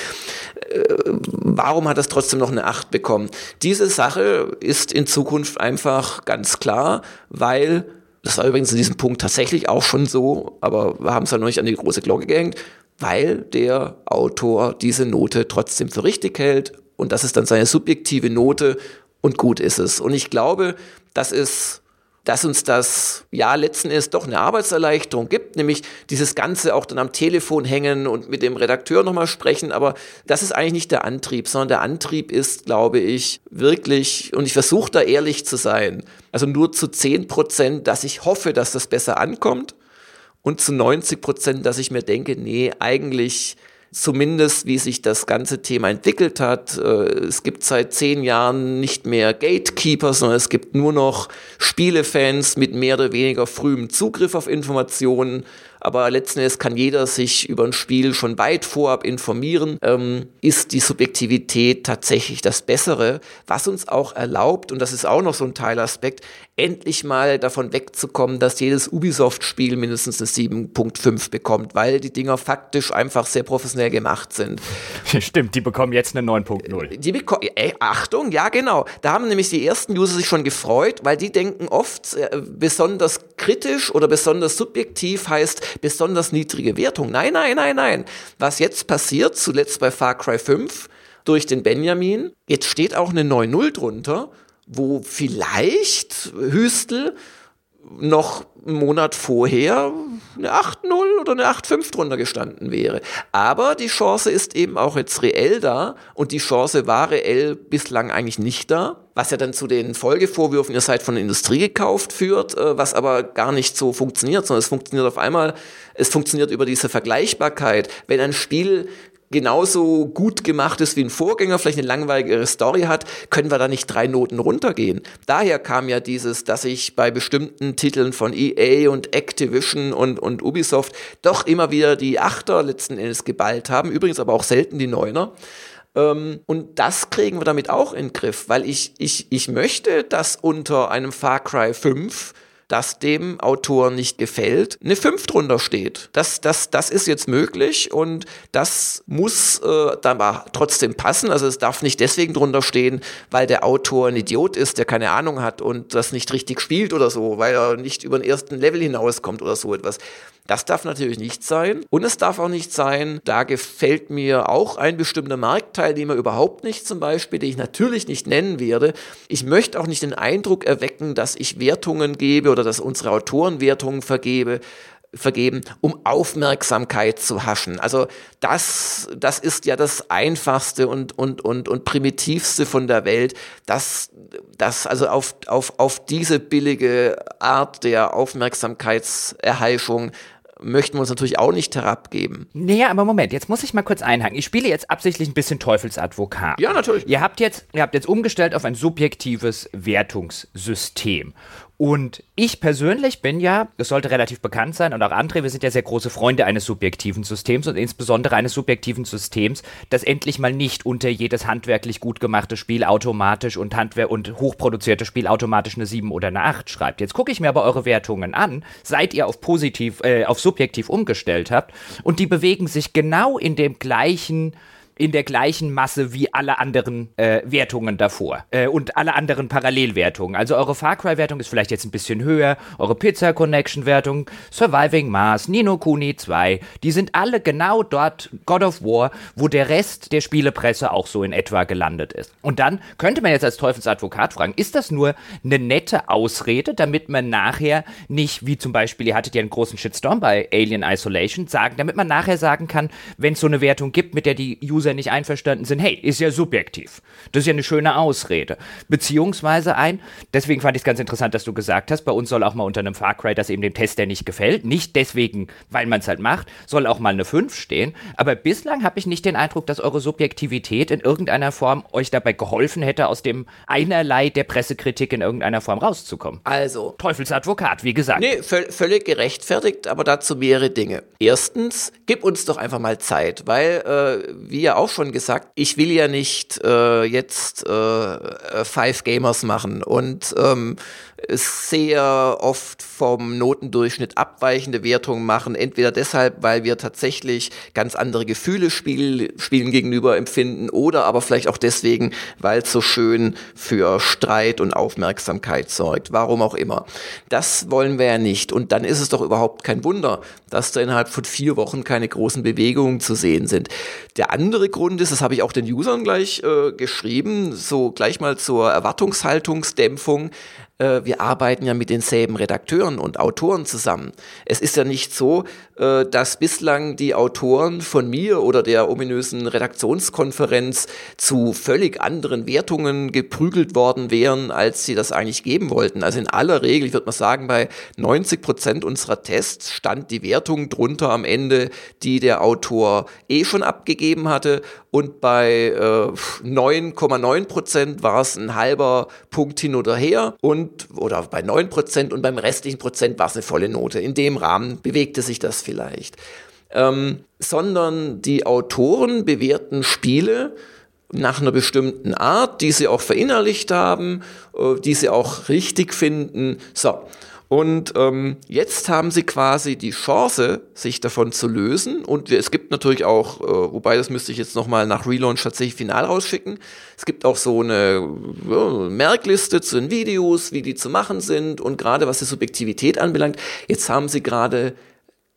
Äh, warum hat es trotzdem noch eine 8 bekommen? Diese Sache ist in Zukunft einfach ganz klar, weil, das war übrigens in diesem Punkt tatsächlich auch schon so, aber wir haben es ja noch nicht an die große Glocke gehängt, weil der Autor diese Note trotzdem für richtig hält und das ist dann seine subjektive Note und gut ist es. Und ich glaube, das ist dass uns das ja letzten Endes doch eine Arbeitserleichterung gibt, nämlich dieses Ganze auch dann am Telefon hängen und mit dem Redakteur nochmal sprechen. Aber das ist eigentlich nicht der Antrieb, sondern der Antrieb ist, glaube ich, wirklich, und ich versuche da ehrlich zu sein, also nur zu 10 Prozent, dass ich hoffe, dass das besser ankommt und zu 90 Prozent, dass ich mir denke, nee, eigentlich zumindest wie sich das ganze Thema entwickelt hat. Äh, es gibt seit zehn Jahren nicht mehr Gatekeeper, sondern es gibt nur noch Spielefans mit mehr oder weniger frühem Zugriff auf Informationen aber letzten Endes kann jeder sich über ein Spiel schon weit vorab informieren. Ähm, ist die Subjektivität tatsächlich das Bessere, was uns auch erlaubt, und das ist auch noch so ein Teilaspekt, endlich mal davon wegzukommen, dass jedes Ubisoft-Spiel mindestens eine 7.5 bekommt, weil die Dinger faktisch einfach sehr professionell gemacht sind. Stimmt, die bekommen jetzt eine 9.0. Die bekommen, äh, Achtung, ja genau. Da haben nämlich die ersten User sich schon gefreut, weil die denken oft, äh, besonders kritisch oder besonders subjektiv heißt, besonders niedrige Wertung. Nein, nein, nein, nein. Was jetzt passiert, zuletzt bei Far Cry 5 durch den Benjamin, jetzt steht auch eine 9.0 drunter, wo vielleicht Hüstel noch einen Monat vorher eine 8-0 oder eine 8-5 drunter gestanden wäre. Aber die Chance ist eben auch jetzt reell da und die Chance war reell bislang eigentlich nicht da, was ja dann zu den Folgevorwürfen, ihr seid von der Industrie gekauft, führt, äh, was aber gar nicht so funktioniert, sondern es funktioniert auf einmal, es funktioniert über diese Vergleichbarkeit. Wenn ein Spiel genauso gut gemacht ist wie ein Vorgänger, vielleicht eine langweiligere Story hat, können wir da nicht drei Noten runtergehen. Daher kam ja dieses, dass ich bei bestimmten Titeln von EA und Activision und, und Ubisoft doch immer wieder die Achter letzten Endes geballt haben, übrigens aber auch selten die Neuner. Ähm, und das kriegen wir damit auch in den Griff, weil ich, ich, ich möchte, dass unter einem Far Cry 5 das dem Autor nicht gefällt, eine 5 drunter steht. Das, das, das ist jetzt möglich und das muss äh, dann trotzdem passen. Also es darf nicht deswegen drunter stehen, weil der Autor ein Idiot ist, der keine Ahnung hat und das nicht richtig spielt oder so, weil er nicht über den ersten Level hinauskommt oder so etwas. Das darf natürlich nicht sein. Und es darf auch nicht sein, da gefällt mir auch ein bestimmter Marktteilnehmer überhaupt nicht zum Beispiel, den ich natürlich nicht nennen werde. Ich möchte auch nicht den Eindruck erwecken, dass ich Wertungen gebe oder dass unsere Autoren Wertungen vergebe, vergeben, um Aufmerksamkeit zu haschen. Also das, das ist ja das einfachste und, und, und, und primitivste von der Welt, dass, dass also auf, auf, auf diese billige Art der Aufmerksamkeitserheischung möchten wir uns natürlich auch nicht herabgeben. Naja, aber Moment, jetzt muss ich mal kurz einhaken. Ich spiele jetzt absichtlich ein bisschen Teufelsadvokat. Ja, natürlich. Ihr habt jetzt, ihr habt jetzt umgestellt auf ein subjektives Wertungssystem. Und ich persönlich bin ja, das sollte relativ bekannt sein, und auch andere, wir sind ja sehr große Freunde eines subjektiven Systems und insbesondere eines subjektiven Systems, das endlich mal nicht unter jedes handwerklich gut gemachte Spiel automatisch und Handwer und hochproduzierte Spiel automatisch eine 7 oder eine 8 schreibt. Jetzt gucke ich mir aber eure Wertungen an, seit ihr auf positiv, äh, auf subjektiv umgestellt habt, und die bewegen sich genau in dem gleichen in der gleichen Masse wie alle anderen äh, Wertungen davor äh, und alle anderen Parallelwertungen. Also eure Far Cry-Wertung ist vielleicht jetzt ein bisschen höher, eure Pizza Connection-Wertung, Surviving Mars, Nino Kuni 2, die sind alle genau dort, God of War, wo der Rest der Spielepresse auch so in etwa gelandet ist. Und dann könnte man jetzt als Teufelsadvokat fragen, ist das nur eine nette Ausrede, damit man nachher nicht, wie zum Beispiel, ihr hattet ja einen großen Shitstorm bei Alien Isolation, sagen, damit man nachher sagen kann, wenn es so eine Wertung gibt, mit der die User User nicht einverstanden sind, hey, ist ja subjektiv. Das ist ja eine schöne Ausrede. Beziehungsweise ein, deswegen fand ich es ganz interessant, dass du gesagt hast, bei uns soll auch mal unter einem Far Cry, das eben dem Tester nicht gefällt, nicht deswegen, weil man es halt macht, soll auch mal eine 5 stehen. Aber bislang habe ich nicht den Eindruck, dass eure Subjektivität in irgendeiner Form euch dabei geholfen hätte, aus dem einerlei der Pressekritik in irgendeiner Form rauszukommen. Also. Teufelsadvokat, wie gesagt. Nee, völlig gerechtfertigt, aber dazu mehrere Dinge. Erstens, gib uns doch einfach mal Zeit, weil äh, wir auch schon gesagt, ich will ja nicht äh, jetzt äh, Five Gamers machen. Und ähm, sehr oft vom Notendurchschnitt abweichende Wertungen machen. Entweder deshalb, weil wir tatsächlich ganz andere Gefühle Spiel, Spielen gegenüber empfinden oder aber vielleicht auch deswegen, weil es so schön für Streit und Aufmerksamkeit sorgt. Warum auch immer. Das wollen wir ja nicht. Und dann ist es doch überhaupt kein Wunder, dass da innerhalb von vier Wochen keine großen Bewegungen zu sehen sind. Der andere Grund ist, das habe ich auch den Usern gleich äh, geschrieben, so gleich mal zur Erwartungshaltungsdämpfung wir arbeiten ja mit denselben Redakteuren und Autoren zusammen. Es ist ja nicht so, äh, dass bislang die Autoren von mir oder der ominösen Redaktionskonferenz zu völlig anderen Wertungen geprügelt worden wären, als sie das eigentlich geben wollten. Also in aller Regel, ich würde mal sagen, bei 90 Prozent unserer Tests stand die Wertung drunter am Ende, die der Autor eh schon abgegeben hatte. Und bei 9,9 äh, Prozent war es ein halber Punkt hin oder her. Und, oder bei 9 Prozent und beim restlichen Prozent war es eine volle Note. In dem Rahmen bewegte sich das vielleicht. Ähm, sondern die Autoren bewerten Spiele nach einer bestimmten Art, die sie auch verinnerlicht haben, äh, die sie auch richtig finden. So. Und ähm, jetzt haben sie quasi die Chance, sich davon zu lösen. Und es gibt natürlich auch, äh, wobei das müsste ich jetzt nochmal nach Relaunch tatsächlich final rausschicken. Es gibt auch so eine ja, Merkliste zu den Videos, wie die zu machen sind. Und gerade was die Subjektivität anbelangt, jetzt haben sie gerade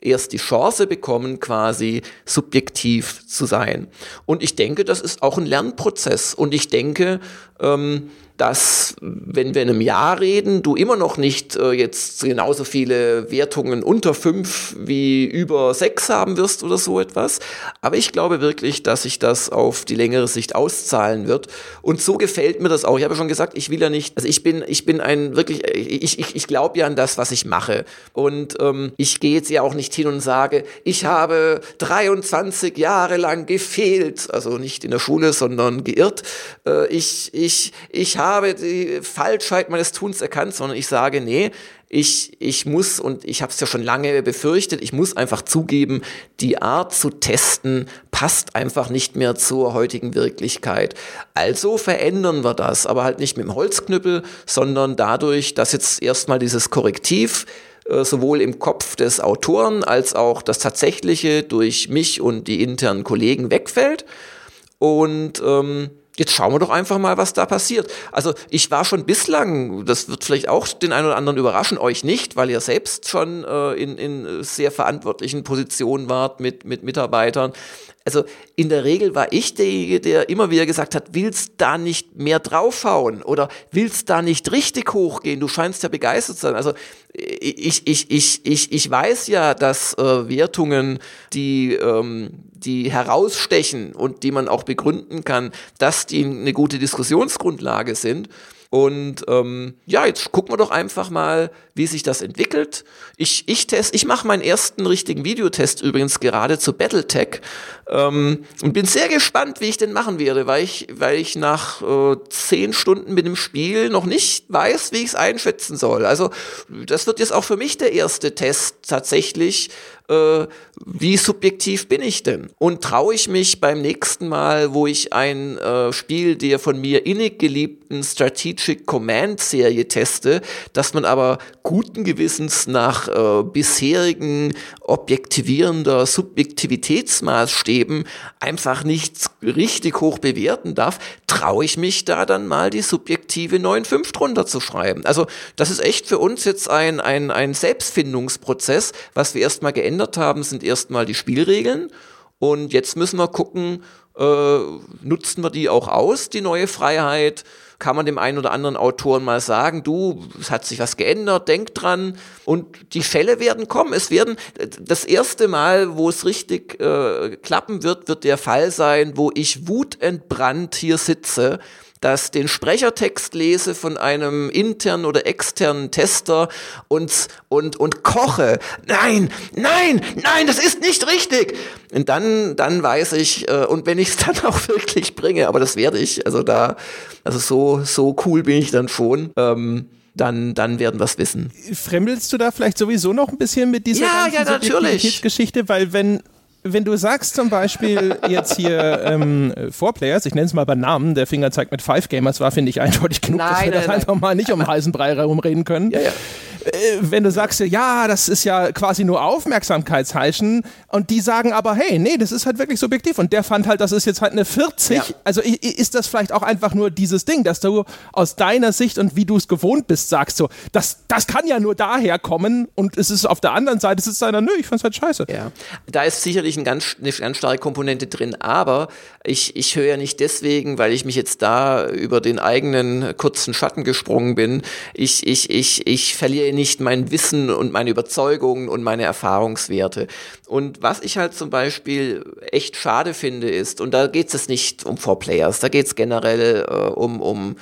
erst die Chance bekommen, quasi subjektiv zu sein. Und ich denke, das ist auch ein Lernprozess. Und ich denke, ähm, dass, wenn wir in einem Jahr reden, du immer noch nicht äh, jetzt genauso viele Wertungen unter fünf wie über sechs haben wirst oder so etwas. Aber ich glaube wirklich, dass sich das auf die längere Sicht auszahlen wird. Und so gefällt mir das auch. Ich habe ja schon gesagt, ich will ja nicht, also ich bin, ich bin ein wirklich, ich, ich, ich glaube ja an das, was ich mache. Und ähm, ich gehe jetzt ja auch nicht hin und sage, ich habe 23 Jahre lang gefehlt, also nicht in der Schule, sondern geirrt. Äh, ich, ich, ich habe habe die Falschheit meines Tuns erkannt, sondern ich sage, nee, ich, ich muss, und ich habe es ja schon lange befürchtet, ich muss einfach zugeben, die Art zu testen passt einfach nicht mehr zur heutigen Wirklichkeit. Also verändern wir das, aber halt nicht mit dem Holzknüppel, sondern dadurch, dass jetzt erstmal dieses Korrektiv äh, sowohl im Kopf des Autoren als auch das tatsächliche durch mich und die internen Kollegen wegfällt. Und ähm, Jetzt schauen wir doch einfach mal, was da passiert. Also ich war schon bislang, das wird vielleicht auch den einen oder anderen überraschen, euch nicht, weil ihr selbst schon äh, in, in sehr verantwortlichen Positionen wart mit, mit Mitarbeitern. Also in der Regel war ich derjenige, der immer wieder gesagt hat, willst da nicht mehr draufhauen oder willst da nicht richtig hochgehen? Du scheinst ja begeistert zu sein. Also ich, ich, ich, ich, ich weiß ja, dass äh, Wertungen, die, ähm, die herausstechen und die man auch begründen kann, dass die eine gute Diskussionsgrundlage sind. Und ähm, ja, jetzt gucken wir doch einfach mal, wie sich das entwickelt. Ich, ich ich mache meinen ersten richtigen Videotest übrigens gerade zu Battletech ähm, und bin sehr gespannt, wie ich den machen werde, weil ich, weil ich nach äh, zehn Stunden mit dem Spiel noch nicht weiß, wie ich es einschätzen soll. Also das wird jetzt auch für mich der erste Test tatsächlich, äh, wie subjektiv bin ich denn? Und traue ich mich beim nächsten Mal, wo ich ein äh, Spiel der von mir innig geliebten Strategic Command Serie teste, dass man aber guten Gewissens nach äh, bisherigen objektivierender Subjektivitätsmaßstäben einfach nicht richtig hoch bewerten darf, traue ich mich da dann mal die subjektive 9.5 drunter zu schreiben. Also das ist echt für uns jetzt ein, ein, ein Selbstfindungsprozess. Was wir erstmal geändert haben, sind erstmal die Spielregeln. Und jetzt müssen wir gucken, äh, nutzen wir die auch aus, die neue Freiheit? Kann man dem einen oder anderen Autoren mal sagen, du, es hat sich was geändert, denk dran. Und die Fälle werden kommen. Es werden das erste Mal, wo es richtig äh, klappen wird, wird der Fall sein, wo ich wutentbrannt hier sitze dass den Sprechertext lese von einem internen oder externen Tester und, und, und koche. Nein, nein, nein, das ist nicht richtig. Und dann, dann weiß ich, äh, und wenn ich es dann auch wirklich bringe, aber das werde ich, also da, also so, so cool bin ich dann schon. Ähm, dann, dann werden wir es wissen. Fremdelst du da vielleicht sowieso noch ein bisschen mit dieser ja, ja, natürlich. Geschichte, weil wenn wenn du sagst zum Beispiel jetzt hier ähm, Four Players, ich nenne es mal bei Namen, der Finger zeigt mit Five Gamers war, finde ich eindeutig genug, nein, dass wir nein, das nein. einfach mal nicht um heißen Brei herumreden können. Ja, ja. Äh, wenn du sagst, ja, das ist ja quasi nur Aufmerksamkeitsheischen und die sagen aber, hey, nee, das ist halt wirklich subjektiv und der fand halt, das ist jetzt halt eine 40. Ja. Also ist das vielleicht auch einfach nur dieses Ding, dass du aus deiner Sicht und wie du es gewohnt bist, sagst so, das, das kann ja nur daher kommen und es ist auf der anderen Seite, es ist einer, nö, ich fand's halt scheiße. Ja, da ist sicherlich ein ganz, eine ganz starke Komponente drin, aber ich, ich höre ja nicht deswegen, weil ich mich jetzt da über den eigenen kurzen Schatten gesprungen bin, ich, ich, ich, ich verliere nicht mein Wissen und meine Überzeugungen und meine Erfahrungswerte. Und was ich halt zum Beispiel echt schade finde ist, und da geht es nicht um Four Players, da geht es generell äh, um, um,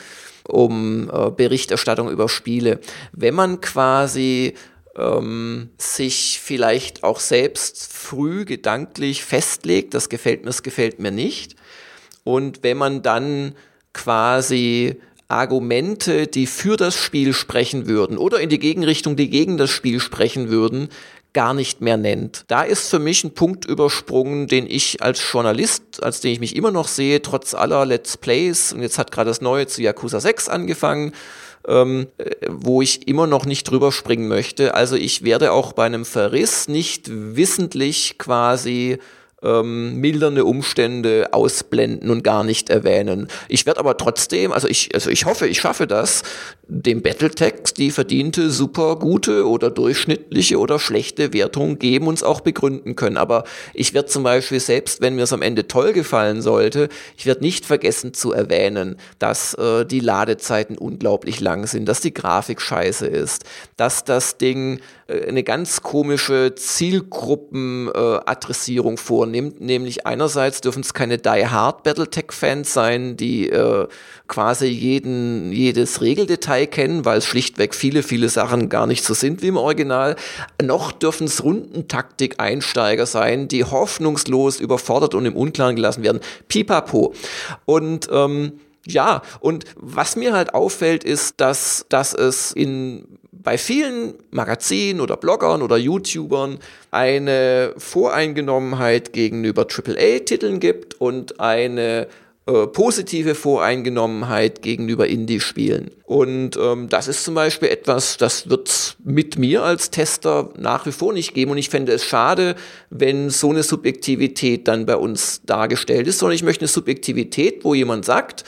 um äh, Berichterstattung über Spiele. Wenn man quasi ähm, sich vielleicht auch selbst früh gedanklich festlegt, das gefällt mir, das gefällt mir nicht. Und wenn man dann quasi Argumente, die für das Spiel sprechen würden oder in die Gegenrichtung, die gegen das Spiel sprechen würden, gar nicht mehr nennt. Da ist für mich ein Punkt übersprungen, den ich als Journalist, als den ich mich immer noch sehe, trotz aller Let's Plays, und jetzt hat gerade das neue zu Yakuza 6 angefangen, ähm, wo ich immer noch nicht drüber springen möchte. Also ich werde auch bei einem Verriss nicht wissentlich quasi ähm, mildernde Umstände ausblenden und gar nicht erwähnen. Ich werde aber trotzdem, also ich, also ich hoffe, ich schaffe das, dem Battletext die verdiente super gute oder durchschnittliche oder schlechte Wertung geben und es auch begründen können. Aber ich werde zum Beispiel, selbst wenn mir es am Ende toll gefallen sollte, ich werde nicht vergessen zu erwähnen, dass äh, die Ladezeiten unglaublich lang sind, dass die Grafik scheiße ist, dass das Ding eine ganz komische Zielgruppenadressierung äh, vornimmt, nämlich einerseits dürfen es keine Die Hard Battletech-Fans sein, die äh, quasi jeden, jedes Regeldetail kennen, weil es schlichtweg viele, viele Sachen gar nicht so sind wie im Original. Noch dürfen es Rundentaktik-Einsteiger sein, die hoffnungslos überfordert und im Unklaren gelassen werden. Pipapo. Und ähm, ja, und was mir halt auffällt, ist, dass, dass es in bei vielen Magazinen oder Bloggern oder YouTubern eine Voreingenommenheit gegenüber AAA-Titeln gibt und eine äh, positive Voreingenommenheit gegenüber Indie-Spielen. Und ähm, das ist zum Beispiel etwas, das wird mit mir als Tester nach wie vor nicht geben. Und ich fände es schade, wenn so eine Subjektivität dann bei uns dargestellt ist, sondern ich möchte eine Subjektivität, wo jemand sagt,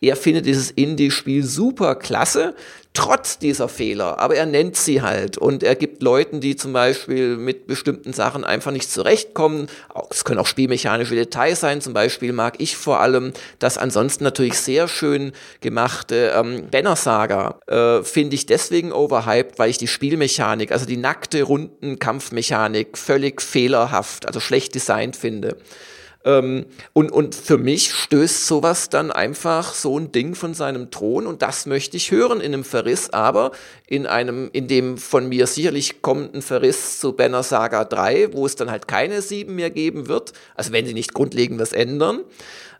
er findet dieses Indie-Spiel super klasse, trotz dieser Fehler, aber er nennt sie halt. Und er gibt Leuten, die zum Beispiel mit bestimmten Sachen einfach nicht zurechtkommen, es können auch spielmechanische Details sein, zum Beispiel mag ich vor allem das ansonsten natürlich sehr schön gemachte ähm, Banner Saga, äh, finde ich deswegen overhyped, weil ich die Spielmechanik, also die nackte Runden-Kampfmechanik völlig fehlerhaft, also schlecht designt finde. Ähm, und, und für mich stößt sowas dann einfach so ein Ding von seinem Thron und das möchte ich hören in einem Verriss, aber in einem, in dem von mir sicherlich kommenden Verriss zu Banner Saga 3, wo es dann halt keine 7 mehr geben wird, also wenn sie nicht grundlegend was ändern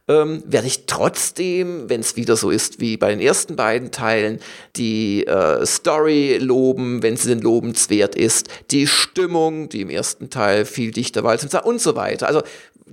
ähm, werde ich trotzdem, wenn es wieder so ist wie bei den ersten beiden Teilen, die äh, Story loben, wenn sie denn lobenswert ist, die Stimmung, die im ersten Teil viel dichter war und so weiter. Also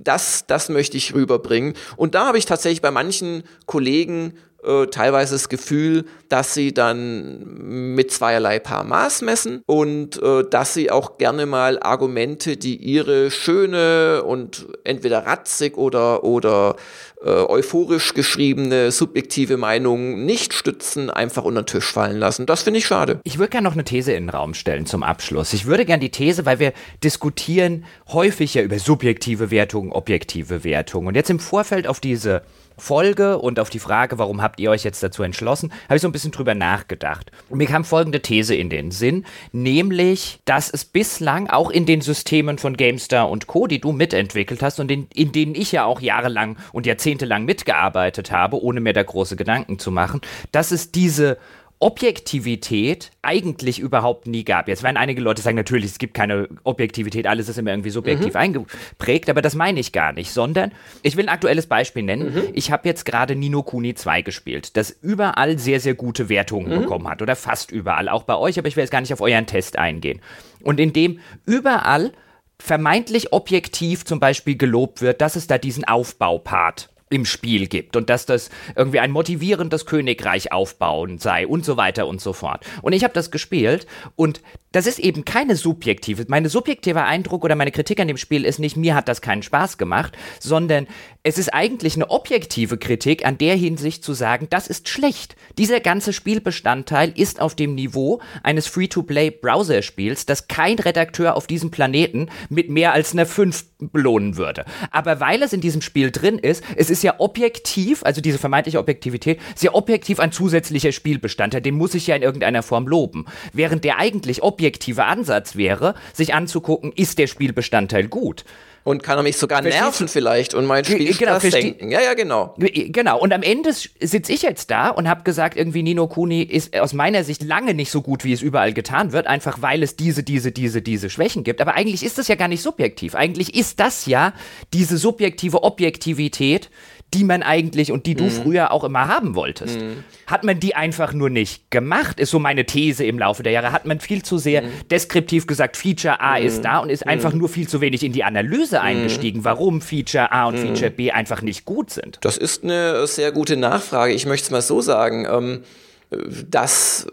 das, das möchte ich rüberbringen. Und da habe ich tatsächlich bei manchen Kollegen äh, teilweise das Gefühl, dass sie dann mit zweierlei Paar Maß messen und äh, dass sie auch gerne mal Argumente, die ihre schöne und entweder ratzig oder, oder äh, euphorisch geschriebene subjektive Meinung nicht stützen, einfach unter den Tisch fallen lassen. Das finde ich schade. Ich würde gerne noch eine These in den Raum stellen zum Abschluss. Ich würde gerne die These, weil wir diskutieren häufig ja über subjektive Wertungen, objektive Wertungen. Und jetzt im Vorfeld auf diese Folge und auf die Frage, warum habt ihr euch jetzt dazu entschlossen, habe ich so ein bisschen drüber nachgedacht. Und mir kam folgende These in den Sinn, nämlich, dass es bislang auch in den Systemen von GameStar und Co., die du mitentwickelt hast und in, in denen ich ja auch jahrelang und jahrzehntelang mitgearbeitet habe, ohne mir da große Gedanken zu machen, dass es diese Objektivität eigentlich überhaupt nie gab. Jetzt werden einige Leute sagen, natürlich, es gibt keine Objektivität, alles ist immer irgendwie subjektiv mhm. eingeprägt, aber das meine ich gar nicht, sondern ich will ein aktuelles Beispiel nennen. Mhm. Ich habe jetzt gerade Nino Kuni 2 gespielt, das überall sehr, sehr gute Wertungen mhm. bekommen hat oder fast überall, auch bei euch, aber ich will jetzt gar nicht auf euren Test eingehen. Und in dem überall vermeintlich objektiv zum Beispiel gelobt wird, dass es da diesen Aufbaupart im Spiel gibt und dass das irgendwie ein motivierendes Königreich aufbauen sei und so weiter und so fort. Und ich habe das gespielt und das ist eben keine subjektive, meine subjektive Eindruck oder meine Kritik an dem Spiel ist nicht, mir hat das keinen Spaß gemacht, sondern es ist eigentlich eine objektive Kritik an der Hinsicht zu sagen, das ist schlecht. Dieser ganze Spielbestandteil ist auf dem Niveau eines Free-to-Play-Browser-Spiels, das kein Redakteur auf diesem Planeten mit mehr als einer 5 belohnen würde. Aber weil es in diesem Spiel drin ist, es ist ja objektiv, also diese vermeintliche Objektivität, sehr objektiv ein zusätzlicher Spielbestandteil, den muss ich ja in irgendeiner Form loben. Während der eigentlich objektive Ansatz wäre, sich anzugucken, ist der Spielbestandteil gut. Und kann er mich sogar Verstehst nerven vielleicht und mein Spiel genau, senken. Ja, ja, genau. Genau. Und am Ende sitze ich jetzt da und habe gesagt, irgendwie Nino Kuni ist aus meiner Sicht lange nicht so gut, wie es überall getan wird, einfach weil es diese, diese, diese, diese Schwächen gibt. Aber eigentlich ist das ja gar nicht subjektiv. Eigentlich ist das ja diese subjektive Objektivität, die man eigentlich und die du mhm. früher auch immer haben wolltest. Mhm. Hat man die einfach nur nicht gemacht, ist so meine These im Laufe der Jahre. Hat man viel zu sehr mhm. deskriptiv gesagt, Feature A ist mhm. da und ist einfach nur viel zu wenig in die Analyse eingestiegen, warum Feature A und Feature B einfach nicht gut sind. Das ist eine sehr gute Nachfrage. Ich möchte es mal so sagen. Ähm dass,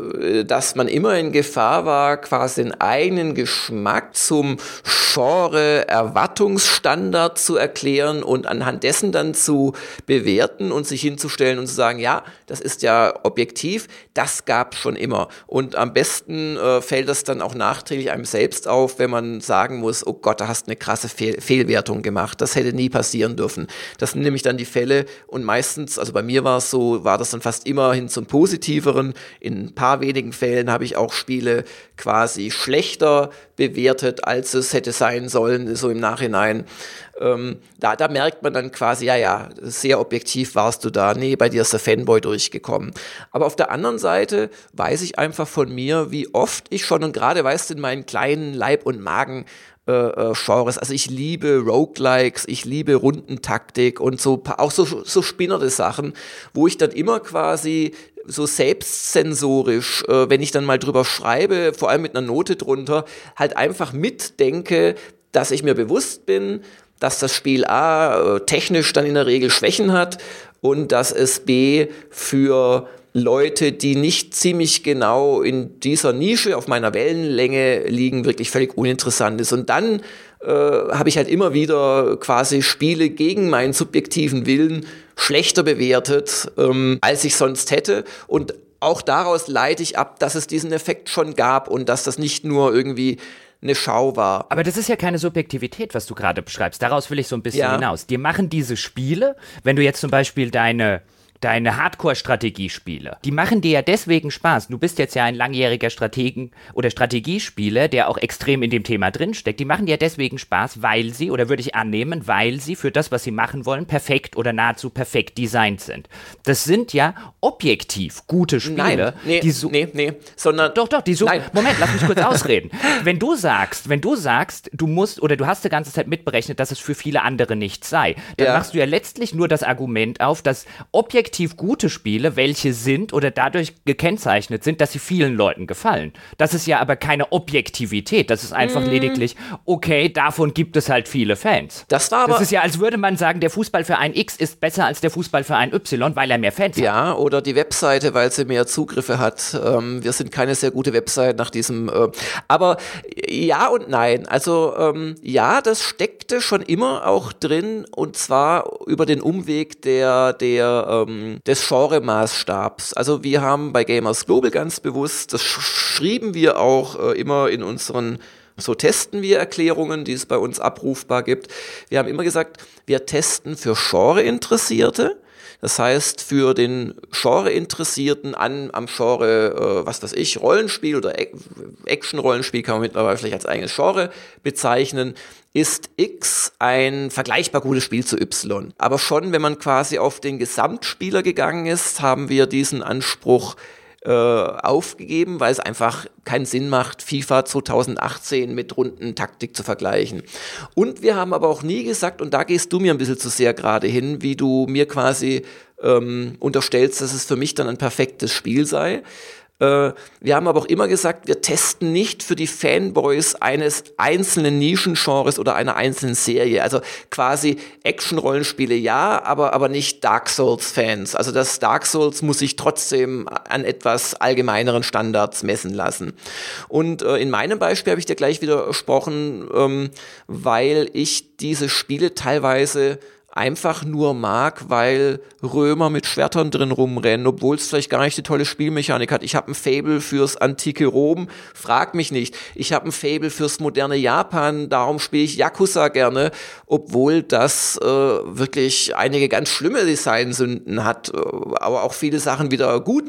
dass man immer in Gefahr war, quasi den eigenen Geschmack zum Genre Erwartungsstandard zu erklären und anhand dessen dann zu bewerten und sich hinzustellen und zu sagen, ja, das ist ja objektiv, das gab schon immer. Und am besten äh, fällt das dann auch nachträglich einem selbst auf, wenn man sagen muss, oh Gott, da hast eine krasse Fehl Fehlwertung gemacht, das hätte nie passieren dürfen. Das sind nämlich dann die Fälle und meistens, also bei mir war es so, war das dann fast immer hin zum Positiven positiveren. In ein paar wenigen Fällen habe ich auch Spiele quasi schlechter bewertet, als es hätte sein sollen, so im Nachhinein. Ähm, da, da merkt man dann quasi, ja, ja, sehr objektiv warst du da. Nee, bei dir ist der Fanboy durchgekommen. Aber auf der anderen Seite weiß ich einfach von mir, wie oft ich schon und gerade weißt in meinen kleinen Leib- und Magen äh, äh, Genres. Also ich liebe Roguelikes, ich liebe Rundentaktik und so auch so, so spinnerte Sachen, wo ich dann immer quasi so selbstsensorisch, äh, wenn ich dann mal drüber schreibe, vor allem mit einer Note drunter, halt einfach mitdenke, dass ich mir bewusst bin, dass das Spiel A äh, technisch dann in der Regel Schwächen hat und dass es B für Leute, die nicht ziemlich genau in dieser Nische auf meiner Wellenlänge liegen, wirklich völlig uninteressant ist. Und dann äh, habe ich halt immer wieder quasi Spiele gegen meinen subjektiven Willen schlechter bewertet, ähm, als ich sonst hätte. Und auch daraus leite ich ab, dass es diesen Effekt schon gab und dass das nicht nur irgendwie eine Schau war. Aber das ist ja keine Subjektivität, was du gerade beschreibst. Daraus will ich so ein bisschen ja. hinaus. Dir machen diese Spiele, wenn du jetzt zum Beispiel deine deine Hardcore-Strategiespiele, die machen dir ja deswegen Spaß. Du bist jetzt ja ein langjähriger Strategen oder Strategiespieler, der auch extrem in dem Thema drinsteckt. Die machen dir deswegen Spaß, weil sie, oder würde ich annehmen, weil sie für das, was sie machen wollen, perfekt oder nahezu perfekt designt sind. Das sind ja objektiv gute Spiele, Nein, nee, die so. nee, nee, sondern. Doch, doch, die so. Nein. Moment, lass mich kurz ausreden. Wenn du sagst, wenn du sagst, du musst oder du hast die ganze Zeit mitberechnet, dass es für viele andere nicht sei, dann Ja. machst du ja letztlich nur das Argument auf, dass objektiv gute Spiele welche sind oder dadurch gekennzeichnet sind, dass sie vielen Leuten gefallen. Das ist ja aber keine Objektivität. Das ist Mm. einfach lediglich, okay, davon gibt es halt viele Fans. Das war aber. Das ist ja, als würde man sagen, der Fußballverein X ist besser als der Fußballverein Y, weil er mehr Fans hat. Ja, oder die Webseite, weil sie mehr Zugriffe hat. Ähm, wir sind keine sehr gute Website nach diesem. Äh, aber ja und nein. Also ähm, ja, das steckte schon immer auch drin und zwar über den Umweg der, der ähm, des Genre-Maßstabs. Also wir haben bei Gamers Global ganz bewusst, das sch schrieben wir auch äh, immer in unseren so testen wir Erklärungen, die es bei uns abrufbar gibt. Wir haben immer gesagt, wir testen für Genre-Interessierte. Das heißt, für den Genre-Interessierten an, am Genre, äh, was weiß ich, Rollenspiel oder Ac- Action-Rollenspiel kann man mittlerweile vielleicht als eigenes Genre bezeichnen, ist X ein vergleichbar gutes Spiel zu Y. Aber schon, wenn man quasi auf den Gesamtspieler gegangen ist, haben wir diesen Anspruch äh, aufgegeben, weil es einfach keinen Sinn macht, FIFA 2018 mit Rundentaktik zu vergleichen. Und wir haben aber auch nie gesagt, und da gehst du mir ein bisschen zu sehr gerade hin, wie du mir quasi ähm, unterstellst, dass es für mich dann ein perfektes Spiel sei. Äh, wir haben aber auch immer gesagt, wir testen nicht für die Fanboys eines einzelnen Nischengenres oder einer einzelnen Serie. Also quasi Action-Rollenspiele ja, aber, aber nicht Dark Souls-Fans. Also das Dark Souls muss sich trotzdem an etwas allgemeineren Standards messen lassen. Und äh, in meinem Beispiel habe ich dir gleich widersprochen, ähm, weil ich diese Spiele teilweise einfach nur mag, weil Römer mit Schwertern drin rumrennen, obwohl es vielleicht gar nicht eine tolle Spielmechanik hat. Ich habe ein Fable fürs antike Rom, frag mich nicht. Ich habe ein Fable fürs moderne Japan, darum spiele ich Yakuza gerne, obwohl das äh, wirklich einige ganz schlimme Designsünden hat, äh, aber auch viele Sachen wieder gut.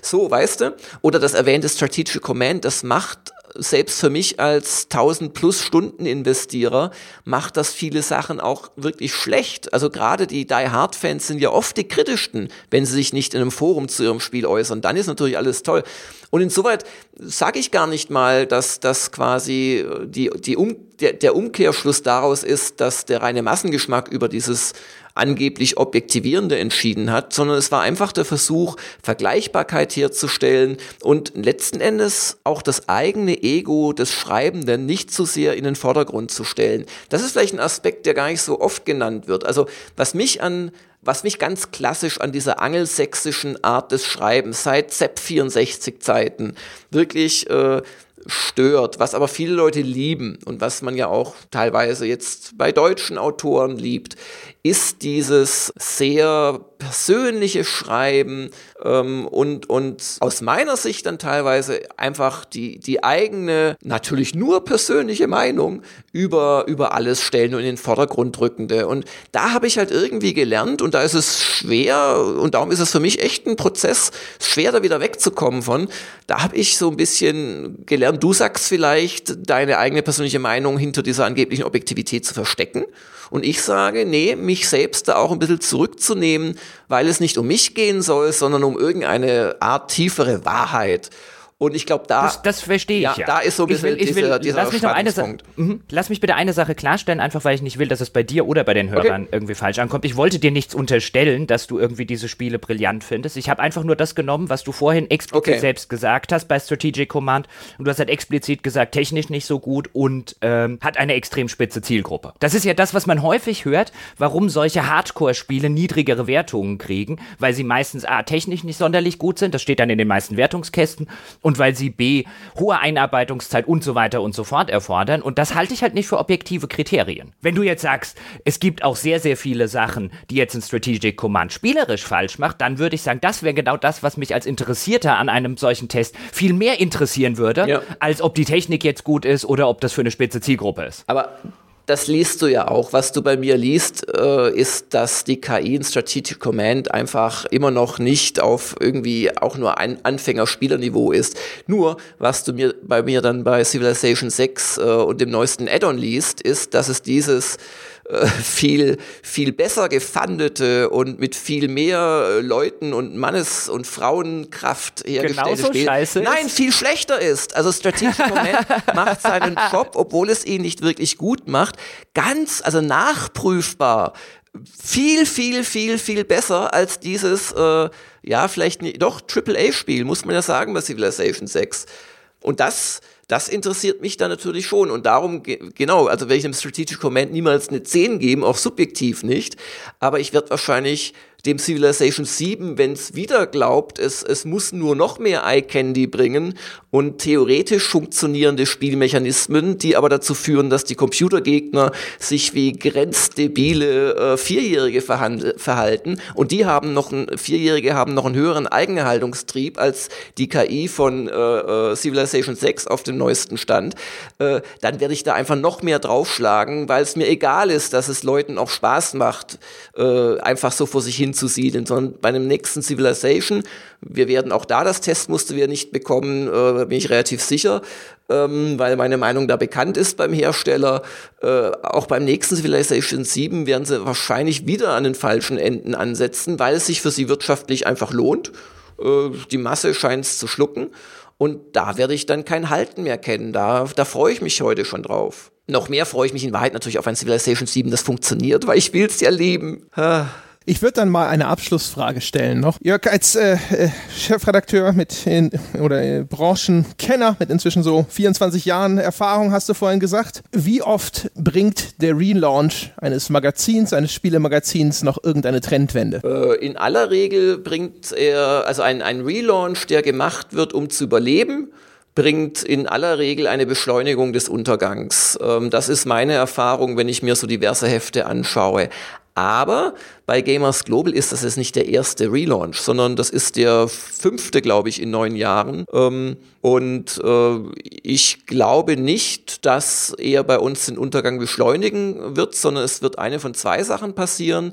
So, weißt du? Oder das erwähnte Strategic Command, das macht selbst für mich als 1000 plus Stunden Investierer macht das viele Sachen auch wirklich schlecht. Also gerade die Die Hard Fans sind ja oft die kritischsten, wenn sie sich nicht in einem Forum zu ihrem Spiel äußern. Dann ist natürlich alles toll. Und insoweit sage ich gar nicht mal, dass das quasi die, die um, der, der Umkehrschluss daraus ist, dass der reine Massengeschmack über dieses angeblich Objektivierende entschieden hat, sondern es war einfach der Versuch, Vergleichbarkeit herzustellen und letzten Endes auch das eigene Ego des Schreibenden nicht zu sehr in den Vordergrund zu stellen. Das ist vielleicht ein Aspekt, der gar nicht so oft genannt wird. Also was mich an was mich ganz klassisch an dieser angelsächsischen Art des Schreibens seit ZEP 64 Zeiten wirklich äh, stört, was aber viele Leute lieben und was man ja auch teilweise jetzt bei deutschen Autoren liebt, ist dieses sehr persönliche Schreiben ähm, und, und aus meiner Sicht dann teilweise einfach die, die eigene, natürlich nur persönliche Meinung über, über alles stellen und in den Vordergrund drückende. Und da habe ich halt irgendwie gelernt und da ist es schwer und darum ist es für mich echt ein Prozess, schwer da wieder wegzukommen von. Da habe ich so ein bisschen gelernt, du sagst vielleicht, deine eigene persönliche Meinung hinter dieser angeblichen Objektivität zu verstecken. Und ich sage, nee, mich selbst da auch ein bisschen zurückzunehmen, weil es nicht um mich gehen soll, sondern um irgendeine Art tiefere Wahrheit. Und ich glaube, da. Das, das verstehe ich ja. Ja, da ist so ein Ich will- bisschen ich will- dieser- dieser lass mich noch eine Sa-. Mhm. Lass mich bitte eine Sache klarstellen, einfach weil ich nicht will, dass es bei dir oder bei den Hörern irgendwie falsch ankommt. Ich wollte dir nichts unterstellen, dass du irgendwie diese Spiele brillant findest. Ich habe einfach nur das genommen, was du vorhin explizit Okay. selbst gesagt hast bei Strategic Command. Und du hast halt explizit gesagt, technisch nicht so gut und ähm, hat eine extrem spitze Zielgruppe. Das ist ja das, was man häufig hört, warum solche Hardcore-Spiele niedrigere Wertungen kriegen, weil sie meistens A, technisch nicht sonderlich gut sind, das steht dann in den meisten Wertungskästen, und weil sie B, hohe Einarbeitungszeit und so weiter und so fort erfordern. Und das halte ich halt nicht für objektive Kriterien. Wenn du jetzt sagst, es gibt auch sehr, sehr viele Sachen, die jetzt ein Strategic Command spielerisch falsch macht, dann würde ich sagen, das wäre genau das, was mich als Interessierter an einem solchen Test viel mehr interessieren würde, Ja. als ob die Technik jetzt gut ist oder ob das für eine spitze Zielgruppe ist. Aber das liest du ja auch. Was du bei mir liest, äh, ist, dass die KI in Strategic Command einfach immer noch nicht auf irgendwie auch nur ein Anfängerspielerniveau ist. Nur, was du mir bei mir dann bei Civilization 6 äh, und dem neuesten Add-on liest, ist, dass es dieses äh, viel, viel besser gefandete und mit viel mehr äh, Leuten und Mannes- und Frauenkraft hergestellte Genauso Spiel. scheiße Nein, viel schlechter ist. Also Strategic Command macht seinen Job, obwohl es ihn nicht wirklich gut macht, ganz, also nachprüfbar viel, viel, viel, viel besser als dieses, äh, ja, vielleicht nicht, doch, AAA-Spiel, muss man ja sagen bei Civilization 6. Und das, das interessiert mich dann natürlich schon. Und darum, genau, also werde ich dem Strategic Command niemals eine 10 geben, auch subjektiv nicht. Aber ich werde wahrscheinlich dem Civilization 7, wenn es wieder glaubt, es, es muss nur noch mehr Eye Candy bringen und theoretisch funktionierende Spielmechanismen, die aber dazu führen, dass die Computergegner sich wie grenzdebile äh, Vierjährige verhalten. Und die haben noch ein, Vierjährige haben noch einen höheren Eigenerhaltungstrieb als die KI von äh, äh, Civilization 6 auf dem neuesten Stand, äh, dann werde ich da einfach noch mehr draufschlagen, weil es mir egal ist, dass es Leuten auch Spaß macht, äh, einfach so vor sich hin hinzusiedeln, sondern bei einem nächsten Civilization, wir werden auch da das Testmuster wieder nicht bekommen, äh, bin ich relativ sicher, ähm, weil meine Meinung da bekannt ist beim Hersteller. Äh, auch beim nächsten Civilization 7 werden sie wahrscheinlich wieder an den falschen Enden ansetzen, weil es sich für sie wirtschaftlich einfach lohnt. Äh, die Masse scheint es zu schlucken. Und da werde ich dann kein Halten mehr kennen. Da, da freue ich mich heute schon drauf. Noch mehr freue ich mich in Wahrheit natürlich auf ein Civilization 7, das funktioniert, weil ich will es ja lieben. Ich würde dann mal eine Abschlussfrage stellen noch. Jörg, als äh, äh, Chefredakteur mit in, oder äh, Branchenkenner mit inzwischen so 24 Jahren Erfahrung, hast du vorhin gesagt, wie oft bringt der Relaunch eines Magazins, eines Spielemagazins noch irgendeine Trendwende? Äh, in aller Regel bringt er, also ein, ein Relaunch, der gemacht wird, um zu überleben, bringt in aller Regel eine Beschleunigung des Untergangs. Ähm, das ist meine Erfahrung, wenn ich mir so diverse Hefte anschaue. Aber bei Gamers Global ist das jetzt nicht der erste Relaunch, sondern das ist der fünfte, glaube ich, in neun Jahren. Ähm, und äh, ich glaube nicht, dass er bei uns den Untergang beschleunigen wird, sondern es wird eine von zwei Sachen passieren.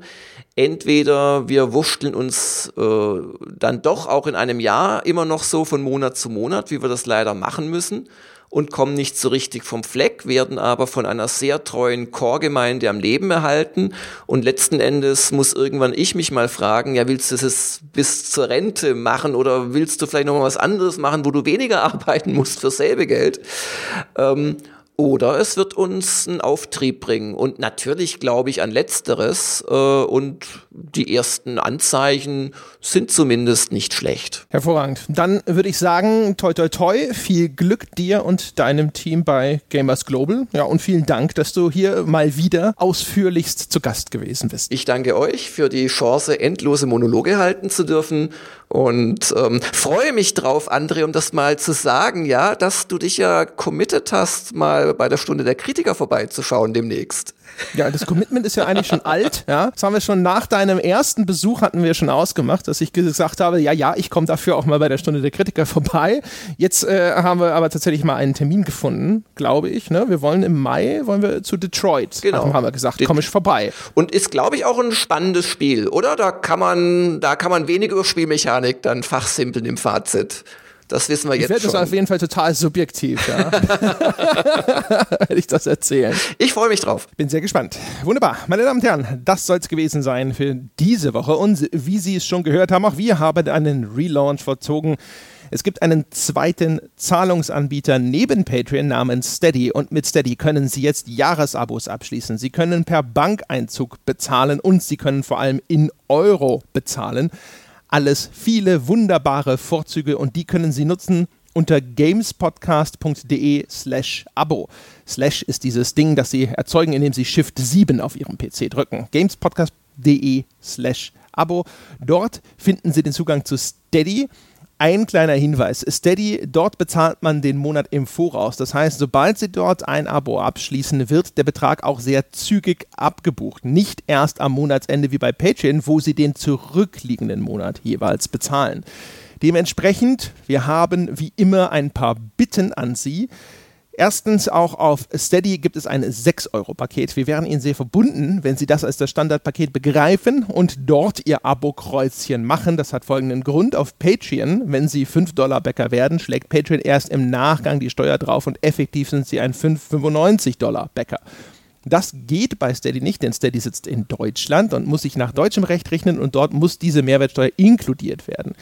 Entweder wir wurschteln uns äh, dann doch auch in einem Jahr immer noch so von Monat zu Monat, wie wir das leider machen müssen und kommen nicht so richtig vom Fleck, werden aber von einer sehr treuen Chorgemeinde am Leben erhalten. Und letzten Endes muss irgendwann ich mich mal fragen, ja, willst du es bis zur Rente machen oder willst du vielleicht noch mal was anderes machen, wo du weniger arbeiten musst für selbe Geld? Ähm, oder es wird uns einen Auftrieb bringen. Und natürlich glaube ich an letzteres. Äh, und die ersten Anzeichen sind zumindest nicht schlecht. Hervorragend. Dann würde ich sagen, toi toi toi, viel Glück dir und deinem Team bei Gamers Global. Ja, und vielen Dank, dass du hier mal wieder ausführlichst zu Gast gewesen bist. Ich danke euch für die Chance, endlose Monologe halten zu dürfen und ähm, freue mich drauf, André, um das mal zu sagen, ja, dass du dich ja committed hast, mal bei der Stunde der Kritiker vorbeizuschauen demnächst. Ja, das Commitment ist ja eigentlich schon alt. Ja, das haben wir schon nach deinem ersten Besuch hatten wir schon ausgemacht, dass ich gesagt habe, ja, ja, ich komme dafür auch mal bei der Stunde der Kritiker vorbei. Jetzt äh, haben wir aber tatsächlich mal einen Termin gefunden, glaube ich. Ne? Wir wollen im Mai wollen wir zu Detroit. Genau. Also haben wir gesagt, komme ich vorbei. Und ist, glaube ich, auch ein spannendes Spiel, oder? Da kann man, da kann man wenig über Spielmechanik dann fachsimpeln im Fazit. Das wissen wir ich jetzt schon. Ich werde das auf jeden Fall total subjektiv, ja. werde ich das erzählen. Ich freue mich drauf. Bin sehr gespannt. Wunderbar. Meine Damen und Herren, das soll es gewesen sein für diese Woche. Und wie Sie es schon gehört haben, auch wir haben einen Relaunch vollzogen. Es gibt einen zweiten Zahlungsanbieter neben Patreon namens Steady und mit Steady können Sie jetzt Jahresabos abschließen. Sie können per Bankeinzug bezahlen und Sie können vor allem in Euro bezahlen alles viele wunderbare Vorzüge und die können Sie nutzen unter gamespodcast.de slash Abo. Slash ist dieses Ding, das Sie erzeugen, indem Sie Shift 7 auf Ihrem PC drücken. gamespodcast.de slash Abo. Dort finden Sie den Zugang zu Steady ein kleiner Hinweis. Steady, dort bezahlt man den Monat im Voraus. Das heißt, sobald Sie dort ein Abo abschließen, wird der Betrag auch sehr zügig abgebucht. Nicht erst am Monatsende wie bei Patreon, wo Sie den zurückliegenden Monat jeweils bezahlen. Dementsprechend, wir haben wie immer ein paar Bitten an Sie. Erstens, auch auf Steady gibt es ein 6-Euro-Paket. Wir wären Ihnen sehr verbunden, wenn Sie das als das Standardpaket begreifen und dort Ihr Abo-Kreuzchen machen. Das hat folgenden Grund. Auf Patreon, wenn Sie 5-Dollar-Bäcker werden, schlägt Patreon erst im Nachgang die Steuer drauf und effektiv sind Sie ein 5,95-Dollar-Bäcker. Das geht bei Steady nicht, denn Steady sitzt in Deutschland und muss sich nach deutschem Recht rechnen und dort muss diese Mehrwertsteuer inkludiert werden.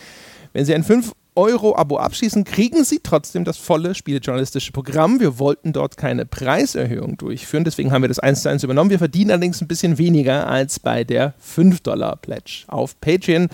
Wenn Sie ein 5 Euro-Abo abschließen, kriegen Sie trotzdem das volle spielejournalistische Programm. Wir wollten dort keine Preiserhöhung durchführen, deswegen haben wir das 1 zu 1 übernommen. Wir verdienen allerdings ein bisschen weniger als bei der 5-Dollar-Pledge auf Patreon.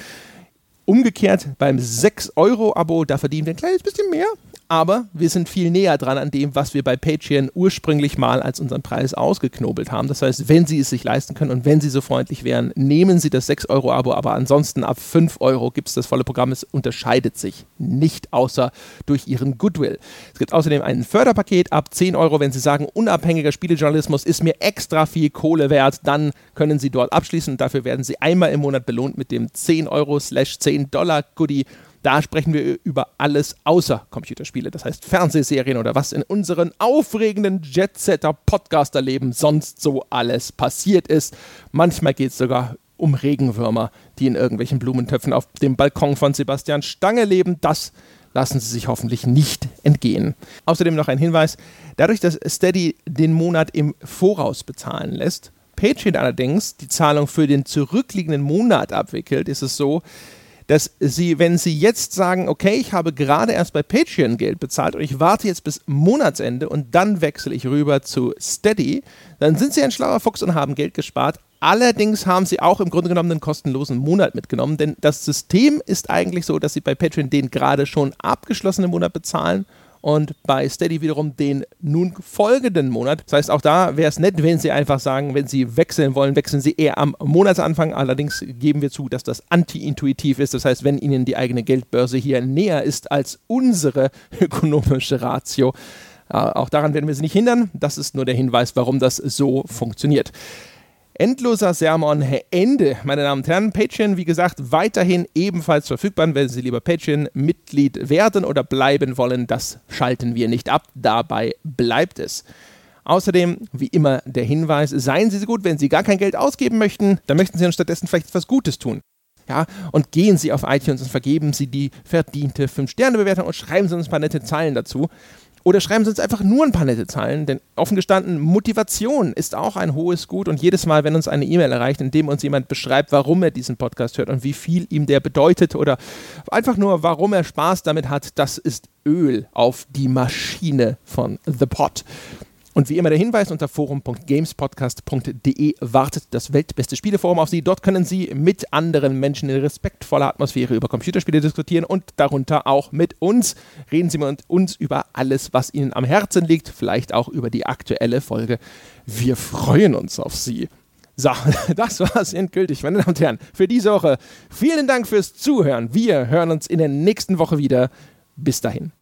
Umgekehrt beim 6-Euro-Abo, da verdienen wir ein kleines bisschen mehr, aber wir sind viel näher dran an dem, was wir bei Patreon ursprünglich mal als unseren Preis ausgeknobelt haben. Das heißt, wenn Sie es sich leisten können und wenn Sie so freundlich wären, nehmen Sie das 6-Euro-Abo, aber ansonsten ab 5 Euro gibt es das volle Programm. Es unterscheidet sich nicht, außer durch Ihren Goodwill. Es gibt außerdem ein Förderpaket ab 10 Euro. Wenn Sie sagen, unabhängiger Spielejournalismus ist mir extra viel Kohle wert, dann können Sie dort abschließen. Dafür werden Sie einmal im Monat belohnt mit dem 10 Euro 10 Dollar Goodie da sprechen wir über alles außer Computerspiele, das heißt Fernsehserien oder was in unseren aufregenden Jetsetter-Podcaster-Leben sonst so alles passiert ist. Manchmal geht es sogar um Regenwürmer, die in irgendwelchen Blumentöpfen auf dem Balkon von Sebastian Stange leben. Das lassen Sie sich hoffentlich nicht entgehen. Außerdem noch ein Hinweis: Dadurch, dass Steady den Monat im Voraus bezahlen lässt, Patreon allerdings die Zahlung für den zurückliegenden Monat abwickelt, ist es so, dass Sie, wenn Sie jetzt sagen, okay, ich habe gerade erst bei Patreon Geld bezahlt und ich warte jetzt bis Monatsende und dann wechsle ich rüber zu Steady, dann sind Sie ein schlauer Fuchs und haben Geld gespart. Allerdings haben sie auch im Grunde genommen einen kostenlosen Monat mitgenommen, denn das System ist eigentlich so, dass sie bei Patreon den gerade schon abgeschlossenen Monat bezahlen und bei Steady wiederum den nun folgenden Monat. Das heißt, auch da wäre es nett, wenn Sie einfach sagen, wenn Sie wechseln wollen, wechseln Sie eher am Monatsanfang. Allerdings geben wir zu, dass das anti-intuitiv ist. Das heißt, wenn Ihnen die eigene Geldbörse hier näher ist als unsere ökonomische Ratio, äh, auch daran werden wir Sie nicht hindern. Das ist nur der Hinweis, warum das so funktioniert. Endloser Sermon, Ende, meine Damen und Herren. Patreon, wie gesagt, weiterhin ebenfalls verfügbar. Wenn Sie lieber Patreon-Mitglied werden oder bleiben wollen, das schalten wir nicht ab. Dabei bleibt es. Außerdem, wie immer, der Hinweis: Seien Sie so gut, wenn Sie gar kein Geld ausgeben möchten, dann möchten Sie uns stattdessen vielleicht etwas Gutes tun. Ja, und gehen Sie auf iTunes und vergeben Sie die verdiente 5-Sterne-Bewertung und schreiben Sie uns ein paar nette Zeilen dazu. Oder schreiben Sie uns einfach nur ein paar nette Zeilen, denn offen gestanden, Motivation ist auch ein hohes Gut und jedes Mal, wenn uns eine E-Mail erreicht, in dem uns jemand beschreibt, warum er diesen Podcast hört und wie viel ihm der bedeutet oder einfach nur, warum er Spaß damit hat, das ist Öl auf die Maschine von The Pot. Und wie immer der Hinweis, unter forum.gamespodcast.de wartet das weltbeste Spieleforum auf Sie. Dort können Sie mit anderen Menschen in respektvoller Atmosphäre über Computerspiele diskutieren und darunter auch mit uns. Reden Sie mit uns über alles, was Ihnen am Herzen liegt, vielleicht auch über die aktuelle Folge. Wir freuen uns auf Sie. So, das war es endgültig, meine Damen und Herren, für diese Woche. Vielen Dank fürs Zuhören. Wir hören uns in der nächsten Woche wieder. Bis dahin.